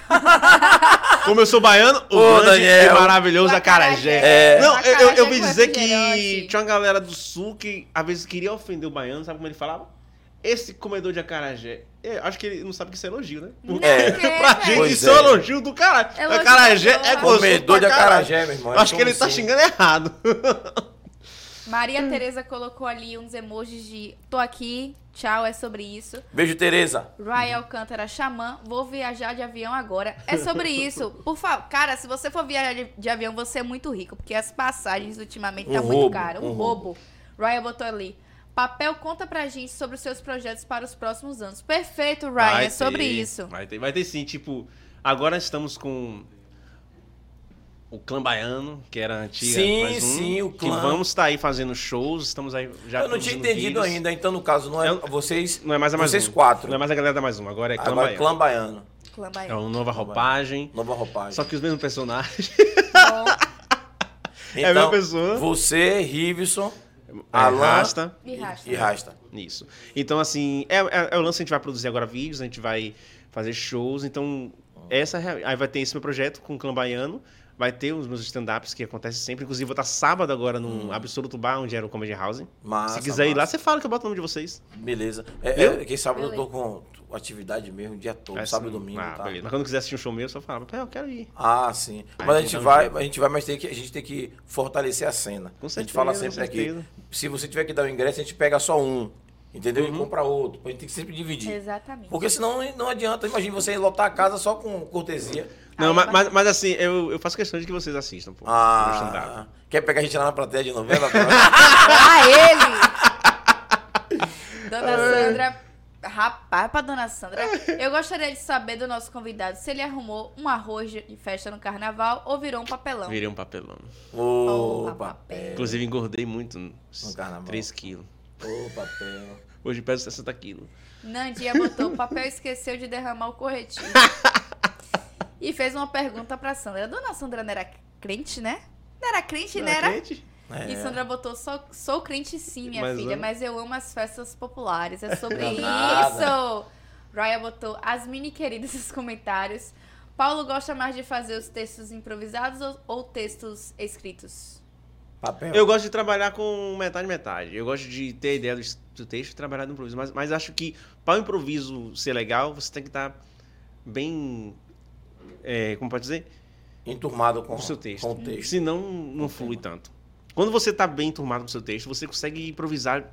[laughs] Como eu sou baiano, o Ô, grande Daniel. e maravilhoso acarajé. acarajé. Não, eu, eu, eu dizer que tinha uma galera do sul que às vezes queria ofender o baiano, sabe como ele falava? Esse comedor de acarajé. Eu acho que ele não sabe que isso é elogio, né? Porque É. [laughs] Pra gente Pois isso é um é. elogio do caralho. Elogio acarajé é gostoso Comedor de acarajé, meu irmão. Eu acho que ele tá assim? xingando errado. Maria Tereza colocou ali uns emojis de tô aqui, tchau, é sobre isso. Beijo, Tereza. Ryan Alcântara, xamã, vou viajar de avião agora. É sobre [laughs] isso. Por favor, cara, se você for viajar de, de avião, você é muito rico, porque as passagens ultimamente tá Um muito roubo, caro. Um, um roubo. Ryan botou ali. Papel, conta pra gente sobre os seus projetos para os próximos anos. Perfeito, Ryan, Vai é sobre ter, isso. Vai ter, vai ter sim, tipo, agora estamos com o clã baiano, que era antiga, Sim, mais um, sim, o que clã. vamos estar aí fazendo shows, estamos aí já Eu não tinha entendido vídeos. ainda, então no caso não é Eu- vocês, Não é mais a mais vocês um. quatro. Não é mais a galera da mais um, agora é clã Agora baiano. clã baiano. Clã É Baiano. uma nova roupagem, Nova roupagem. só que os mesmos personagens. Bom, [laughs] é a mesma pessoa. Você, Riveson, É, Alan Rasta. e rasta. e Rasta. Isso. Então, assim, é, é, é o lance, a gente vai produzir agora vídeos, a gente vai fazer shows, então, essa é Aí vai ter esse meu projeto com o Clã Baiano, vai ter os meus stand-ups que acontecem sempre, inclusive vou estar sábado agora no Absoluto Bar, onde era o Comedy House. Massa, Se quiser ir lá, massa. você fala que eu boto o nome de vocês. Beleza. É, é, quem sabe eu tô com, atividade mesmo o dia todo, É sábado e domingo, ah, tá? beleza. Mas quando quiser assistir um show meu, eu só falava, "Pé, eu quero ir. Ah, sim. Aí Mas a gente que vai, um a gente vai, mas tem que, a gente tem que fortalecer a cena. Com a gente certeza, fala sempre aqui. certeza. Se você tiver que dar o ingresso, a gente pega só um. Entendeu? Uhum. E compra outro. A gente tem que sempre dividir. Exatamente. Porque senão não adianta. Imagina você lotar a casa só com cortesia. Não, mas, mas, mas assim, eu, eu faço questão de que vocês assistam, pô. Ah, quer pegar a gente lá na plateia de novela? Ah, ele! [laughs] Dona Sandra. Rapaz, pra dona Sandra, eu gostaria de saber do nosso convidado se ele arrumou um arroz de festa no carnaval ou virou um papelão. Virei um papelão. Ô, papel. Inclusive, engordei muito. No carnaval. 3 quilos. Ô, papel. Hoje peso 60 quilos. Nandinha botou o papel e esqueceu de derramar o corretivo. [laughs] e fez uma pergunta pra Sandra. Dona Sandra não era crente, né? Não era crente, né? Era? Crente? E É. Sandra botou, sou, sou crente sim, minha Mas filha, amo. mas eu amo as festas populares. É sobre [laughs] Não, isso. nada. Raya botou as mini queridas nos comentários. Paulo gosta mais de fazer os textos improvisados ou, ou textos escritos? Papel. Eu gosto de trabalhar com metade metade. Eu gosto de ter a ideia do, do texto e trabalhar no improviso. Mas, mas acho que para o improviso ser legal, você tem que estar bem. É, como pode dizer? Enturmado com, Com o seu texto. Com o texto. Senão não flui tanto. Quando você está bem enturmado com o seu texto, você consegue improvisar,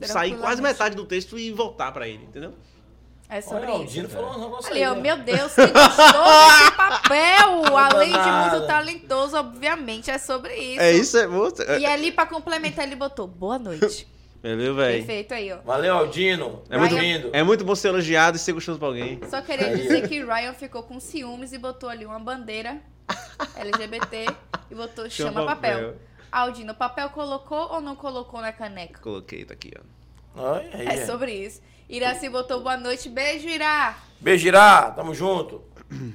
sair quase metade do texto e voltar para ele, entendeu? É sobre Olha, o isso. Dino falou um negócio Ali, aí. ó, meu Deus, que gostoso esse papel! [laughs] Além de muito talentoso, obviamente, é sobre isso. É isso, é muito. E ali, pra complementar, ele botou boa noite. Valeu, velho. Perfeito aí, ó. Valeu, Aldino. É muito, Bem-vindo. é muito bom ser elogiado e ser gostoso pra alguém. Só queria dizer que Ryan ficou com ciúmes e botou ali uma bandeira [laughs] LGBT e botou chama, Chama papel. papel. Aldino, papel colocou ou não colocou na caneca? Coloquei, tá aqui, ó. Aí, É é. sobre isso. Iraci botou boa noite, beijo, Irá. Beijo, Irá. Tamo junto.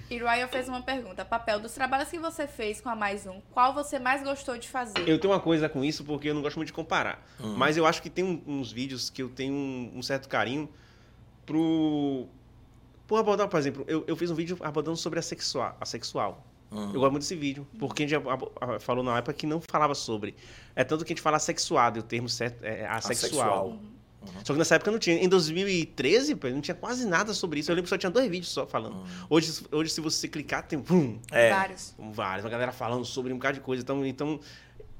E Ryan fez uma pergunta. Papel, dos trabalhos que você fez com a Mais Um, qual você mais gostou de fazer? Eu tenho uma coisa com isso porque eu não gosto muito de comparar. Hum. Mas eu acho que tem uns vídeos que eu tenho um, certo carinho pro. Por abordar, por exemplo, eu, eu fiz um vídeo abordando sobre a sexual. A sexual. Hum. Eu gosto muito desse vídeo, porque a gente falou na época que não falava sobre. É tanto que a gente fala sexuado, e o termo certo é assexual. Só que nessa época não tinha. Em 2013, pô, não tinha quase nada sobre isso. Eu lembro que só tinha dois vídeos só falando. Hoje, hoje, se você clicar, tem pum, É. Vários. vários. Uma galera falando sobre um bocado de coisa. Então, então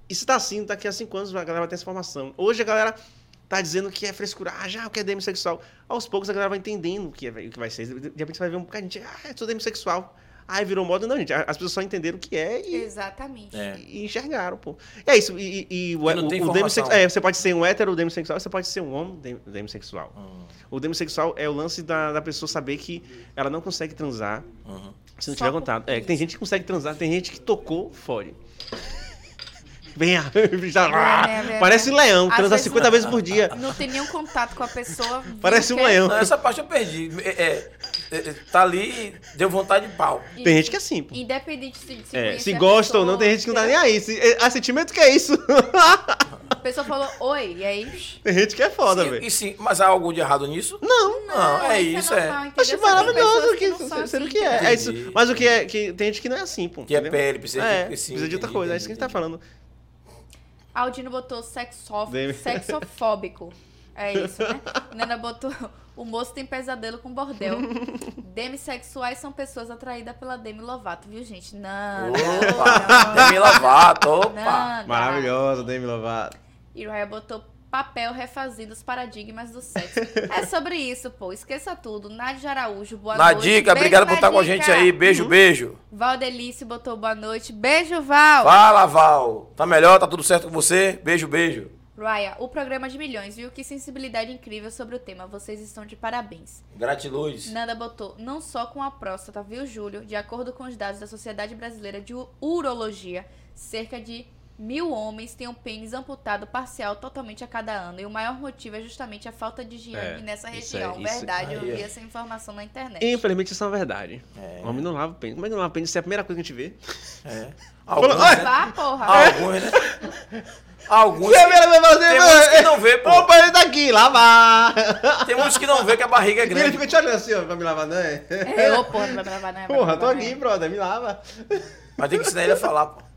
isso tá assim, daqui a cinco anos a galera vai ter essa informação. Hoje a galera tá dizendo que é frescura, ah, já, o que é demissexual. Aos poucos a galera vai entendendo o que, é, o que vai ser. De repente você vai ver um bocado de gente, ah, eu sou demissexual. Aí virou moda, não, gente. As pessoas só entenderam o que é e, Exatamente. É. e enxergaram, pô. E é isso. E, e- e o, não o- tem o demissexual. É, você pode ser um hétero demissexual, você pode ser um homem dem- demissexual. Hum, O demissexual é o lance da, da pessoa saber que ela não consegue transar uhum. se não Só tiver contato. É, tem gente que consegue transar, tem gente que tocou, Venha, [laughs] já, venha, parece um leão, Às transa vezes 50 não- vezes por dia. Não tem nenhum contato com a pessoa. [laughs] Parece um que é- leão. Não, essa parte eu perdi. É, é, é, tá ali, deu vontade de pau. Tem gente que é assim, pô. Independente se, se, É, se gosta ou não, tem gente que não tá nem aí. Se, é, a sentimento que é isso. A pessoa falou oi, e aí. [laughs] tem gente que é foda, velho. e sim, mas há algo de errado nisso? Não, Não, é isso, é. normal, acho maravilhoso que, não são sendo assim, que é. é isso. Mas o que é. Que, tem gente que não é assim, pô. Que é entendeu? pele, precisa é, de sim, precisa de outra entendi, coisa. É isso que a gente tá falando. Aldino botou sexof... [laughs] Sexofóbico. É isso, né? Nana botou. O moço tem pesadelo com bordel. Demissexuais são pessoas atraídas pela Demi Lovato, viu, gente? Não. Opa! Demi Lovato, opa! Não, Maravilhosa, Demi Lovato. E Raya botou papel refazendo os paradigmas do sexo. é sobre isso, pô. Esqueça tudo. Nádia Araújo, boa Na noite. dica, Beijo, obrigado por estar com a gente aí. Beijo, beijo. Valdelice botou boa noite. Beijo, Val. Fala, Val. Tá melhor? Tá tudo certo com você? Beijo, beijo. Raya, o programa de milhões, viu? Que sensibilidade incrível sobre o tema. Vocês estão de parabéns. Gratiluz. Nanda botou, não só com a próstata, viu, Júlio? De acordo com os dados da Sociedade Brasileira de Urologia, cerca de mil homens têm um pênis amputado parcial totalmente a cada ano. E o maior motivo é justamente a falta de higiene É, nessa isso região. é- isso Verdade, eu aí é. vi essa informação na internet. Infelizmente, isso é uma verdade. É. O homem não lava o pênis. Como é que não lava o pênis? Isso é a primeira coisa que a gente vê. É. Alguns, Falou- né? Vá, porra! Alguns, né? Alguns. Vai fazer, Tem uns que não vê, pô. Opa, ele tá aqui, lavar. Tem uns que não vê que a barriga é E ele grande. fica te olhando assim, ó, pra me lavar, né? É, ô, porra, não vai gravar, né? Vai Porra, tô gravar, aqui, né? brother, me lava. Mas tem que ensinar ele a falar, pô.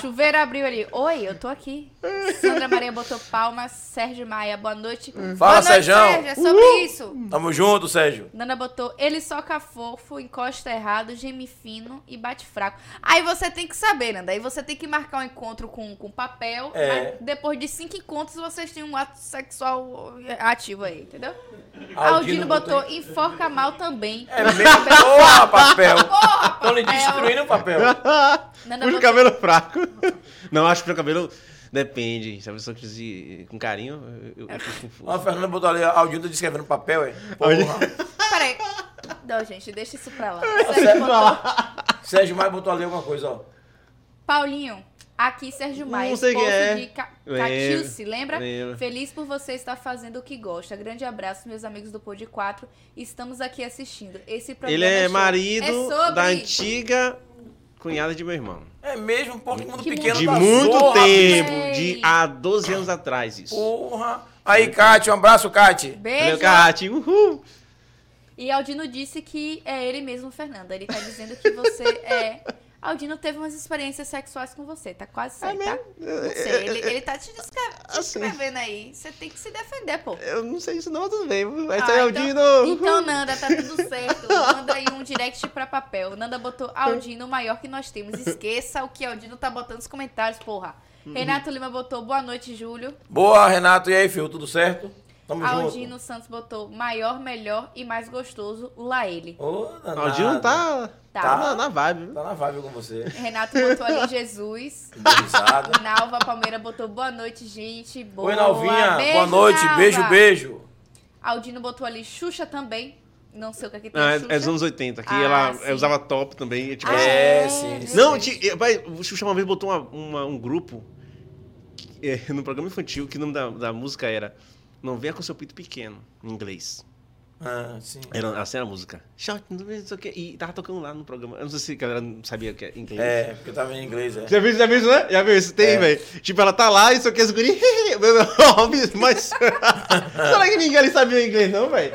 Chuveiro abriu ali. Oi, eu tô aqui. Sandra Maria botou palmas. Sérgio Maia, boa noite. Fala, boa noite, Sérgio. É sobre isso. Tamo junto, Sérgio. Nana botou, ele soca fofo, encosta errado, geme fino e bate fraco. Aí você tem que saber, Nanda. Aí você tem que marcar um encontro com, com papel. É. depois de cinco encontros, vocês têm um ato sexual ativo aí, entendeu? Aldino Aldino botou- botou, enforca mal também. É mesmo? Porra, papel. Porra, Estão lhe papel. destruindo o papel. Nana Puxa o botou, cabelo fraco. [laughs] Não, acho que o cabelo depende. Se a pessoa quiser com carinho, eu, eu fico confuso. Ó, a Fernanda botou ali, Aldinho tá descrevendo papel, é? Porra. Peraí. Não, gente, deixa isso pra lá. Sérgio Sérgio botou, Sérgio Maia botou ali alguma coisa, ó. Paulinho, aqui Sérgio Maia, Não sei esposo é. de Ca Catiúce, lembra? lembro. Feliz por você estar fazendo o que gosta. Grande abraço, meus amigos do Pod 4. Estamos aqui assistindo. Esse programa Ele é show. marido é sobre... da antiga cunhada de meu irmão. É mesmo, pô, que mundo Que pequeno De muito zorra, tempo, bicho. de há 12 anos atrás isso. Porra. Aí, Cátia, um abraço, Cátia. Beijo. Valeu, Cate. Uhul. E Aldino disse que é ele mesmo, Fernanda. Ele tá dizendo que você é. Aldino teve umas experiências sexuais com você, tá quase certo, tá? Não sei, ele, ele tá te Assim. descrevendo aí. Você tem que se defender, pô. Eu não sei isso não, mas tudo bem. Vai Ah, sair o então, então, Nanda, tá tudo certo. Manda aí um direct pra papel. Nanda botou Aldino o maior que nós temos. Esqueça o que Aldino tá botando nos comentários, porra. Uhum. Renato Lima botou boa noite, Júlio. Boa, Renato. E aí, filho, tudo certo? Tamo Aldino junto. Santos botou maior, melhor e mais gostoso, lá ele. Ô, danado. O Dino tá, Tá. tá na, na vibe. Tá na vibe com você. Renato botou ali Jesus. [laughs] Nalva Palmeira botou boa noite, gente. Boa. Oi, Nalvinha. Beijo, Boa noite. Nalva. Beijo, beijo. Aldino botou ali Xuxa também. Não sei o que aqui tem Ah, é, Xuxa. é dos anos 80, que Ah, ela sim. é, usava top também. é Tipo, Ah, assim. É, sim, meu sim. Não, ti- vai, o Xuxa uma vez botou uma- uma- um grupo que, é, [laughs] no programa infantil que o nome da, da música era Não Venha com Seu Pinto Pequeno, em inglês. Ah, sim. Era, assim era a música. Shout, não sei o que. E tava tocando lá no programa. Eu não sei se a galera não sabia que é inglês. É, porque tava em inglês, é. Já viu, já viu isso, né? Já viu isso? Tem, É. velho. Tipo, ela tá lá e aqui, as guri... Mas... Será que ninguém ali sabia inglês, não, velho?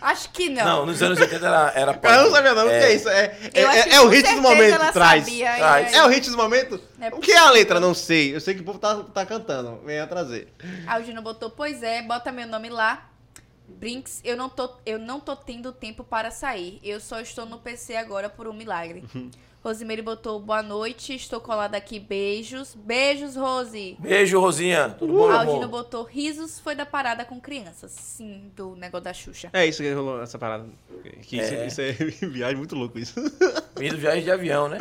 Acho que não. Não, nos anos 80 era, era [laughs] O cara não sabia, não. O que é isso? É, é, Eu é, é o hit do momento, ela traz. sabia, Traz. É o hit do momento? É o que é a letra? Não sei. Eu sei que o povo tá, tá cantando. Venha trazer. Aldino botou, pois é, bota meu nome lá. Brinks, eu não, tô, eu não tô tendo tempo para sair. Eu só estou no PC agora por um milagre. Rosimeire botou boa noite, estou colada aqui, beijos. Beijos, Rose. Beijo, Rosinha. Tudo bom, Aldino amor? botou risos, foi da parada com crianças. Sim, do negócio da Xuxa. É isso que rolou, essa parada. Que isso, É. isso é [laughs] viagem muito louco, isso. Vindo viagem de avião, né?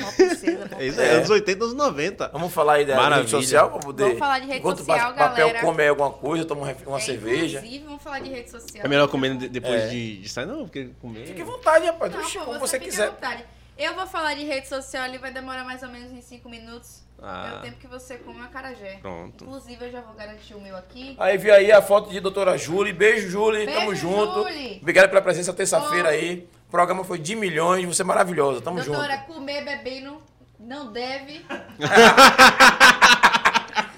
Mó princesa, [laughs] É isso, é, É. anos 80, anos 90. Vamos falar aí da rede Maravilha. social pra poder. Vamos falar de rede Enquanto social, o papel galera. come aí alguma coisa, toma um uma É, cerveja. Inclusive, vamos falar de rede social. É melhor comer de- depois É. de, de sair? Não, porque comer... Fique à vontade, rapaz. Não, Oxi, pô, como você, você quiser. vontade. Eu vou falar de rede social, ele vai demorar mais ou menos em 5 minutos. É Ah. o tempo que você come uma carajé. Pronto. Inclusive, eu já vou garantir o meu aqui. Aí vi aí a foto de doutora Júlia. Beijo, Júlia. Beijo, Tamo junto. Júlia. Obrigado pela presença terça-feira aí. O programa foi de milhões. Você é maravilhosa. Tamo Doutora, junto. comer, beber não, não deve. [laughs]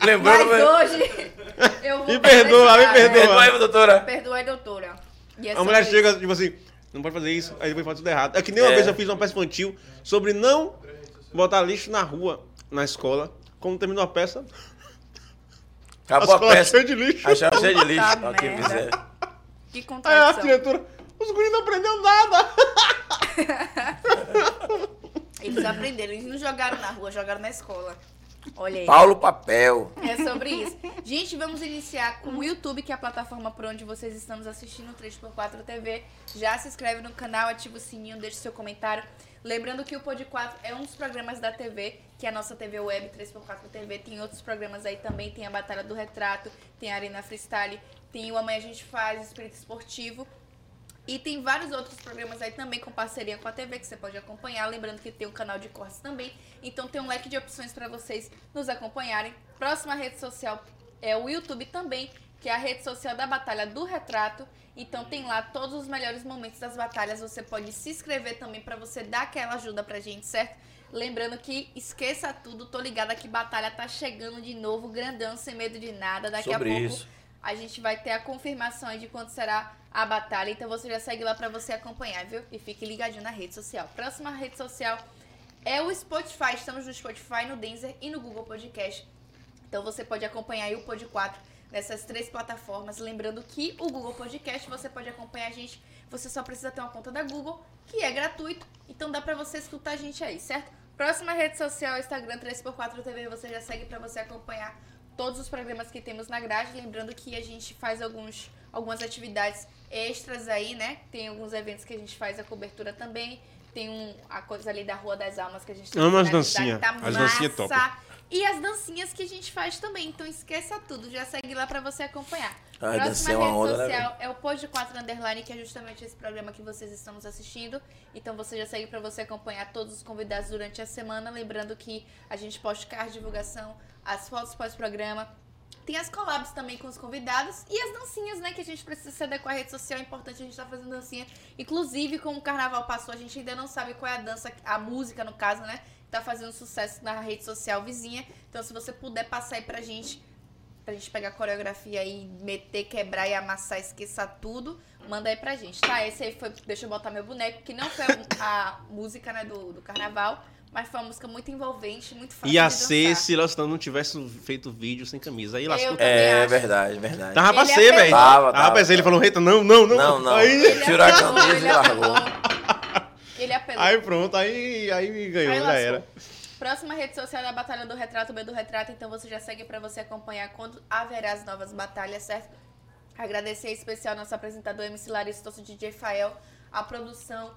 Lembrando. Mas hoje eu vou Me perdoa, me perdoa. Perdoa aí, doutora. Perdoa aí, doutora. E é A mulher sobre chega, isso. tipo assim, não pode fazer isso, aí depois faz tudo errado. É que nem uma É. vez eu fiz uma peça infantil sobre não botar lixo na rua, na escola. Quando terminou a peça, a Acabou a escola peça. cheia de lixo. Acharam cheio de lixo. Puta Ó, que miséria. Que Aí a contradição. diretora, os guris não aprenderam nada. [laughs] Eles aprenderam, eles não jogaram na rua, jogaram na escola. Olha aí. Paulo Papel. É sobre isso. Gente, vamos iniciar com o YouTube, que é a plataforma por onde vocês estão nos assistindo, 3x4 TV. Já se inscreve no canal, ativa o sininho, deixa seu comentário. Lembrando que o Pod 4 é um dos programas da TV, que é a nossa TV Web 3x4 TV. Tem outros programas aí também, tem a Batalha do Retrato, tem a Arena Freestyle, tem o Amanhã a gente faz, Espírito Esportivo. E tem vários outros programas aí também com parceria com a TV que você pode acompanhar. Lembrando que tem um canal de cortes também. Então tem um leque de opções para vocês nos acompanharem. Próxima rede social é o YouTube também, que é a rede social da Batalha do Retrato. Então tem lá todos os melhores momentos das batalhas. Você pode se inscrever também para você dar aquela ajuda pra gente, certo? Lembrando que esqueça tudo, tô ligada que batalha tá chegando de novo, grandão, sem medo de nada. Daqui Sobre a pouco isso. A gente vai ter a confirmação de quando será a batalha. Então você já segue lá pra você acompanhar, viu? E fique ligadinho na rede social. Próxima rede social é o Spotify. Estamos no Spotify, no Deezer e no Google Podcast. Então você pode acompanhar aí o Pod 4 nessas três plataformas. Lembrando que o Google Podcast você pode acompanhar a gente. Você só precisa ter uma conta da Google, que é gratuito. Então dá pra você escutar a gente aí, certo? Próxima rede social, Instagram 3x4 TV, você já segue pra você acompanhar todos os programas que temos na grade. Lembrando que a gente faz alguns, algumas atividades extras aí, né? Tem alguns eventos que a gente faz a cobertura também. Tem um, a coisa ali da Rua das Almas que a gente Amo as dancinhas. Tá As dancinhas top. E as dancinhas que a gente faz também. Então esqueça tudo. Já segue lá pra você acompanhar. Ai, Próxima uma rede onda, né, social é o Pod 4 Underline, que é justamente esse programa que vocês estão nos assistindo. Então você já segue pra você acompanhar todos os convidados durante a semana. Lembrando que a gente posta card de divulgação, as fotos pós-programa. Tem as collabs também com os convidados e as dancinhas, né? Que a gente precisa se adequar à rede social. É importante a gente estar fazendo dancinha. Inclusive, como o carnaval passou, a gente ainda não sabe qual é a dança, a música no caso, né? Tá fazendo sucesso na rede social vizinha. Então, se você puder passar aí pra gente, pra gente pegar a coreografia aí, meter, quebrar e amassar, esqueça tudo, manda aí pra gente, tá? Esse aí foi Deixa eu botar meu boneco, que não foi a, a música, né, do, do carnaval, mas foi uma música muito envolvente, muito fácil Ia de ser se Lastão não tivesse feito vídeo sem camisa. Aí lascou. É acho. verdade, verdade. Tava pra ser, velho. Tava, Ah, tava. rapaz, ele falou, eita, não, não, não. Não, não. Aí, Tirou a camisa e largou. Ele apelou. aí pronto, aí, aí me ganhou, Aí já lascou. era. Próxima rede social é a Batalha do Retrato, B do Retrato, então você já segue pra você acompanhar quando haverá as novas batalhas, certo? Agradecer em especial nosso apresentador MC Larissa, nosso DJ Fael, a produção.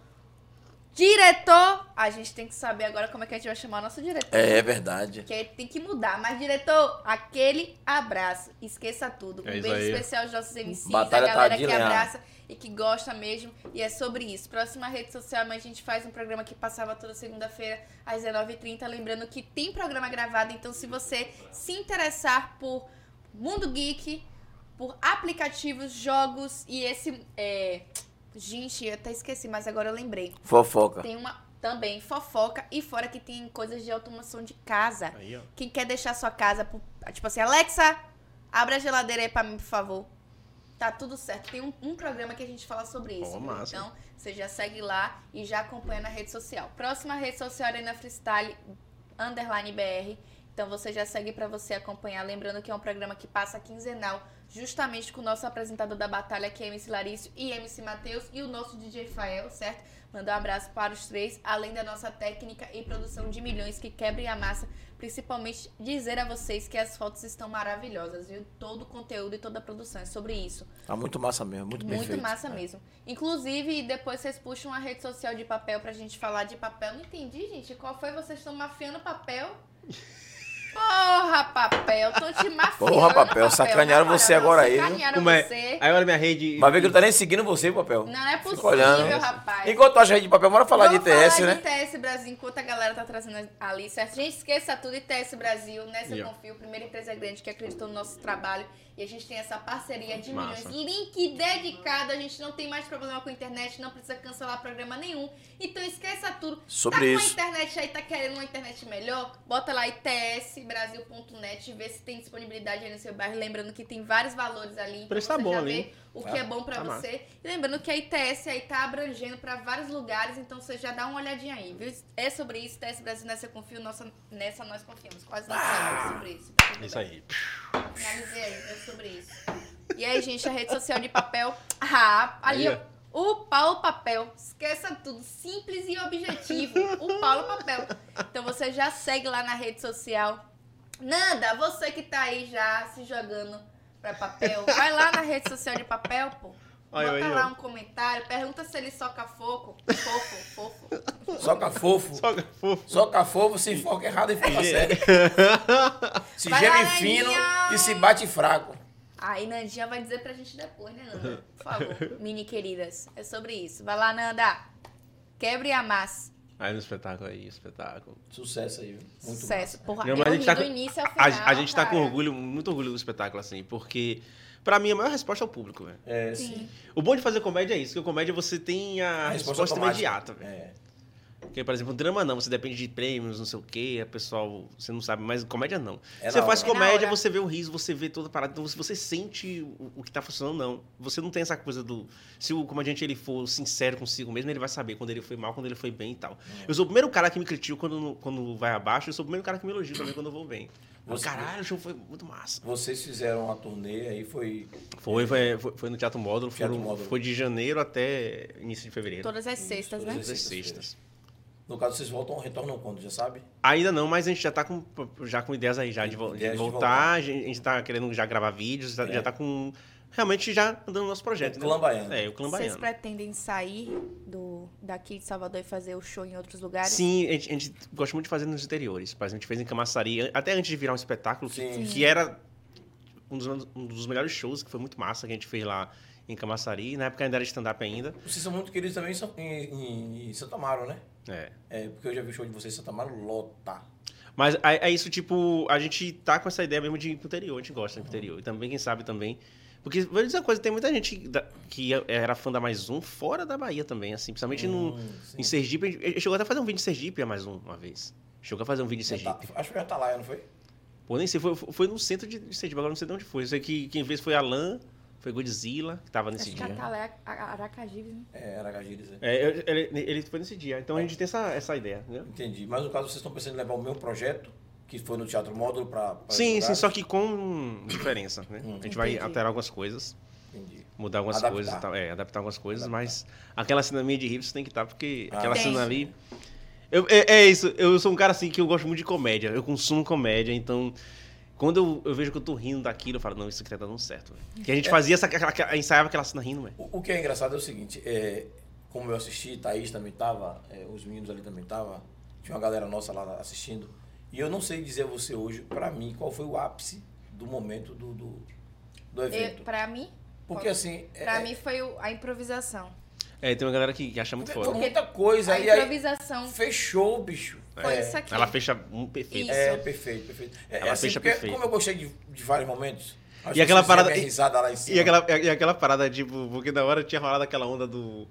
Diretor! A gente tem que saber agora como é que a gente vai chamar o nosso diretor. É verdade. Porque tem que mudar. Mas, diretor, aquele abraço. Esqueça tudo. Um É beijo aí. especial aos nossos MCs, Batalha a galera tá que lenhar. abraça e que gosta mesmo. E é sobre isso. Próxima rede social, mas a gente faz um programa que passava toda segunda-feira às 19h30. Lembrando que tem programa gravado. Então, se você se interessar por Mundo Geek, por aplicativos, jogos e esse. É... Gente, eu até esqueci, mas agora eu lembrei. Fofoca. Tem uma também fofoca e fora que tem coisas de automação de casa. Aí, ó. Quem quer deixar sua casa, tipo assim, Alexa, abre a geladeira aí pra mim, por favor. Tá tudo certo. Tem um, um programa que a gente fala sobre isso. Massa. Então, você já segue lá e já acompanha na rede social. Próxima rede social é na Freestyle Underline BR. Então você já segue pra você acompanhar. Lembrando que é um programa que passa quinzenal, justamente com o nosso apresentador da batalha, que é MC Larício e MC Matheus, e o nosso DJ Fael, certo? Mandar um abraço para os três, além da nossa técnica e produção de milhões que quebra e amassa. Principalmente dizer a vocês que as fotos estão maravilhosas, viu? Todo o conteúdo e toda a produção é sobre isso. Tá muito massa mesmo, muito, Muito perfeito. massa mesmo. Inclusive, depois vocês puxam uma rede social de papel pra gente falar de papel. Não entendi, gente. Qual foi? Vocês estão mafiando papel? [laughs] Porra, papel. Estão te mafiando. Porra, papel, sacanearam Na moral, você agora aí? Sacanearam Como é? você. Aí olha minha rede. Vai ver que não tá nem seguindo você, papel. Não é Fica possível, olhando. rapaz. Enquanto acha rede de papel, bora falar Vamos de ITS, falar né? de ITS Brasil, enquanto a galera tá trazendo ali, certo? Gente, esqueça tudo, ITS Brasil, nessa eu Yeah. confio, primeira empresa grande que acreditou no nosso trabalho. E a gente tem essa parceria de Massa. milhões. Link dedicado, a gente não tem mais problema com a internet, não precisa cancelar programa nenhum. Então esqueça tudo. Sobre tá isso. com a internet aí, tá querendo uma internet melhor? Bota lá itsbrasil.net e vê se tem disponibilidade aí no seu bairro. Lembrando que tem vários valores ali. Então preço tá bom ali. o que Tá. é bom pra Tá você. E lembrando que a ITS aí tá abrangendo pra vários lugares, então você já dá uma olhadinha aí, viu? É sobre isso, ITS Brasil, nessa eu confio, nossa, nessa nós confiamos. Quase não sabemos sobre isso. Isso aí. Finalizei aí, é sobre isso. E aí, gente, a rede social de papel. Ah, ali, Aí, ó. O Paulo Papel. Esqueça tudo. Simples e objetivo. O Paulo Papel. Então você já segue lá na rede social. Nanda, você que tá aí já se jogando pra papel, [laughs] vai lá na rede social de papel, pô. Aí, Bota aí, lá um comentário, pergunta se ele soca foco. Fofo, fofo. Soca fofo. Que fofo. Soca fofo, se foca errado e foca sério. [laughs] Se Vai geme fino e se bate fraco. Aí Nandinha vai dizer pra gente depois, né, Nanda? Por favor, [laughs] mini queridas. É sobre isso. Vai lá, Nanda. Quebre e amasse. Aí no espetáculo aí, espetáculo. Sucesso aí, viu? Muito Sucesso. Porra, Não, eu mas a gente tá do com- início ao A, final, a gente tá com cara. orgulho, muito orgulho do espetáculo, assim, porque pra mim a maior resposta é o público, velho. massa. É, Sim. sim. O bom de fazer comédia é isso, que a comédia você tem a, A resposta, resposta imediata, velho. É. Porque, por exemplo, drama não, você depende de prêmios, não sei o quê, a pessoal, você não sabe, mas comédia não. É você faz hora. É comédia, hora. você vê o riso, você vê toda a parada, então você sente o, o que tá funcionando, não. Você não tem essa coisa do. Se o comediante ele for sincero consigo mesmo, ele vai saber quando ele foi mal, quando ele foi bem e tal. Eu sou o primeiro cara que me critica quando, quando vai abaixo, eu sou o primeiro cara que me elogia também quando eu vou bem. Você- Caralho, o show foi muito massa. Vocês fizeram uma turnê aí, foi. Foi, foi, foi, no Teatro Módulo, Teatro foram- Módulo. foi de janeiro até início de fevereiro. Todas as sextas, né? Todas as sextas. No caso, vocês voltam, retornam quando, já sabe? Ainda não, mas a gente já tá com, já com ideias aí já de, vo- de Ideias de voltar. voltar. A gente a gente tá querendo já gravar vídeos, já, É. já tá com. Realmente já andando no nosso projeto. O né? Clã Baiano. É, o Clã Vocês Baiano. pretendem sair do, daqui de Salvador e fazer o show em outros lugares? Sim, a gente, a gente gosta muito de fazer nos interiores. Por exemplo, a gente fez em Camaçari, até antes de virar um espetáculo, que, Sim. que era um dos, um dos melhores shows, que foi muito massa, que a gente fez lá em Camaçari. Na época ainda era stand-up ainda. Vocês são muito queridos também em, São- em, em- Santa Amaro, né? É. É, porque eu já vi o show de vocês em Santa Amaro, lota. Mas é, é isso, tipo, a gente tá com essa ideia mesmo de ir pro interior, a gente gosta do interior. E também, quem sabe, também. Porque, vou dizer uma coisa, tem muita gente da- que era fã da Mais Um fora da Bahia também, assim. Principalmente no, Hum, sim. em Sergipe. A gente chegou até a fazer um vídeo em Sergipe, a Mais Um, uma vez. Chegou a fazer um vídeo em Já tá- Sergipe. acho que já tá lá, não foi? Pô, nem sei, foi, foi no centro de de Sergipe, agora não sei de onde foi. Eu sei que quem fez foi Alan, foi Godzilla, que tava nesse Acho que dia. Atalé, Aracajibes, né? É, Aracajires, é. É, eu- ele, ele foi nesse dia, então a gente tem essa, essa ideia, né? Entendi. Mas no caso, vocês estão pensando em levar o meu projeto, que foi no Teatro Módulo, pra. pra Sim, sim, só que com diferença, né? Hum. A gente vai Entendi. alterar algumas coisas. Entendi. mudar algumas Adaptar. coisas e tal. É, adaptar algumas coisas, Adaptar. mas aquela cena minha de riffs tem que estar, porque Ah, aquela cena ali. Eu, é, é isso, eu sou um cara assim que eu gosto muito de comédia, eu consumo comédia, então. Quando eu, eu vejo que eu tô rindo daquilo, eu falo, não, isso aqui tá dando certo. velho. Que a gente É. fazia essa. aquela- aquela- ensaiava aquela cena rindo, velho. O, o que é engraçado é o seguinte, é, como eu assisti, Thaís também tava, é, os meninos ali também tava, tinha uma galera nossa lá assistindo, e eu não sei dizer a você hoje, pra mim, qual foi o ápice do momento do, do, do Eu, evento. pra mim, Porque assim, é, pra mim foi o- a improvisação. É, tem uma galera que, que acha muito foi foda. muita coisa, A e aí improvisação fechou, bicho. Foi É, isso aqui. Ela fecha um perfeito. Isso. É, perfeito, perfeito. É, Ela é assim, fecha porque perfeito. como eu gostei de, de vários momentos, E aquela parada- iam minha risada lá em cima. E aquela, e aquela parada, tipo, porque na hora tinha rolado aquela onda do.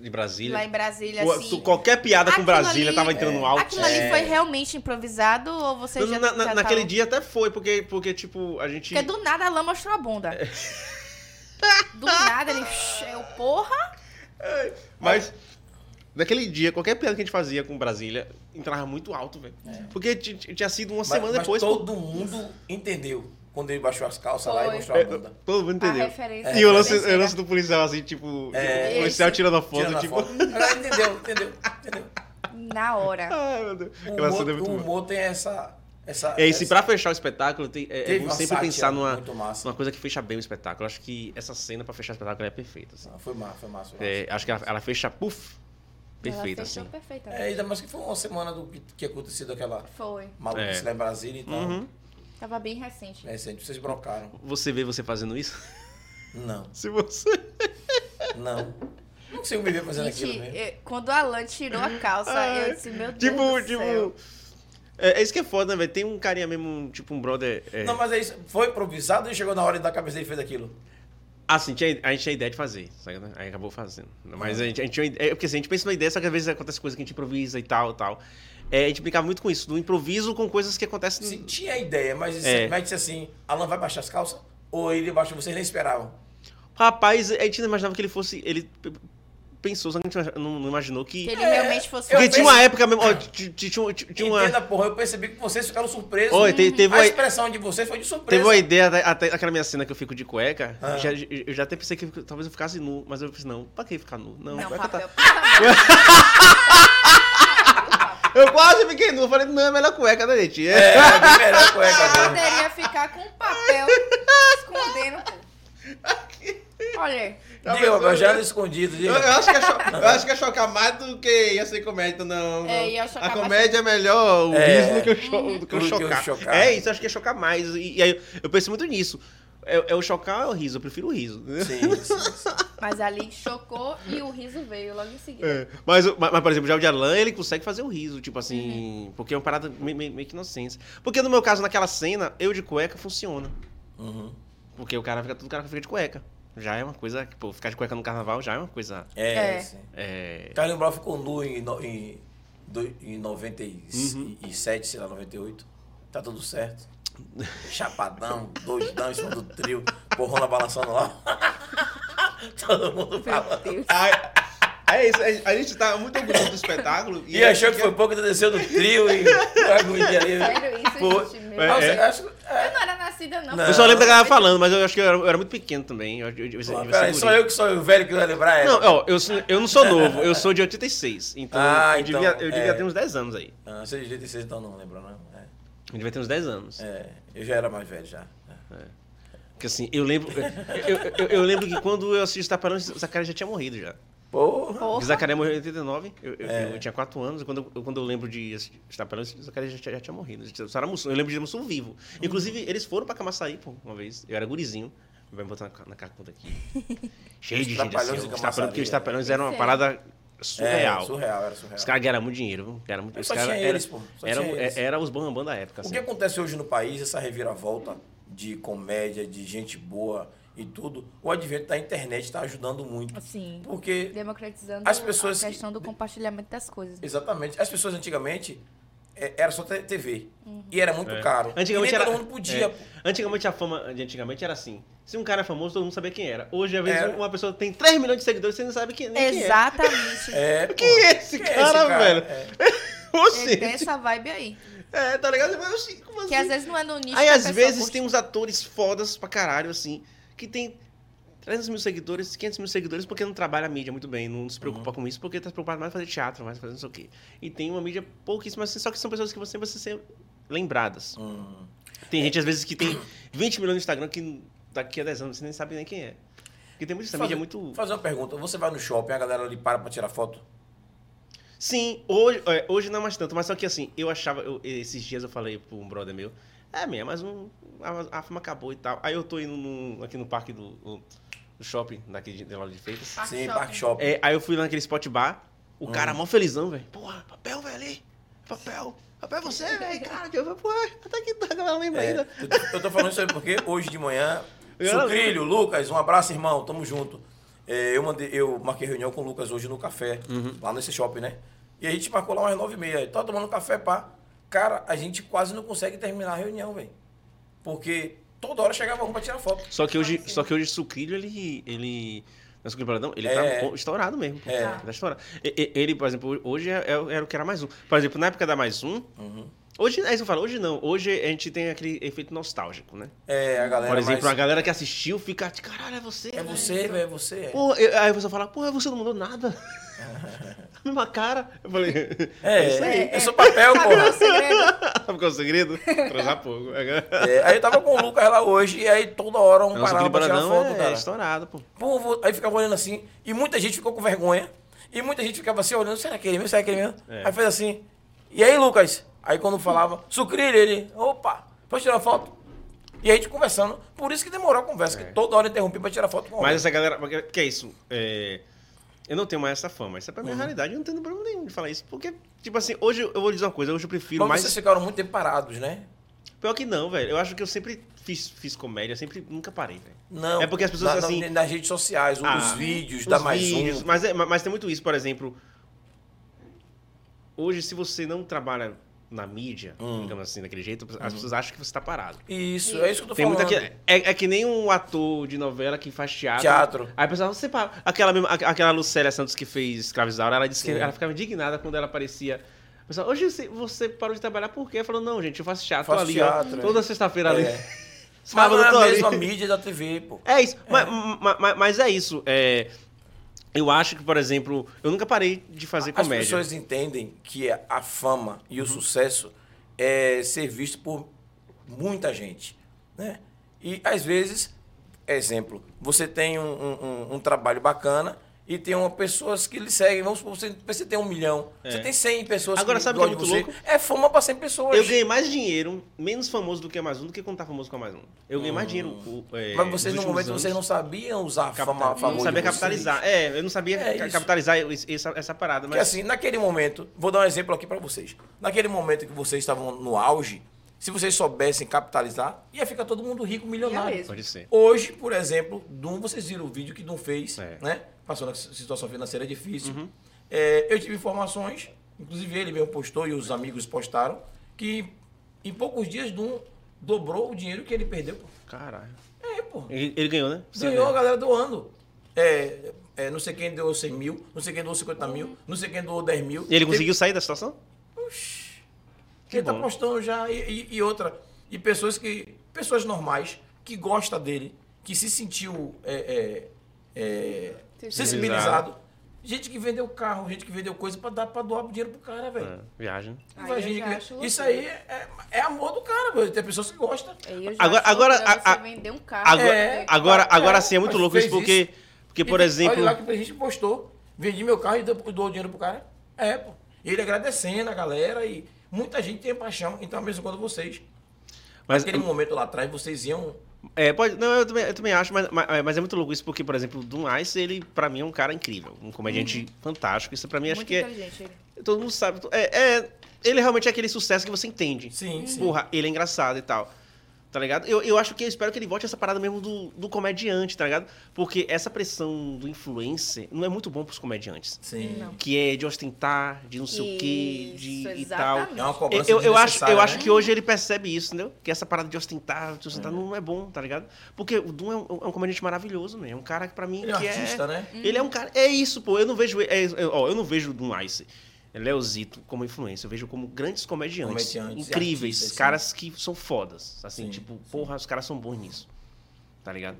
de Brasília. Lá em Brasília, O- assim. tu- qualquer piada com Aquilo Brasília ali- tava entrando é, alto. Aquilo ali É. foi realmente improvisado ou você Na- já, na- já naquele tava- dia até foi, porque, porque tipo, a gente. Porque do nada a Lã mostrou a bunda. [laughs] Do nada ele. Eu, porra! Mas, naquele dia, qualquer piada que a gente fazia com Brasília entrava muito alto, velho. Porque t- t- tinha sido uma Mas- semana mas depois. todo mundo entendeu quando ele baixou as calças lá Foi. e mostrou a É, bunda. todo mundo entendeu. A referência. E o lance, o lance do policial, assim, tipo, É. o policial Esse. tirando a foto, Tirando a tipo. foto. Ela [laughs] entendeu, entendeu, entendeu. Na hora. Ai, meu Deus. O Aquela humor, é muito o boa. humor tem essa... essa É, e se essa- pra fechar o espetáculo, tem, é, é bom sempre pensar numa, numa coisa que fecha bem o espetáculo. Acho que essa cena pra fechar o espetáculo é perfeita. Assim. Não, foi massa, foi massa. Foi É, massa. acho que ela, ela fecha, puf, perfeita, Ela fechou assim. perfeitamente. É, ainda mais que foi uma semana do que, que acontecido aquela Foi. maluquice É. lá em Brasília, então... Uhum. Tava bem recente. É, recente, vocês brocaram. Você vê você fazendo isso? Não, [laughs] Se você. não. Não consigo me ver fazendo aquilo Gente, mesmo. eu- quando a Alan tirou a calça, Ai, eu disse, meu Deus Tipo, do céu. tipo. É, é isso que é foda, né, velho? Tem um carinha mesmo, tipo um brother. É... Não, mas é isso. Foi improvisado e chegou na hora da cabeça dele e fez aquilo. Assim, tinha, a gente tinha ideia de fazer, sabe? né? Aí acabou fazendo. Mas Ah. a gente, a gente tinha ideia. É porque assim, a gente pensa numa ideia, só que às vezes acontece coisa que a gente improvisa e tal, tal. É, a gente brincava muito com isso, do improviso com coisas que acontecem. Sim, tinha a ideia, mas, É. mas disse assim, Alan vai baixar as calças? Ou ele baixou, vocês nem esperavam? Rapaz, a gente não imaginava que ele fosse. Ele pensou, só que a gente não, não imaginou que. Que ele É, realmente fosse Porque eu tinha uma época mesmo. Ó, tinha, uma. Entenda, porra, eu percebi que vocês ficaram surpresos. Oi, te- teve a expressão de vocês foi de surpresa. Teve uma ideia, até, aquela minha cena que eu fico de cueca. Ah. já- eu já até pensei que eu- talvez eu ficasse nu, mas eu pensei, não, pra que ficar nu? Não, Não, cueca tá- [laughs] Eu quase fiquei nu, eu falei, não, é melhor cueca, né, gente? É, é melhor cueca amor. mesmo. Poderia ficar com papel escondendo, pô. [laughs] Olha, Tá pensando, eu já ando escondido, Eu, eu acho que é cho- eu acho que é chocar mais do que ia ser comédia, não. É, ia chocar a mais. comédia é melhor o É. riso do que o, cho do que o Do que chocar. chocar. É isso, eu acho que é chocar mais. E, e aí eu penso muito nisso. É, é o chocar ou o riso? Eu prefiro o riso. Sim, sim, sim. mas ali chocou e o riso veio logo em seguida. É, Mas, mas, mas, por exemplo, já o de Alan, ele consegue fazer o riso, tipo assim, Uhum. porque é uma parada meio, meio, meio que inocência. Porque no meu caso, naquela cena, eu de cueca funciona. Uhum. Porque o cara fica, todo cara fica de cueca. Já é uma coisa, que, pô, ficar de cueca no carnaval já é uma coisa. É, É. sim. É, Carlinhos Brown ficou nu em, no- em, em Uhum. 97, sei lá, 98. Tá tudo certo. [laughs] Chapadão, doidão em cima do trio, porrona balançando lá. [laughs] Todo mundo falando. Aí, É isso, a- gente tá muito orgulhoso do espetáculo. E achou que foi pouco, desceu do trio e [laughs] agonia ali. Sério isso, Pô, gente? Meu é, acho- é. Eu não era nascida, não. Não. Eu só lembro da galera falando, mas eu acho que eu era, eu era muito pequeno também. Eu, eu, eu, eu, eu, Peraí, só eu que sou o velho que vai lembrar ela. Não, ó, eu, eu não sou novo, eu sou de 86. Então, Ah, eu, então, devia, eu devia é. ter uns 10 anos aí. Ah, você de 86 então não lembra, não. É. Eu devia ter uns 10 anos. É, eu já era mais velho já. Porque assim, eu lembro. Eu, eu, eu lembro que quando eu assisti os Taparões, o Zacarias já tinha morrido já. Porra. Porra. O Zacarias morreu em 89, eu, eu, É. eu tinha 4 anos, e quando, eu- quando eu lembro de assistir os Taparões, o Zacarias já, tinha- já tinha morrido. Era Mussum, eu lembro de Mussum vivo. Inclusive, eles foram pra Camaçaí, pô, uma vez. Eu era gurizinho. Vai botar na, na carta aqui. [laughs] Cheio de gente assim. e porque os é. Trapalhões eram uma Sério? parada surreal. É, surreal, era surreal. Os caras ganharam muito dinheiro, viu? Ganharam muito, os só caras tinha era, eles, pô. Só era, tinha eles. era os bambam da época. O Assim. que acontece hoje no país, essa reviravolta de comédia, de gente boa e tudo, o advento da internet está ajudando muito. Assim, Porque, democratizando As pessoas a que- questão do compartilhamento das coisas. exatamente, as pessoas antigamente é, era só TV. E era muito É. caro. Antigamente e nem era, todo mundo podia. é. Antigamente a fama de antigamente era assim. Se um cara é famoso, todo mundo sabia quem era. Hoje, às vezes, Era. uma pessoa tem 3 milhões de seguidores, você não sabe quem, nem quem é. Exatamente. [laughs] É, Quem é esse Quem é cara, esse cara? velho? É. [laughs] Você. É, tem essa vibe aí. É, tá ligado? Mas assim, como Que assim? às vezes não é no nicho Aí que às vezes curte. tem uns atores fodas pra caralho, assim, que tem 300 mil seguidores, 500 mil seguidores, porque não trabalha a mídia muito bem, não se preocupa Uhum. com isso, porque tá preocupado mais em fazer teatro, mais fazer não sei o quê. E tem uma mídia pouquíssima, assim, só que são pessoas que você vai ser lembradas. Hum. Tem gente, às vezes, que tem 20 milhões no Instagram que daqui a 10 anos você nem sabe nem quem é. Porque tem muito essa mídia é muito. Fazer uma pergunta. Você vai no shopping, a galera ali para pra tirar foto? Sim, hoje, é, hoje não é mais tanto, mas só que assim, eu achava, eu- esses dias eu falei pra um brother meu, é mesmo, mas um, a, a fama acabou e tal. Aí eu tô indo no- aqui no parque do, do shopping, daqui de, de Lauro de Freitas. Parque Sim, shopping. Parque Shopping. É, aí eu fui lá naquele spot bar, o cara mó felizão, velho. Porra, papel, velho, ali. Papel. Papel é você, velho. Cara, eu falei, pô, até que tá, a galera lembra É, ainda. eu, tô, eu tô falando isso aí porque hoje de manhã, Sucrilho, Lucas, um abraço, irmão, tamo junto. É, eu, mandei, eu marquei reunião com o Lucas hoje no café, Uhum. lá nesse shopping, né? E a gente marcou lá umas nove e meia. Tava tomando café, pá. Cara, a gente quase não consegue terminar a reunião, velho. Porque toda hora chegava um pra tirar foto. Só que hoje, só que hoje Sucrilho, ele. ele não é Paradão? Ele É. tá estourado mesmo. É. Ele tá estourado. Ele, por exemplo, hoje é- é- era o que era mais um. Por exemplo, na época da mais um. Uhum. Hoje, é isso que eu falo, hoje não. Hoje a gente tem aquele efeito nostálgico, né? É, a galera Por exemplo, mais... a galera que assistiu fica, caralho, é você. É velho." você, velho, é você. É. Pô, aí a pessoa fala, pô, você não mudou nada. [laughs] [laughs] mesma cara. Eu falei, [laughs] É, isso aí. eu sou papel, Sabe qual é porra. o segredo? [laughs] Qual é o segredo? Transar pouco. É, aí eu tava com o Lucas lá hoje, e aí toda hora um parava pra tirar foto, é cara. estourado, pô. Pô, vou- aí ficava olhando assim, e muita gente ficou com vergonha, e muita gente ficava assim olhando, será que é ele mesmo? Será que é ele mesmo? É. Aí fez assim, e aí, Lucas? Aí quando falava, sucrilho, ele, opa, pode tirar foto? E a gente conversando, por isso que demorou a conversa, que toda hora eu interrompi pra tirar foto com É. Mas essa galera. porque- Que é isso? É, eu não tenho mais essa fama. Isso é pra minha Uhum. realidade. Eu não tenho problema nenhum de falar isso. Porque, tipo assim, hoje eu vou dizer uma coisa. Hoje eu prefiro Mas mais. vocês ficaram muito tempo parados, né? Pior que não, velho. Eu acho que eu sempre fiz, fiz comédia. Sempre nunca parei, velho. Não. É porque as pessoas, na- na- assim- nas redes sociais, Ah, dos vídeos, os dá mais vídeos, um. Mas, é- mas tem muito isso, por exemplo. Hoje, se você não trabalha na mídia, Hum. digamos assim, daquele jeito, as pessoas acham que você tá parado. Isso, é isso que eu tô Tem falando. muita que, é, é que nem um ator de novela que faz teatro. Teatro. Aí o pessoal, você para. Aquela, mesma, aqu- aquela Lucélia Santos que fez Escravizaura, ela disse que Sim. ela ficava indignada quando ela aparecia. O Pessoal, hoje você, você parou de trabalhar por quê? Ela falou, não, gente, eu faço teatro Faço ali, teatro, ó. é. Toda sexta-feira ali. É. [laughs] Mas Sábado não é a ali. mesma mídia da TV, pô. É isso. Mas, ma- ma- mas é isso. É, eu acho que, por exemplo, eu nunca parei de fazer As comédia. Uhum. pessoas entendem que a fama e o sucesso é ser visto por muita gente, né? E às vezes, exemplo, você tem um- um- um trabalho bacana e tem uma pessoas que lhe seguem. Vamos supor, você, você tem um milhão, você tem 100 pessoas É. Agora, que sabe o que é muito louco? É fama para 100 pessoas. Eu ganhei mais dinheiro, menos famoso do que a mais um, do que quando tá famoso com a mais um. Eu ganhei mais dinheiro. é, Hum. Mas vocês, no momento, anos. vocês não sabiam usar a fama a eu favor não sabia vocês. capitalizar. É, eu não sabia É capitalizar essa, essa parada. Porque Mas assim, naquele momento, vou dar um exemplo aqui para vocês. Naquele momento que vocês estavam no auge, se vocês soubessem capitalizar, ia ficar todo mundo rico, milionário. Mesmo. pode ser. Hoje, por exemplo, Dum, vocês viram o vídeo que Dum fez, É. né? Passou na situação financeira difícil. Uhum. É, eu tive informações, inclusive ele mesmo postou e os amigos postaram, que em poucos dias Dum dobrou o dinheiro que ele perdeu. pô. Caralho. É, pô. Ele, ele ganhou, né? Sim, Ganhou a galera doando. É, é, não sei quem doou 100 mil, não sei quem doou 50 mil, não sei quem doou 10 mil. E ele conseguiu sair da situação? Que ele tá bom. postando já e, e- e outra. E pessoas que. Pessoas normais que gostam dele, que se sentiu é, é, é, sensibilizado. Gente que vendeu carro, gente que vendeu coisa pra dar pra doar dinheiro pro cara, velho. É, viagem. Aí Vai eu gente já que- Isso aí é, é amor do cara, velho. Tem pessoas que gostam. Eu Agora- agora, a- a- vender um carro. Agora, É, agora, é, agora sim é muito louco isso porque, porque E por tem- exemplo. Olha lá que a gente postou. Vendi meu carro e dou, dou dinheiro pro cara. É, pô. E ele agradecendo a galera e muita gente tem paixão. Então, mesmo quando vocês. Mas, Naquele momento lá atrás, vocês iam. É, pode, não, eu também, eu também acho, mas, mas, mas é muito louco isso porque, por exemplo, o Doom Ice, ele pra mim é um cara incrível, um comediante fantástico. Isso pra mim acho Muito que é, ele. todo mundo sabe. É, é- ele realmente é aquele sucesso que você entende. Sim, sim. Porra, ele é engraçado e tal. Tá ligado? Eu, eu acho que eu espero que ele volte essa parada mesmo do, do comediante, tá ligado? Porque essa pressão do influencer não é muito bom pros comediantes. Sim. Não. Que é de ostentar, de não sei o quê, de e tal. É uma Eu, cobrança eu, eu acho, eu acho né? que hoje ele percebe isso, entendeu? Que essa parada de ostentar, de ostentar não é bom, tá ligado? Porque o Doom é um, é um comediante maravilhoso, mesmo. É um cara que pra mim Ele é um que artista, né? Ele é um cara. É isso, pô. Eu não vejo. é- é- ó, eu não vejo o Doom Ice. Leozito como influência. Eu vejo como grandes comediantes. Comediantes incríveis. artistas, sim. caras que são fodas. Assim, Sim, tipo, porra, os caras são bons nisso. Tá ligado?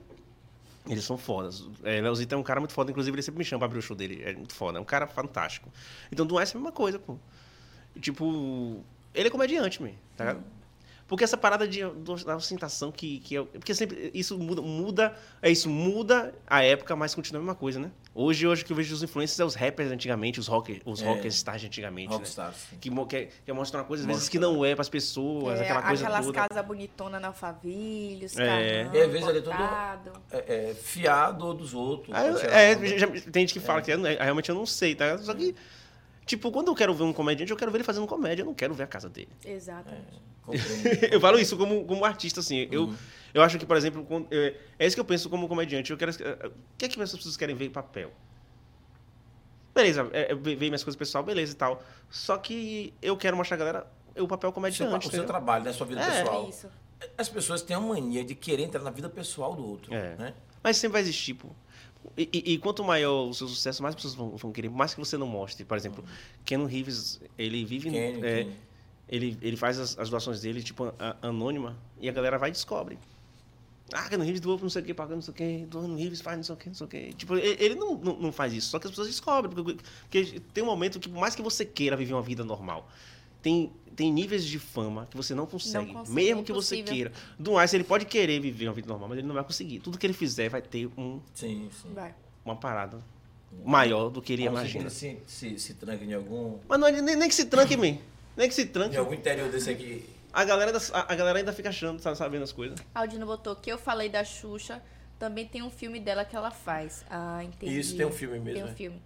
Eles são fodas. É, Leozito é um cara muito foda. Inclusive, ele sempre me chama pra abrir o show dele. É muito foda. É um cara fantástico. Então, Doom Ice é a mesma coisa, pô. Tipo, ele é comediante, mesmo, tá ligado? Porque essa parada de, da ostentação que, que é. Porque sempre isso muda, muda. É isso, muda a época, mas continua a mesma coisa, né? Hoje, hoje que eu vejo os influencers é os rappers antigamente, os rockers, os É. rockers stars de antigamente. né? Rockstars. sim. Que, mo- quer, quer mostrar uma coisa, às vezes, que não é pras pessoas, É, aquela coisa aquelas toda. casas bonitonas na Alphaville, os É. E às vezes ali tudo- importado. É, é, fiado dos outros. É, onda. já- tem gente que fala que eu não- realmente eu não sei, tá? Só que, tipo, quando eu quero ver um comediante, eu quero ver ele fazendo comédia, eu não quero ver a casa dele. Exatamente. [laughs] Compreendo. eu falo isso como, como artista, assim. Eu, Uhum. eu acho que, por exemplo, quando- é, é isso que eu penso como comediante. Eu quero. é, O que é que as pessoas querem ver em papel? Beleza, é, é, ver ver minhas coisas pessoal, beleza e tal. Só que eu quero mostrar a galera o papel O seu, comediante. o seu trabalho, né? Sua vida É. pessoal. Isso. As pessoas têm a mania de querer entrar na vida pessoal do outro. É. Né? Mas sempre vai existir, pô. E, e- e quanto maior o seu sucesso, mais pessoas vão, vão querer, mais que você não mostre. Por exemplo, Ken Reeves, ele vive. Kenny, é, Kenny. ele, ele faz as, as doações dele, tipo, a- anônima, e a galera vai e descobre. Ah, Ken Reeves doou não sei o que, pagando não sei o que, doando Reeves faz não sei o que, não sei o que. Tipo, ele, ele não, não, não faz isso, só que as pessoas descobrem. Porque, porque tem um momento que, por mais que você queira viver uma vida normal, tem, tem níveis de fama que você não consegue, consegue, mesmo é que você queira. Do Ice, ele pode querer viver uma vida normal, mas ele não vai conseguir. Tudo que ele fizer vai ter um, Sim, sim. Vai. uma parada maior do que ele Vamos imagina. Se, se, se tranca em algum, Mas não, é nem, nem que se tranque, man. Nem que se tranque. em algum interior desse aqui. A galera, a, a galera ainda fica achando, tá sabendo as coisas. Aldino botou que eu falei da Xuxa, também tem um filme dela que ela faz. Ah, entendi. Isso, tem um filme mesmo, Tem um né? filme.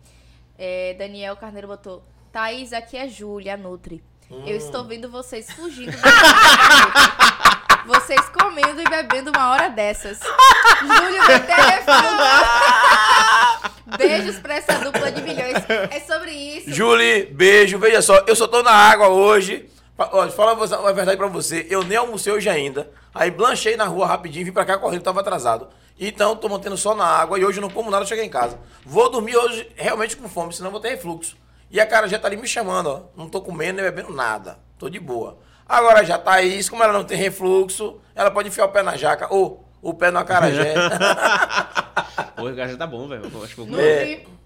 É, Daniel Carneiro botou, Thaís, aqui é Júlia, a Nutri. Hum. Eu estou vendo vocês fugindo. Vocês comendo e bebendo uma hora dessas. Júlio telefone. Beijos pra essa dupla de milhões. É sobre isso. Julie, beijo. Veja só, eu só tô na água hoje. Ó, fala a verdade pra você. Eu nem almocei hoje ainda. Aí blanchei na rua rapidinho, vim pra cá correndo, tava atrasado. Então, tô mantendo só na água e hoje não como nada, cheguei em casa. Vou dormir hoje realmente com fome, senão vou ter refluxo. E a cara já tá ali me chamando, ó. Não tô comendo nem bebendo nada. Tô de boa. Agora já tá isso, como ela não tem refluxo, ela pode enfiar o pé na jaca ou o pé no acarajé. [laughs] [laughs] Pô, o cara já tá bom, velho. Acho que eu vou... Nutri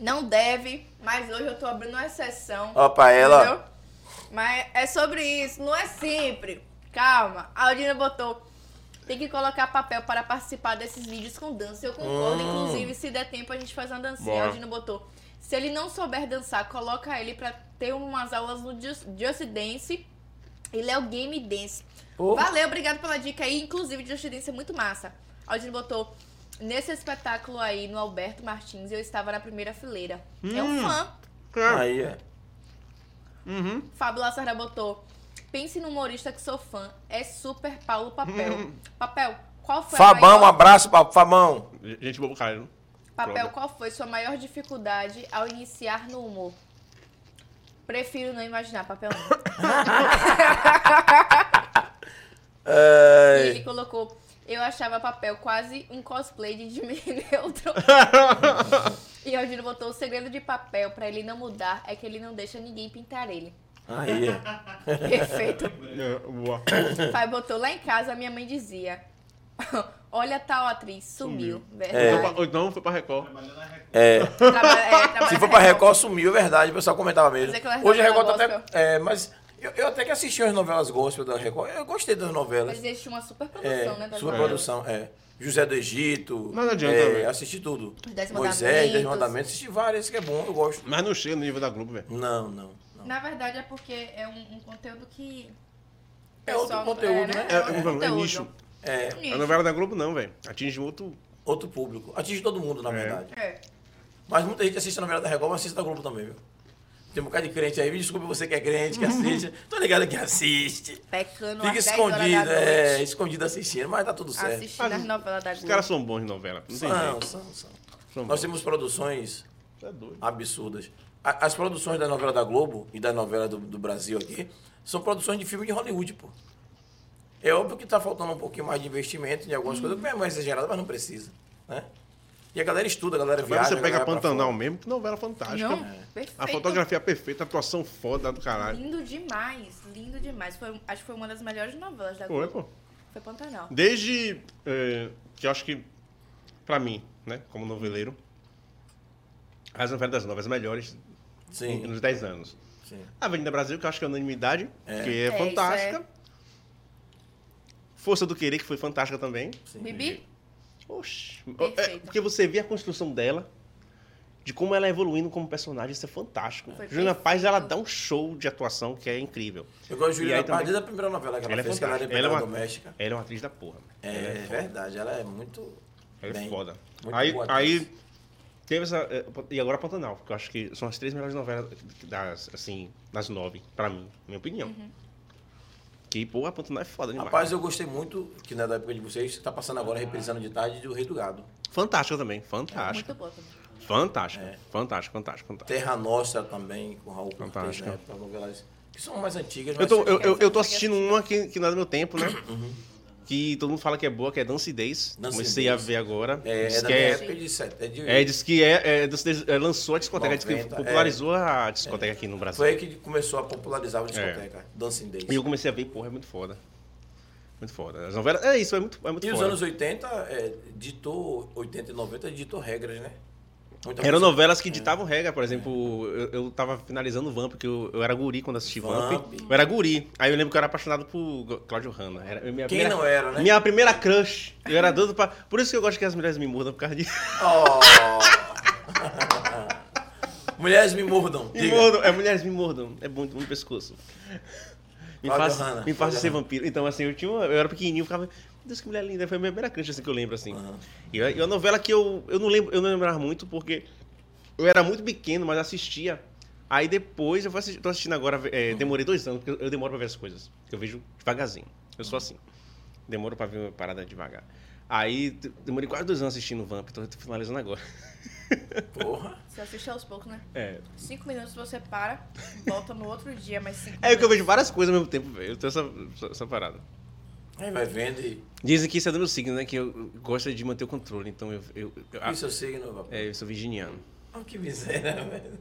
não deve, mas hoje eu tô abrindo uma exceção. Ó, pra ela. Entendeu? Mas é sobre isso, não é sempre. Calma. A Aldina botou. Tem que colocar papel para participar desses vídeos com dança. Eu concordo. Hum. Inclusive, se der tempo, a gente faz uma dancinha. Bora. A Aldina botou. Se ele não souber dançar, coloca ele pra ter umas aulas no Just, Just Dance. Ele é o Game Dance. Pô. Valeu, obrigado pela dica aí. Inclusive, Just Dance é muito massa. A Aldina botou. Nesse espetáculo aí, no Alberto Martins, eu estava na primeira fileira. É um fã. Aí, é. Uhum. Fábio Lacerda botou. Pense no humorista que sou fã. É super Paulo Papel. Papel, qual foi a Fabão, um maior... abraço pra Fabão. Gente boa pro cara, né? Papel, qual foi sua maior dificuldade ao iniciar no humor? Prefiro não imaginar, papel não. E ele colocou. Eu achava papel quase um cosplay de Jimmy [laughs] Neutron. e o Aldino botou o segredo de papel pra ele não mudar é que ele não deixa ninguém pintar ele. Aí. [laughs] Perfeito. É, boa. Pai botou lá em casa, minha mãe dizia: [laughs] Olha tal atriz, sumiu. Verdade. pra- Ou então foi pra Record. É. Traba- é, trabalha Se for pra Record, sumiu, é verdade. O pessoal comentava mesmo. É Hoje a Record tá até. É, mas eu, eu até que assisti as novelas gospel da Record. Eu gostei das novelas. Mas existe uma super É, produção, né? das sua novelas. produção, é. José do Egito. Mas não adianta, é, velho. Assisti tudo. Os Dez Moisés. Dez Mandamentos. Assisti várias, esse que é bom, eu gosto. Mas não chega no nível da Globo, velho. Não, não. não. Na verdade é porque é um, um conteúdo que. É outro conteúdo, né? É, outro é, é conteúdo. nicho. É Nicho. A novela da Globo não, velho. Atinge outro. outro público. Atinge todo mundo, na É. verdade. É. Mas muita gente assiste a novela da Record, mas assiste da Globo também, viu? Tem um bocado de crente aí. Me desculpe você que é crente, que [laughs] assiste. Tô ligado que assiste. Pecando Fica às 10 horas escondido, é, noite, escondido assistindo, mas tá tudo certo. Assistindo as novelas da Os Globo. caras são bons de novela. Não tem São, jeito. são, são. São Nós bons. temos produções é doido. absurdas. A- As produções da novela da Globo e da novela do, do Brasil aqui são produções de filme de Hollywood, pô. É óbvio que tá faltando um pouquinho mais de investimento em algumas coisas, é mais exagerado, mas não precisa, né? E a galera estuda, a galera Agora viaja. você a pega pra Pantanal mesmo, que novela fantástica. Não, perfeito. A fotografia é perfeita, a atuação foda do caralho. Lindo demais, lindo demais. Foi, acho que foi uma das melhores novelas da Foi, Globo. pô. Foi Pantanal. Desde é, que eu acho que, pra mim, né, como noveleiro, as novelas das novas melhores Sim, nos 10 anos. sim. A Avenida Brasil, que eu acho que é unanimidade, É. que é, É, isso fantástica. Força do Querer, que foi fantástica também. sim. Bibi? Oxi. Perfeita. É, porque você vê a construção dela, de como ela é evoluindo como personagem, isso é fantástico. Foi Juliana perfeito. Paz, ela dá um show de atuação que é incrível. Eu gosto de Juliana Paz também- desde a primeira novela que ela, Ela é fez, que ela. Ela é uma- doméstica. Ela é uma atriz da porra. É, é foda. verdade, ela é muito. Ela é bem. foda. Muito Aí, boa aí teve essa. é, E agora Pantanal, que eu acho que são as três melhores novelas das, assim, das nove, pra mim, minha opinião. Uhum. Que, pô, a Pantanal é foda demais. Rapaz, eu gostei muito, que não é da época de vocês, que tá passando agora, reprisando de tarde, do Rei do Gado. Fantástica também, fantástica. Muito boa também. Fantástica, É. fantástica, fantástica, fantástica. Terra Nostra também, com Raul Cortez, né? As novelas que são mais antigas, Eu mas tô, eu, eu, eu tô assistindo uma que, que não é do meu tempo, né? Uhum. Que todo mundo fala que é boa, que é Dance Days. Dance Comecei Days. a ver agora. É, diz é que é, época de. É, de, é, diz que é, é, Dance é, lançou a discoteca, diz que 90, popularizou a discoteca aqui no Brasil. Foi aí que começou a popularizar a discoteca, Dancing Days. E eu comecei a ver, porra, é muito foda. Muito foda. As novelas, é isso, é muito, é muito E os foda. anos 80, é, ditou, 80 e 90, ditou regras, né? Muita Eram novelas que ditavam regra, por exemplo, eu, eu tava finalizando Vamp, porque eu, eu era guri quando assisti Vamp. Vamp. Eu era guri. Aí eu lembro que eu era apaixonado por Cláudio Hanna. Era minha Quem primeira- não era, né? Minha primeira crush. Eu era doido pra. Por isso que eu gosto que as mulheres me mudam, por causa disso. Oh. [laughs] Mulheres me mordam. Me diga. mordam. É, mulheres me mordam. É bom, no pescoço. Me Cláudio faça, Hanna, me faça Cláudio ser vampiro. Então, assim, eu tinha uma, Eu era pequenininho, ficava. Deus, que mulher linda. Foi a minha primeira crush, assim, que eu lembro, assim. Aham. E a, e a novela que eu. Eu não lembro, eu não lembrava muito, porque eu era muito pequeno, mas assistia. Aí depois eu vou assistir, tô assistindo agora, é, demorei dois anos, porque eu, eu demoro pra ver as coisas. Eu vejo devagarzinho. Eu sou assim. Demoro pra ver uma parada devagar. Aí demorei quase dois anos assistindo Vamp, tô finalizando agora. [laughs] Porra. Você assiste aos poucos, né? É. Cinco minutos você para, volta no outro dia, mais cinco É que eu minutos. vejo várias coisas ao mesmo tempo, velho. Eu tenho essa, essa, essa parada. Aí vai vendo e. Dizem que isso é do meu signo, né? Que eu gosto de manter o controle. Então eu. eu, eu E o seu signo, papai? é, eu sou virginiano. Oh, que miséria, [laughs] velho.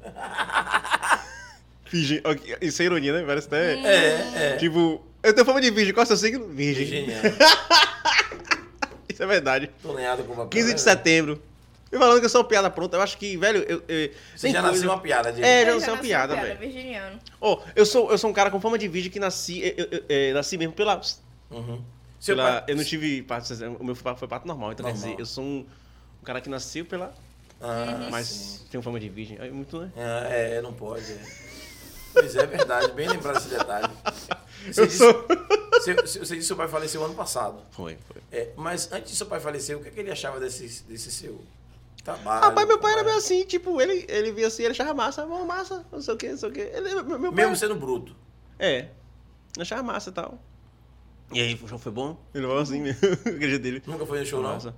Isso é ironia, né? Parece até. É, é. Tipo, eu tenho fama de virgem. Qual é o seu signo? Virgem. Virginiano. [laughs] Isso é verdade. Tô lenhado com papai. 15 de setembro. Me falando que eu sou uma piada pronta. Eu acho que, velho, eu. eu Você já coisa- nasceu uma piada, diga. É, já sei uma nasceu piada, velho. virginiano. Ó, eu sou, eu sou um cara com fama de virgem que nasci. Eu, eu- eu- nasci mesmo pela. Uhum. Seu pela pai... eu não tive parto. O meu foi parto normal. Então quer Normal. dizer, eu sou um, um cara que nasceu pela. Ah, Mas sim. tenho fama de virgem. É muito, né? Ah, é, não pode. É. Pois é, é verdade. Bem lembrado esse detalhe. [laughs] Você Eu disse, sou. [laughs] seu- você disse que seu pai faleceu ano passado. Foi, foi. É, mas antes de seu pai falecer, o que, é que ele achava desse, desse seu trabalho? Rapaz, meu pai era meio assim, tipo, ele, ele via assim, ele achava massa, vamos massa, não sei o que, não sei o que. Ele, meu, meu pai, Mesmo sendo bruto. É, achava massa e tal. E aí, o show foi bom? Ele falou assim mesmo, a igreja dele. Nunca foi no show, não? Massa.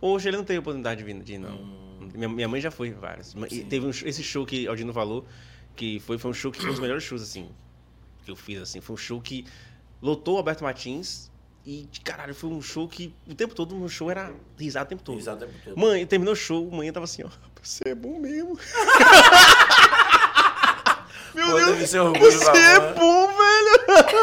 Poxa, ele não teve oportunidade de vir, de ir, não. Hum. Minha, minha mãe já foi em vários. E teve um, esse show que Aldino falou, que foi, foi um show que foi um dos melhores shows, assim, que eu fiz, assim. Foi um show que lotou o Alberto Martins E, caralho, foi um show que o tempo todo no show era risada o tempo todo. Risada o tempo todo. Mãe, terminou o show, mãe tava assim, ó. Você é bom mesmo. [laughs] Meu Pô, Deus, você é bom, velho.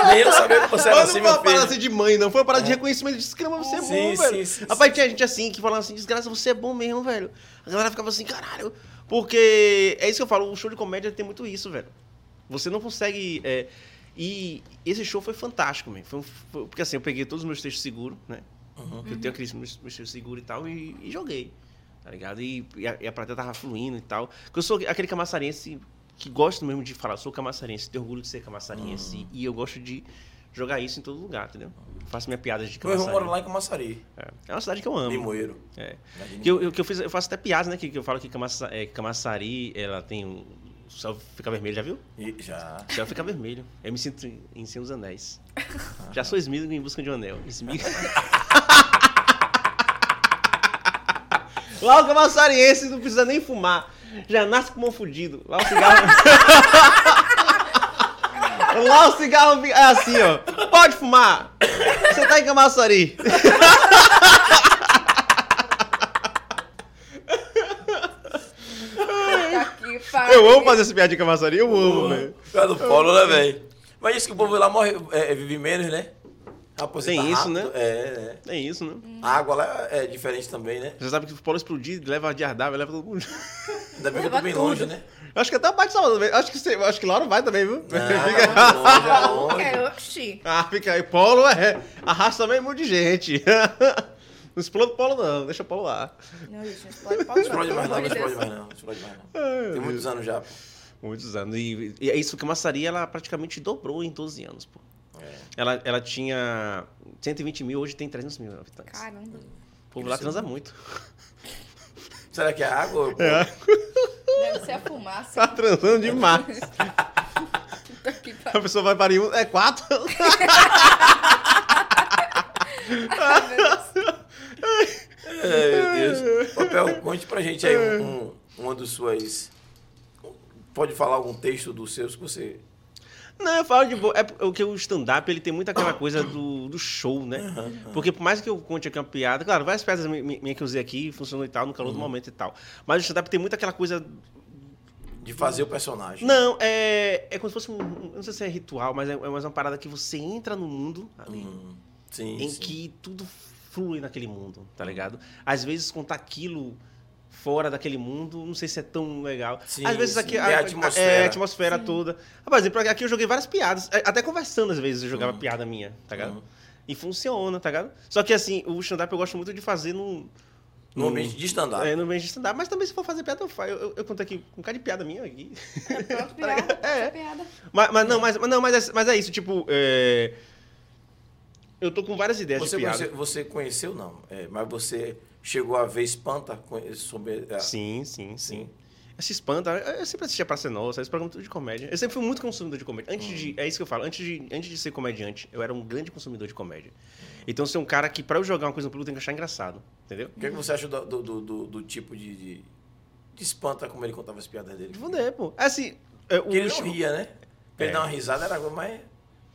Nem eu sabia que você era Mas assim, não foi uma meu parada filho. assim de mãe, não. Foi uma parada de reconhecimento. Disse, caramba, você é Sim, bom, sim, velho. sim, Rapaz, tinha gente assim que falava assim, desgraça, você é bom mesmo, velho. A galera ficava assim, caralho. Porque é isso que eu falo, o show de comédia tem muito isso, velho. Você não consegue. é, e esse show foi fantástico. Foi, foi- porque assim, eu peguei todos os meus textos seguros, né? Uhum. Eu tenho aqueles meus, meus textos seguros e tal, e, e joguei. Tá ligado? E, e a, e a plateia tava fluindo e tal. Porque eu sou aquele camaçarense que gosto mesmo de falar, eu sou camaçarense, tenho orgulho de ser camaçarense. Uhum. E eu gosto de jogar isso em todo lugar, entendeu? Faço minha piada de camaçari. mora lá em Camaçari, É. É uma cidade que eu amo. Limoeiro. É. Que eu, eu, que eu, fiz, eu faço até piadas, né? Que, que eu falo que Camaça, é, Camaçari, ela tem um. O céu fica vermelho, já viu? E já. O céu fica vermelho. Eu me sinto em, em Senhor dos Anéis. [laughs] Já sou Smith em busca de um anel. Smith. [laughs] Lá o camaçariense não precisa nem fumar. Já nasce com mão fudido. Lá o cigarro. [laughs] Lá o cigarro fica- é assim, ó. Pode fumar. Você tá em Camaçari. Eu amo fazer essa piada de Camaçari, eu amo, velho. Cara do polo, né, velho? Mas isso que o povo lá morre, é, é, vive menos, né? Aposenta Tem isso, rápido. né? É, É isso, né? é. A água lá é diferente também, né? Você sabe que o polo explodir, leva de ardável, leva todo mundo. Ainda bem que eu tô bem tudo. longe, né? Acho que até o Bate Salvador também. Acho que, você, acho que Lauro vai também, viu? Ah, [laughs] Fica- longe, é longe. É, oxi. Ah, fica aí. Polo é. Arrasta também um monte de gente. [laughs] Não explode o polo, não. Deixa o polo lá. Não, gente, não explode Não explode mais não, não de explode mais não. não explode mais não. Ai, Tem muitos anos já. pô. Muitos anos. E, e é isso que a maçaria, ela praticamente dobrou em 12 anos, pô. É. Ela, ela tinha 120 mil, hoje tem 300 mil habitantes. Caramba. O povo lá transa muito. [laughs] Será que é água? ou- Deve ser a fumaça. Tá transando demais. [laughs] A pessoa vai para um. É quatro? [laughs] Ai, meu Deus. É, meu Deus. Papel, conte pra gente aí um, um, uma das suas. Pode falar algum texto dos seus que você. Não, eu falo de boa. É porque o stand-up ele tem muito aquela coisa do, do show, né? Porque por mais que eu conte aqui uma piada, claro, várias piadas mi- minhas que eu usei aqui funcionou e tal, no calor do momento e tal. Mas o stand-up tem muito aquela coisa. De fazer o personagem. Não, é. É como se fosse um. um- Não sei se é ritual, mas é, é mais uma parada que você entra no mundo ali. Hum, sim, em sim. que tudo flui naquele mundo, tá ligado? Às vezes contar aquilo fora daquele mundo, não sei se é tão legal. Sim, às vezes sim. aqui É a atmosfera. é a atmosfera toda. Ah, Por exemplo, aqui eu joguei várias piadas, é, até conversando às vezes eu jogava Uhum. piada minha, tá ligado? Uhum. E funciona, tá ligado? Só que assim, o stand-up eu gosto muito de fazer num No ambiente de stand-up. é, no ambiente de stand-up, mas também se for fazer piada eu faço. Eu, eu, eu conto aqui um cara de piada minha aqui. É, [laughs] piada. É. É. piada. mas, mas não, mas, mas não, mas é, mas é isso, tipo, é, eu tô com várias ideias Você de piada. conheceu, você conheceu, não, é, mas você chegou a ver Espanta sobre. a- Sim, sim, sim. Sim. Se espanta. Eu sempre assistia Praça Nossa, esse programa de comédia. Eu sempre fui muito consumidor de comédia. Antes de. É isso que eu falo. Antes de, antes de ser comediante, eu era um grande consumidor de comédia. Então, sou um cara que, pra eu jogar uma coisa no público, tem que achar engraçado. Entendeu? O que, é que você acha do, do, do- do- tipo de, de, de Espanta como ele contava as piadas dele? De fuder, pô. Assim. É, o Porque ele não ria, né? Pra ele É. dar uma risada era algo mais.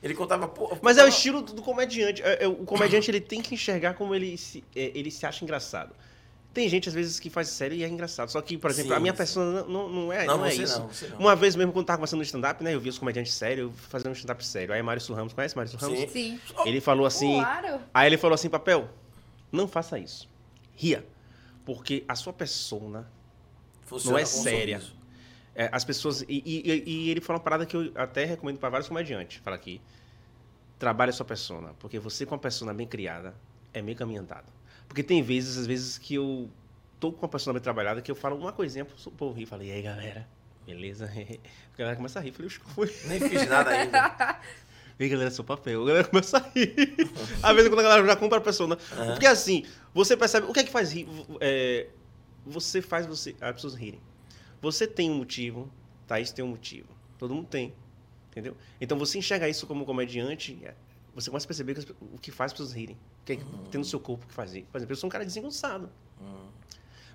Ele contava. Pô, Mas é o estilo do, do comediante. É, é, o comediante ele tem que enxergar como ele se, é, ele se acha engraçado. Tem gente, às vezes, que faz sério e é engraçado. Só que, por exemplo, Sim, a minha sim. persona não, não é, Não, não, é isso. não. Uma vez mesmo, quando tava começando no stand-up, né? Eu vi os comediantes sérios fazendo um stand-up sério. Aí Mário Ramos, conhece Mário Ramos? Sim. Sim. Ele falou assim. Claro. Aí ele falou assim, papel, não faça isso. Ria. Porque a sua persona Funciona não é séria. sorriso. É, as pessoas. E, e- e ele falou uma parada que eu até recomendo para vários comediantes. Fala aqui. Trabalhe a sua persona. Porque você com a persona bem criada é meio caminho andado. Porque tem vezes, às vezes, que eu tô com uma persona bem trabalhada que eu falo uma coisinha pro povo rir. Falei, e aí, galera? Beleza? [laughs] A galera começa a rir. Falei, "Oxe, foi. Nem fiz nada ainda. [laughs] Aí, galera, seu papel. A galera começa a rir. Às vezes, quando a galera já compra a persona. Porque assim, você percebe. O que é que faz rir? É, você faz você, as pessoas rirem. Você tem um motivo, Thaís tem um motivo. Todo mundo tem. Entendeu? Então você enxerga isso como comediante, é, você começa a perceber que o que faz as pessoas rirem. O que é que tem no seu corpo que faz rir. Por exemplo, eu sou um cara desengonçado.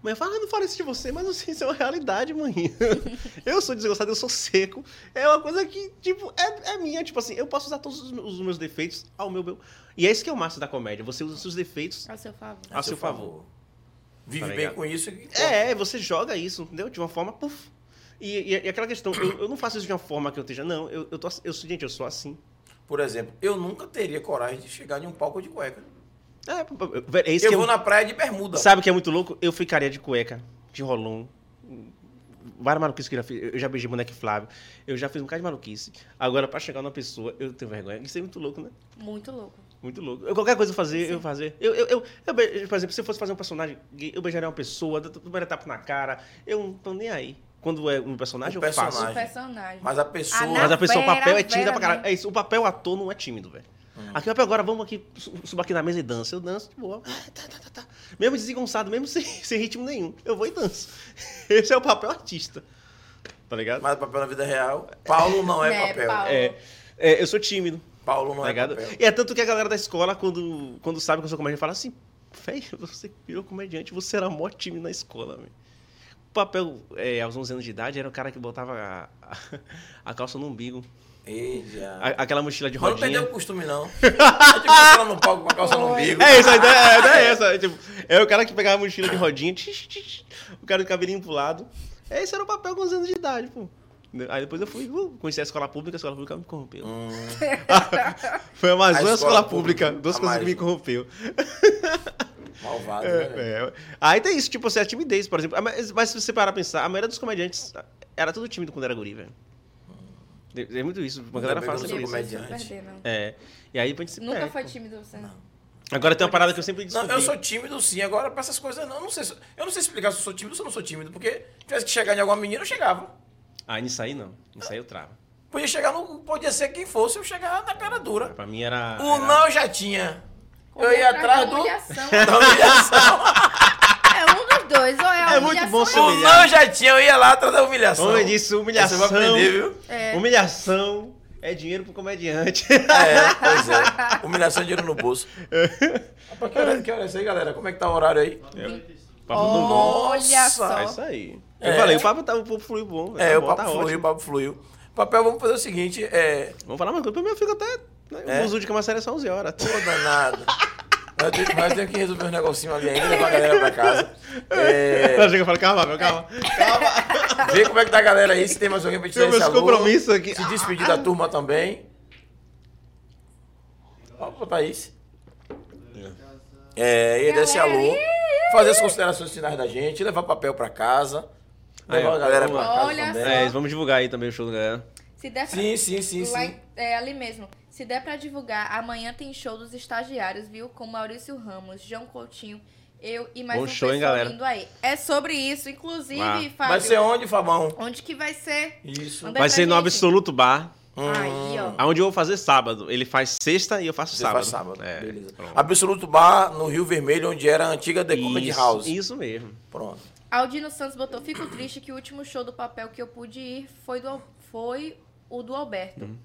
Mãe fala, ah, não fala isso de você, mas não sei se é uma realidade, mãe. [laughs] eu sou desgostado, eu sou seco. É uma coisa que, tipo, é, é minha. Tipo assim, eu posso usar todos os meus, os meus defeitos ao meu, meu. E é isso que é o máximo da comédia. Você usa os seus defeitos Ao seu favor. a seu favor. Vive Tá bem com isso. e- É, você joga isso, entendeu? De uma forma, puf. E, e, e aquela questão, eu, eu não faço isso de uma forma que eu esteja. Não, eu, eu tô. Eu, sou- gente, eu sou assim. Por exemplo, eu nunca teria coragem de chegar em um palco de cueca. É, é isso eu que vou eu, na praia de bermuda. Sabe o que é muito louco? Eu ficaria de cueca, de rolão. Várias maluquices que eu já fiz. Eu já beijei boneco Flávio. Eu já fiz um bocado de maluquice. Agora, pra chegar numa pessoa, eu tenho vergonha. Isso é muito louco, né? Muito louco. Muito louco. Eu, qualquer coisa eu fazer, eu fazer. Eu, eu, eu, eu por exemplo, se eu fosse fazer um personagem gay, eu beijaria uma pessoa, primeiro tapa na cara. Eu não tô nem aí. Quando é um personagem, O eu faço. personagem. O personagem. Mas a pessoa. Ah, Mas a pessoa, o papel é tímida Vera, pra caralho. né? É isso, o papel ator não é tímido, velho. Aqui o papel agora, vamos aqui, su- subo aqui na mesa e danço. Eu danço de boa. Ah, tá, tá, tá, tá. Mesmo desengonçado, mesmo [laughs] sem, sem ritmo nenhum. Eu vou e danço. [laughs] Esse é o papel artista. Tá ligado? Mas papel na vida real. Paulo não é, [laughs] É, papel. Paulo. É, é, eu sou tímido, Paulo não tá é ligado? papel. E é tanto que a galera da escola, quando, quando sabe que eu sou comediante, fala assim, velho, você virou comediante, você era mó tímido na escola, velho. O papel, é, aos 11 anos de idade, era o cara que botava a, a, a calça no umbigo. Eita. Aquela mochila de Mas não rodinha. perdeu o costume, não. [laughs] A gente ela no palco com a calça no umbigo. É isso, a ideia, a ideia é essa. é, Tipo, é o cara que pegava a mochila de rodinha, tch, tch, tch, o cara de cabelinho pro lado. Esse era o papel com 11 anos de idade, pô. Aí depois eu fui, uh, conheci a escola pública, a escola pública me corrompeu. Hum, [laughs] Foi mais A uma escola escola pública, pública, duas coisas que me corrompeu. malvado, né? velho? É, é. Aí tem isso, tipo, assim, a timidez, por exemplo. Mas, mas se você parar pra pensar, a maioria dos comediantes era tudo tímido quando era guri, velho. É é muito isso, a galera fala sobre isso. comediante. Perder, não. É. E aí gente se Nunca perde, foi tímido você? Não. Agora tem uma parada que eu sempre Não, descobri. eu sou tímido sim. Agora, pra essas coisas, não. Eu não sei, se- eu não sei explicar se eu sou tímido ou se eu não sou tímido. Porque se tivesse que chegar em alguma menina, eu chegava. Ah, nisso aí não. Nisso aí eu travo. Podia chegar no. Podia ser quem fosse, eu chegava na cara dura. Pra mim era. O era- não eu já tinha. Eu Correr ia atrás da do. humilhação. [laughs] Da humilhação. É um dos dois. Ou é a É muito bom ser o não eu já tinha, eu ia lá atrás da humilhação. Como eu disse, humilhação. Você vai aprender, viu? É. Humilhação é dinheiro pro comediante. É, pois é. [laughs] Humilhação de dinheiro no bolso. [laughs] Rapaz, que hora, que hora é isso aí, galera? Como é que tá o horário aí? Papo do bom. Olha só. É isso aí. Eu É. falei, o papo, tá, o papo fluiu bom. É, tá o papo tá fluiu, ótimo. o papo fluiu. Papel, vamos fazer o seguinte, é... Vamos falar uma coisa, pra mim eu fico até. Né, É? O uso de camaçaria é só 11 horas. Pô, danado. Nós temos, nós temos que resolver uns negocinhos ali ainda, levar a galera pra casa. É, Ela chega e fala, calma, meu, calma. Calma. ver como é que tá a galera aí, se tem mais alguém pra te dar meus alô. compromissos aqui. Se despedir da turma também. Opa, Thaís. É, ia dar esse Galera, alô, fazer as considerações finais da gente, levar papel pra casa, Aí, ó, galera vamos lá. Olha só. É, vamos divulgar aí também o show do galera. Se der pra... Sim, sim, sim, Lá sim. é, ali mesmo. Se der pra divulgar, amanhã tem show dos estagiários, viu? Com Maurício Ramos, João Coutinho, eu e mais Bom um show, hein, pessoal galera? vindo aí. É sobre isso, inclusive, Ah. Fábio. Vai ser onde, Fabão? Onde que vai ser? Isso. Manda Vai ser no gente. Absoluto Bar, Aí, ó. onde eu vou fazer sábado. Ele faz sexta e eu faço Você sábado. faz sábado. É, Beleza. pronto. Absoluto Bar no Rio Vermelho, onde era a antiga The Comedy House. Isso mesmo. Pronto. Aldino Santos botou, fico triste que o último show do papel que eu pude ir foi, do, foi o do Alberto. Uhum.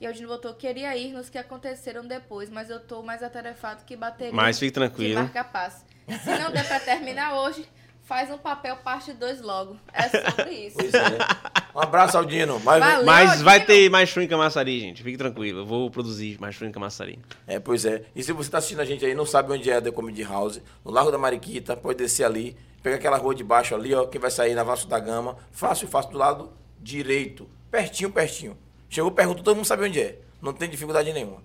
E Aldino botou, queria ir nos que aconteceram depois, mas eu tô mais atarefado que bateria Mas fique tranquilo. marca passe. Se não der pra terminar hoje, faz um papel parte 2 logo. É sobre isso. Pois é. Um abraço, Aldino. Mas, Valeu. Mas vai Aldino. ter mais show em Camaçari, gente. Fique tranquilo. Eu vou produzir mais show em Camaçari. É, pois é. E se você está assistindo a gente aí e não sabe onde é a The Comedy House, no Largo da Mariquita, pode descer ali, pega aquela rua de baixo ali, ó, que vai sair na Vasco da Gama. Fácil, fácil, do lado direito. Pertinho, pertinho. Chegou, pergunta, todo mundo sabe onde é. Não tem dificuldade nenhuma.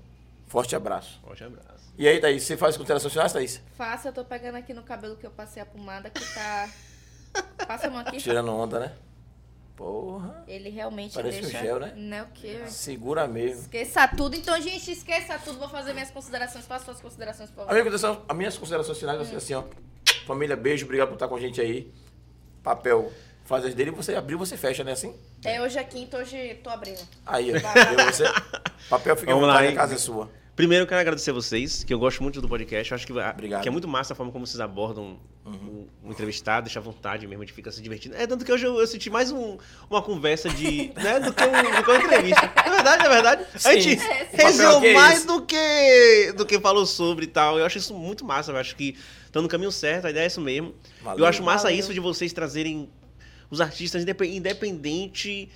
Forte abraço. Forte abraço. E aí, Thaís, você faz considerações finais, Thaís? Faça, eu tô pegando aqui no cabelo que eu passei a pomada que tá. Passa a mão aqui. [laughs] Tirando onda, né? Porra. Ele realmente Parece um deixa. gel, né? Não é o quê? Segura mesmo. Esqueça tudo. Então, gente, esqueça tudo. Vou fazer minhas considerações. Faça suas considerações, por A favor. minha consideração- as minhas considerações finais ser assim, ó. Família, beijo, obrigado por estar com a gente aí. Papel, faz as dele, você abriu, você fecha, né? Assim? É, hoje é quinta, hoje tô abrindo. Aí, ó. Você? Papel fica Vamos lá, hein? a casa é sua. Primeiro, eu quero agradecer a vocês, que eu gosto muito do podcast. Eu acho que, Obrigado. que é muito massa a forma como vocês abordam o, o entrevistado, deixa à vontade mesmo, a gente fica se divertindo. É tanto que hoje eu, eu senti mais um- uma conversa de. [laughs] né, do, que um, do que uma entrevista. É verdade, é verdade. A Sim. gente É, que é mais esse. do que, do que falou sobre e tal. Eu acho isso muito massa. Eu acho que estão no caminho certo, a ideia é isso mesmo. Valeu. eu acho massa Valeu. isso de vocês trazerem os artistas indepe- independente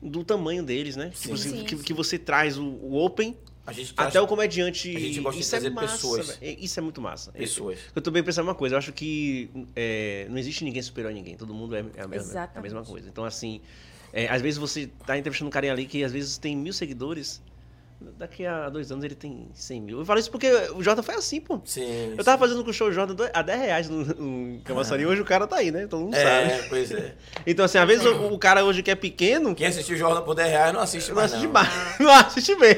do tamanho deles, né? Tipo Sim. assim, Sim, que, sim. que você traz o, o open A gente até o comediante. a gente gosta de isso é massa, pessoas. velho. Isso é muito massa. Pessoas. Eu tô bem pensando uma coisa, eu acho que é, não existe ninguém superior a ninguém, todo mundo é, é a, mesma, é a mesma coisa. Então, assim, é, às vezes você tá entrevistando um carinha ali que às vezes tem mil seguidores, daqui a dois anos ele tem 100 mil. Eu falo isso porque o Jota foi assim, pô. Sim. Eu tava fazendo com o show Jordan do- a 10 reais no, no Camaçari, hoje o cara tá aí, né? Todo mundo É, sabe. pois é. [laughs] Então, assim, às vezes o, o cara hoje que é pequeno, Quem assistiu o Jordan por 10 reais não assiste não mais. assiste não. mais, [laughs] não assiste bem.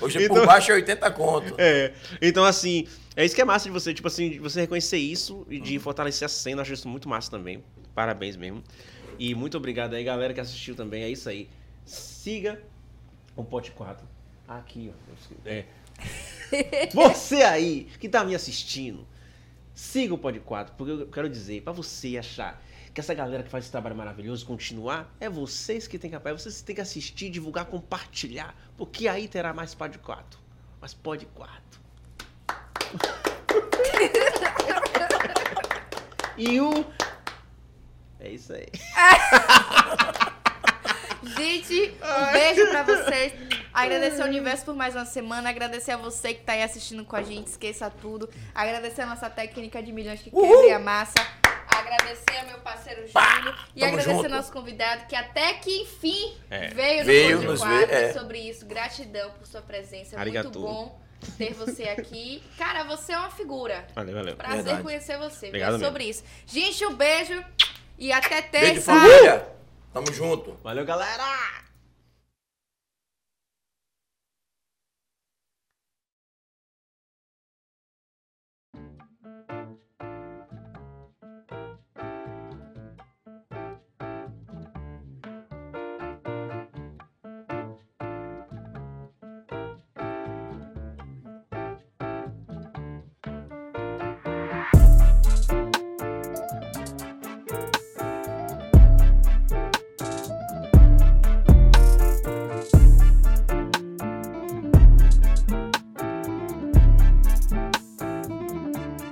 Hoje Então- por baixo é 80 conto. É. Então, assim, é isso que é massa de você, tipo assim, de você reconhecer isso e de fortalecer a cena, eu acho isso muito massa também. Parabéns mesmo. E muito obrigado aí, galera que assistiu também. É isso aí. Siga o Pote 4. Aqui, ó. É. [laughs] Você aí que tá me assistindo, siga o Pod 4, porque eu quero dizer, pra você achar que essa galera que faz esse trabalho maravilhoso continuar, é vocês que têm que apoiar, vocês têm que assistir, divulgar, compartilhar, porque aí terá mais Pod 4. Mais Pod 4. [laughs] e o. É isso aí. [laughs] Gente, um beijo pra vocês. Agradecer ao universo por mais uma semana. Agradecer a você que tá aí assistindo com a gente. Esqueça tudo. Agradecer a nossa técnica de milhões que quebra a massa. Agradecer ao meu parceiro Júlio. E Tamo agradecer junto. ao nosso convidado que até que enfim É. veio no Veio Pod nos 4 ver, é. sobre isso. Gratidão por sua presença. Arigato. muito bom ter você aqui. Cara, você é uma figura. Valeu, valeu. Prazer Verdade. conhecer você. Obrigado é sobre isso. Gente, um beijo. E até terça. Beijo, família. Tamo junto. Valeu, galera!